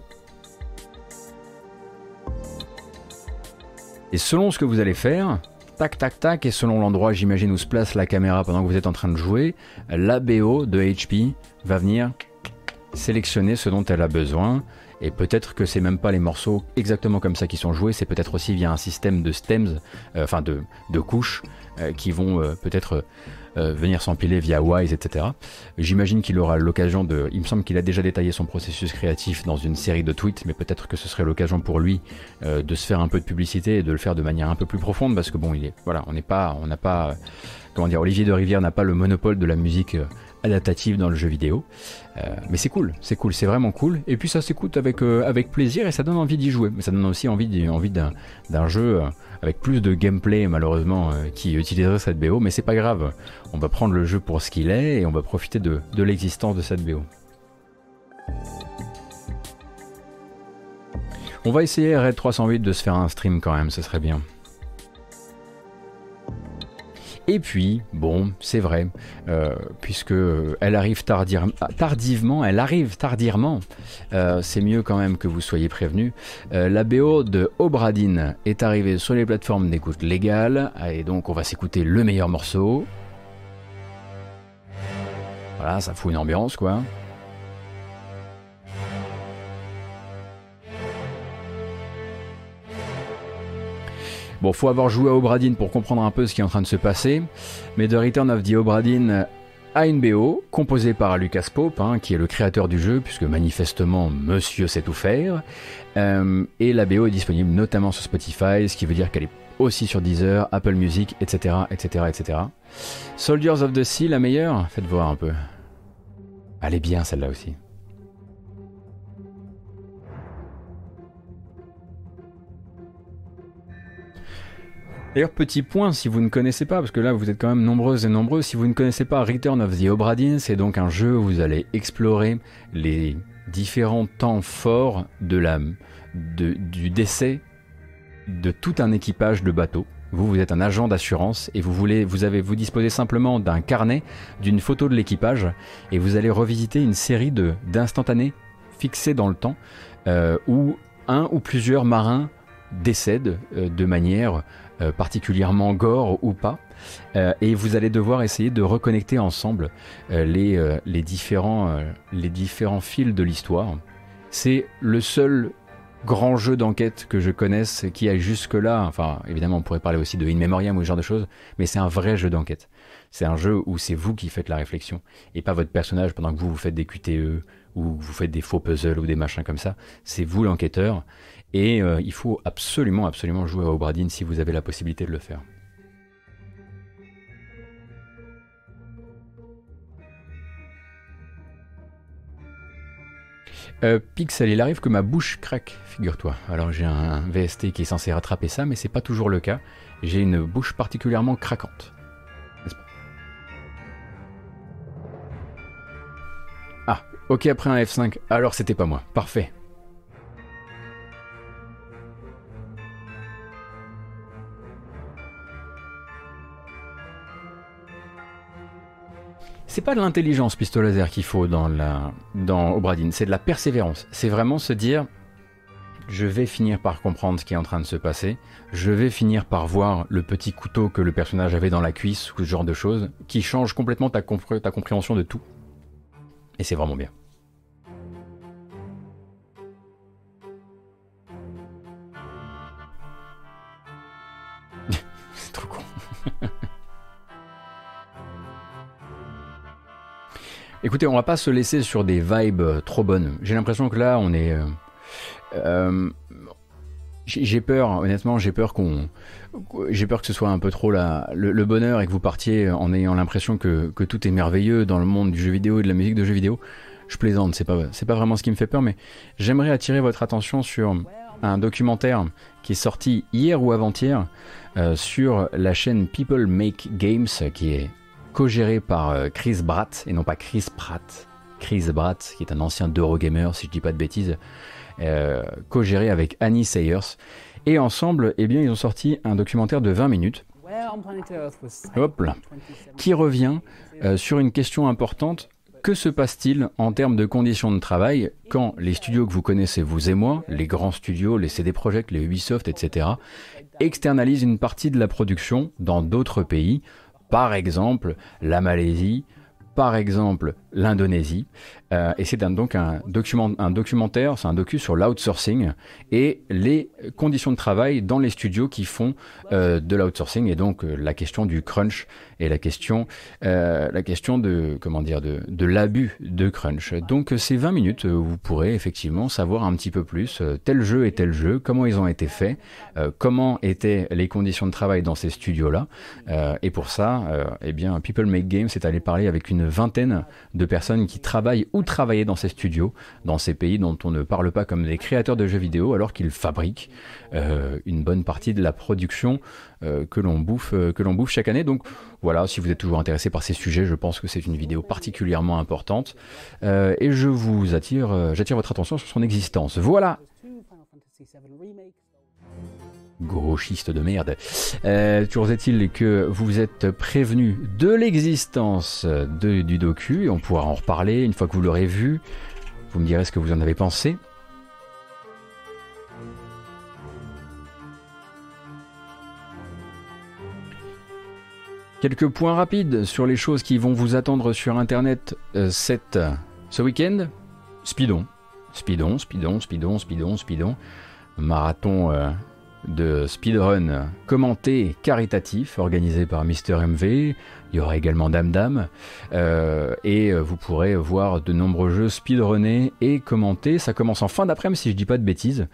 Et selon ce que vous allez faire, tac tac tac, et selon l'endroit, j'imagine, où se place la caméra pendant que vous êtes en train de jouer, la BO de HP va venir sélectionner ce dont elle a besoin. Et peut-être que c'est même pas les morceaux exactement comme ça qui sont joués, c'est peut-être aussi via un système de stems, euh, enfin de, de couches, euh, qui vont euh, peut-être euh, venir s'empiler via Wise, etc. J'imagine qu'il aura l'occasion de. Il me semble qu'il a déjà détaillé son processus créatif dans une série de tweets, mais peut-être que ce serait l'occasion pour lui euh, de se faire un peu de publicité et de le faire de manière un peu plus profonde, parce que bon, il est. Voilà, on n'est pas. On n'a pas. Comment dire, Olivier de Rivière n'a pas le monopole de la musique euh, adaptative dans le jeu vidéo. Mais c'est cool, c'est cool, c'est vraiment cool. Et puis ça s'écoute avec, avec plaisir et ça donne envie d'y jouer. Mais ça donne aussi envie, envie d'un, jeu avec plus de gameplay, malheureusement, euh, qui utiliserait cette BO. Mais c'est pas grave, on va prendre le jeu pour ce qu'il est et on va profiter de, de l'existence de cette BO. On va essayer Red 308 de se faire un stream quand même, ce serait bien. Et puis, bon, c'est vrai, euh, puisque elle arrive tardivement, elle arrive tardivement, euh, c'est mieux quand même que vous soyez prévenus. Euh, la BO de Obradine est arrivée sur les plateformes d'écoute légales, et donc on va s'écouter le meilleur morceau. Voilà, ça fout une ambiance quoi. Bon, faut avoir joué à Obradine pour comprendre un peu ce qui est en train de se passer. Mais The Return of the Obradine a une BO composée par Lucas Pope, hein, qui est le créateur du jeu, puisque manifestement Monsieur sait tout faire. Et la BO est disponible notamment sur Spotify, ce qui veut dire qu'elle est aussi sur Deezer, Apple Music, etc., etc., etc. Soldiers of the Sea, la meilleure? Faites voir un peu. Elle est bien celle-là aussi. D'ailleurs, petit point, si vous ne connaissez pas, parce que là vous êtes quand même nombreuses et nombreux, si vous ne connaissez pas Return of the Obradine, c'est donc un jeu où vous allez explorer les différents temps forts de de- du décès de tout un équipage de bateau. Vous, vous êtes un agent d'assurance et vous voulez, vous avez, vous disposez simplement d'un carnet, d'une photo de l'équipage et vous allez revisiter une série de d'instantanés fixés dans le temps euh, où un ou plusieurs marins décèdent euh, de manière euh, particulièrement gore ou pas. Euh, et vous allez devoir essayer de reconnecter ensemble euh, les, euh, les, différents, euh, les différents fils de l'histoire. C'est le seul grand jeu d'enquête que je connaisse qui a jusque-là, enfin évidemment on pourrait parler aussi de In Memoriam ou ce genre de choses, mais c'est un vrai jeu d'enquête. C'est un jeu où c'est vous qui faites la réflexion et pas votre personnage pendant que vous vous faites des QTE ou vous faites des faux puzzles ou des machins comme ça. C'est vous l'enquêteur et euh, il faut absolument, absolument jouer à Obradine si vous avez la possibilité de le faire. Euh, Pixel, il arrive que ma bouche craque, figure-toi. Alors j'ai un VST qui est censé rattraper ça, mais c'est pas toujours le cas. J'ai une bouche particulièrement craquante. Ah, ok après un F5. Alors c'était pas moi. Parfait. C'est pas de l'intelligence pistolet laser qu'il faut dans la dans Obradine, c'est de la persévérance. C'est vraiment se dire je vais finir par comprendre ce qui est en train de se passer, je vais finir par voir le petit couteau que le personnage avait dans la cuisse ou ce genre de choses qui change complètement ta, compr- ta compréhension de tout. Et c'est vraiment bien. c'est trop con. Écoutez, on va pas se laisser sur des vibes euh, trop bonnes. J'ai l'impression que là, on est. euh, euh, j'ai peur, honnêtement, j'ai peur qu'on. J'ai peur que ce soit un peu trop la, le, bonheur et que vous partiez en ayant l'impression que, tout est merveilleux dans le monde du jeu vidéo et de la musique de jeu vidéo. Je plaisante, c'est pas, pas vraiment ce qui me fait peur, mais j'aimerais attirer votre attention sur un documentaire qui est sorti hier ou avant-hier sur la chaîne People Make Games, qui est co-géré par euh, Chris Bratt, et non pas Chris Pratt. Chris Bratt, qui est un ancien d'Eurogamer, si je dis pas de bêtises, euh, co-géré avec Annie Sayers. Et ensemble, eh bien, ils ont sorti un documentaire de 20 minutes, hop là, qui revient euh, sur une question importante que se passe-t-il en termes de conditions de travail quand les studios que vous connaissez, vous et moi, les grands studios, les CD Projekt, les Ubisoft, etc., externalisent une partie de la production dans d'autres pays, par exemple la Malaisie, par exemple l'Indonésie. Euh, et c'est donc un, document, un documentaire, c'est un docu sur l'outsourcing et les conditions de travail dans les studios qui font euh, de l'outsourcing et donc euh, la question du crunch et la question, la question de comment dire de, de l'abus de crunch. Donc ces 20 minutes, vous pourrez effectivement savoir un petit peu plus tel jeu et tel jeu, comment ils ont été faits, comment étaient les conditions de travail dans ces studios-là. et pour ça, eh bien, People Make Games est allé parler avec une vingtaine de personnes qui travaillent travaillaient dans ces studios, dans ces pays dont on ne parle pas comme des créateurs de jeux vidéo, alors qu'ils fabriquent euh, une bonne partie de la production euh, que l'on bouffe, euh, que l'on bouffe chaque année. Donc voilà, si vous êtes toujours intéressé par ces sujets, je pense que c'est une vidéo particulièrement importante et je vous attire, j'attire votre attention sur son existence. Voilà. Gauchiste de merde. Euh, toujours est-il que vous êtes prévenu de l'existence du docu, on pourra en reparler une fois que vous l'aurez vu. Vous me direz ce que vous en avez pensé. Quelques points rapides sur les choses qui vont vous attendre sur Internet euh, ce week-end. Speedon. Speedon, speedon, speedon, speedon, speedon. Marathon euh, de speedrun commenté caritatif organisé par Mister MV. Il y aura également Dame Dame. Euh, et vous pourrez voir de nombreux jeux speedrunnés et commentés. Ça commence en fin d'après-midi si je dis pas de bêtises.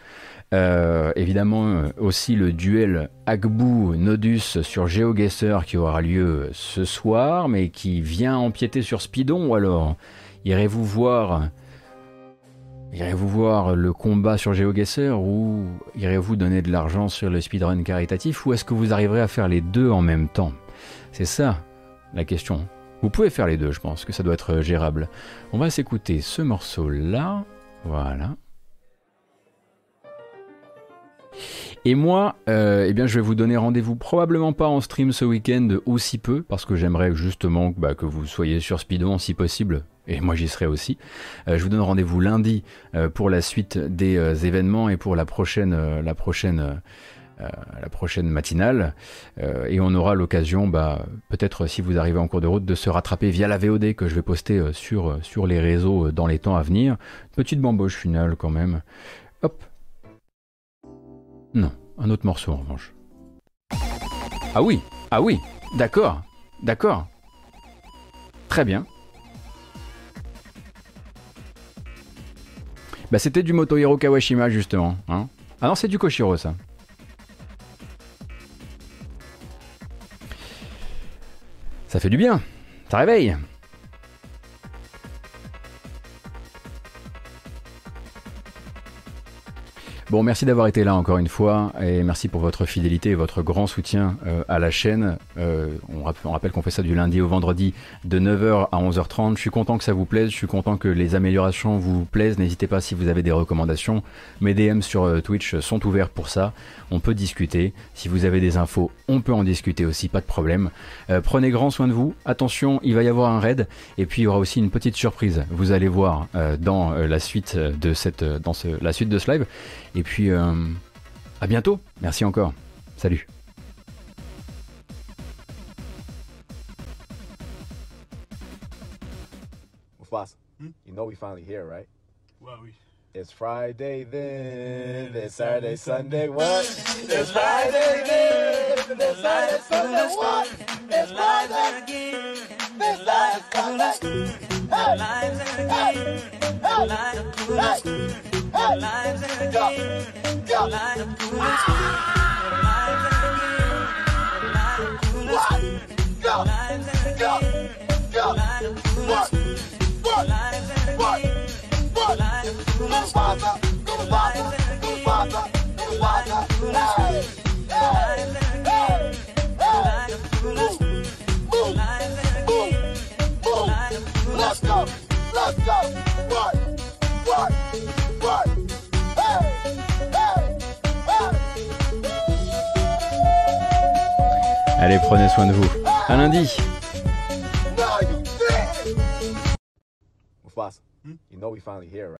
Euh, évidemment aussi le duel Agbu-Nodus sur GeoGuessr qui aura lieu ce soir, mais qui vient empiéter sur Speedon. Ou alors, irez-vous voir Irez-vous voir le combat sur GeoGuessr ou irez-vous donner de l'argent sur le speedrun caritatif ou est-ce que vous arriverez à faire les deux en même temps? C'est ça la question. Vous pouvez faire les deux, je pense que ça doit être gérable. On va s'écouter ce morceau-là. Voilà. Et moi, euh, eh bien, je vais vous donner rendez-vous probablement pas en stream ce week-end aussi peu, parce que j'aimerais justement bah, que vous soyez sur Speedon si possible. Et moi j'y serai aussi. Euh, je vous donne rendez-vous lundi euh, pour la suite des événements et pour la prochaine, la prochaine, la prochaine matinale. et on aura l'occasion, bah, peut-être si vous arrivez en cours de route, de se rattraper via la VOD que je vais poster sur, sur les réseaux dans les temps à venir. Petite bamboche finale quand même. Hop, non, un autre morceau en revanche. Ah oui, ah oui, d'accord, d'accord. Très bien. Bah c'était du Motohiro Kawashima justement. Hein ah non, c'est du Koshiro ça. Ça fait du bien, ça réveille. Bon, merci d'avoir été là encore une fois et merci pour votre fidélité et votre grand soutien euh, à la chaîne. Euh, on, rappelle, qu'on fait ça du lundi au vendredi de 9h à 11h30. Je suis content que ça vous plaise, je suis content que les améliorations vous plaisent. N'hésitez pas si vous avez des recommandations. Mes DM sur euh, Twitch sont ouverts pour ça. On peut discuter. Si vous avez des infos, on peut en discuter aussi, pas de problème. prenez grand soin de vous. Attention, il va y avoir un raid et puis il y aura aussi une petite surprise. Vous allez voir dans la suite de cette, dans la suite de ce live. Et puis, euh, à bientôt. Merci encore. Salut. Mufasa, hmm? you know we finally here, right? Well, we. It's Friday then, it's Saturday, Sunday, what? It's Friday then, it's Saturday, Sunday, what? It's Friday again, it's Saturday, Sunday. Hey, hey, hey, hey. Lives again. Light up cool lives again. Light up lives again. Light up cool lives lives again. Light up cool lives lives again. Light up cool lives lives again. Light up cool lives lives again. Light up cool Let's go. Let's go. What? What? Allez, prenez soin de vous. À lundi Mufasa, you know we finally here, right?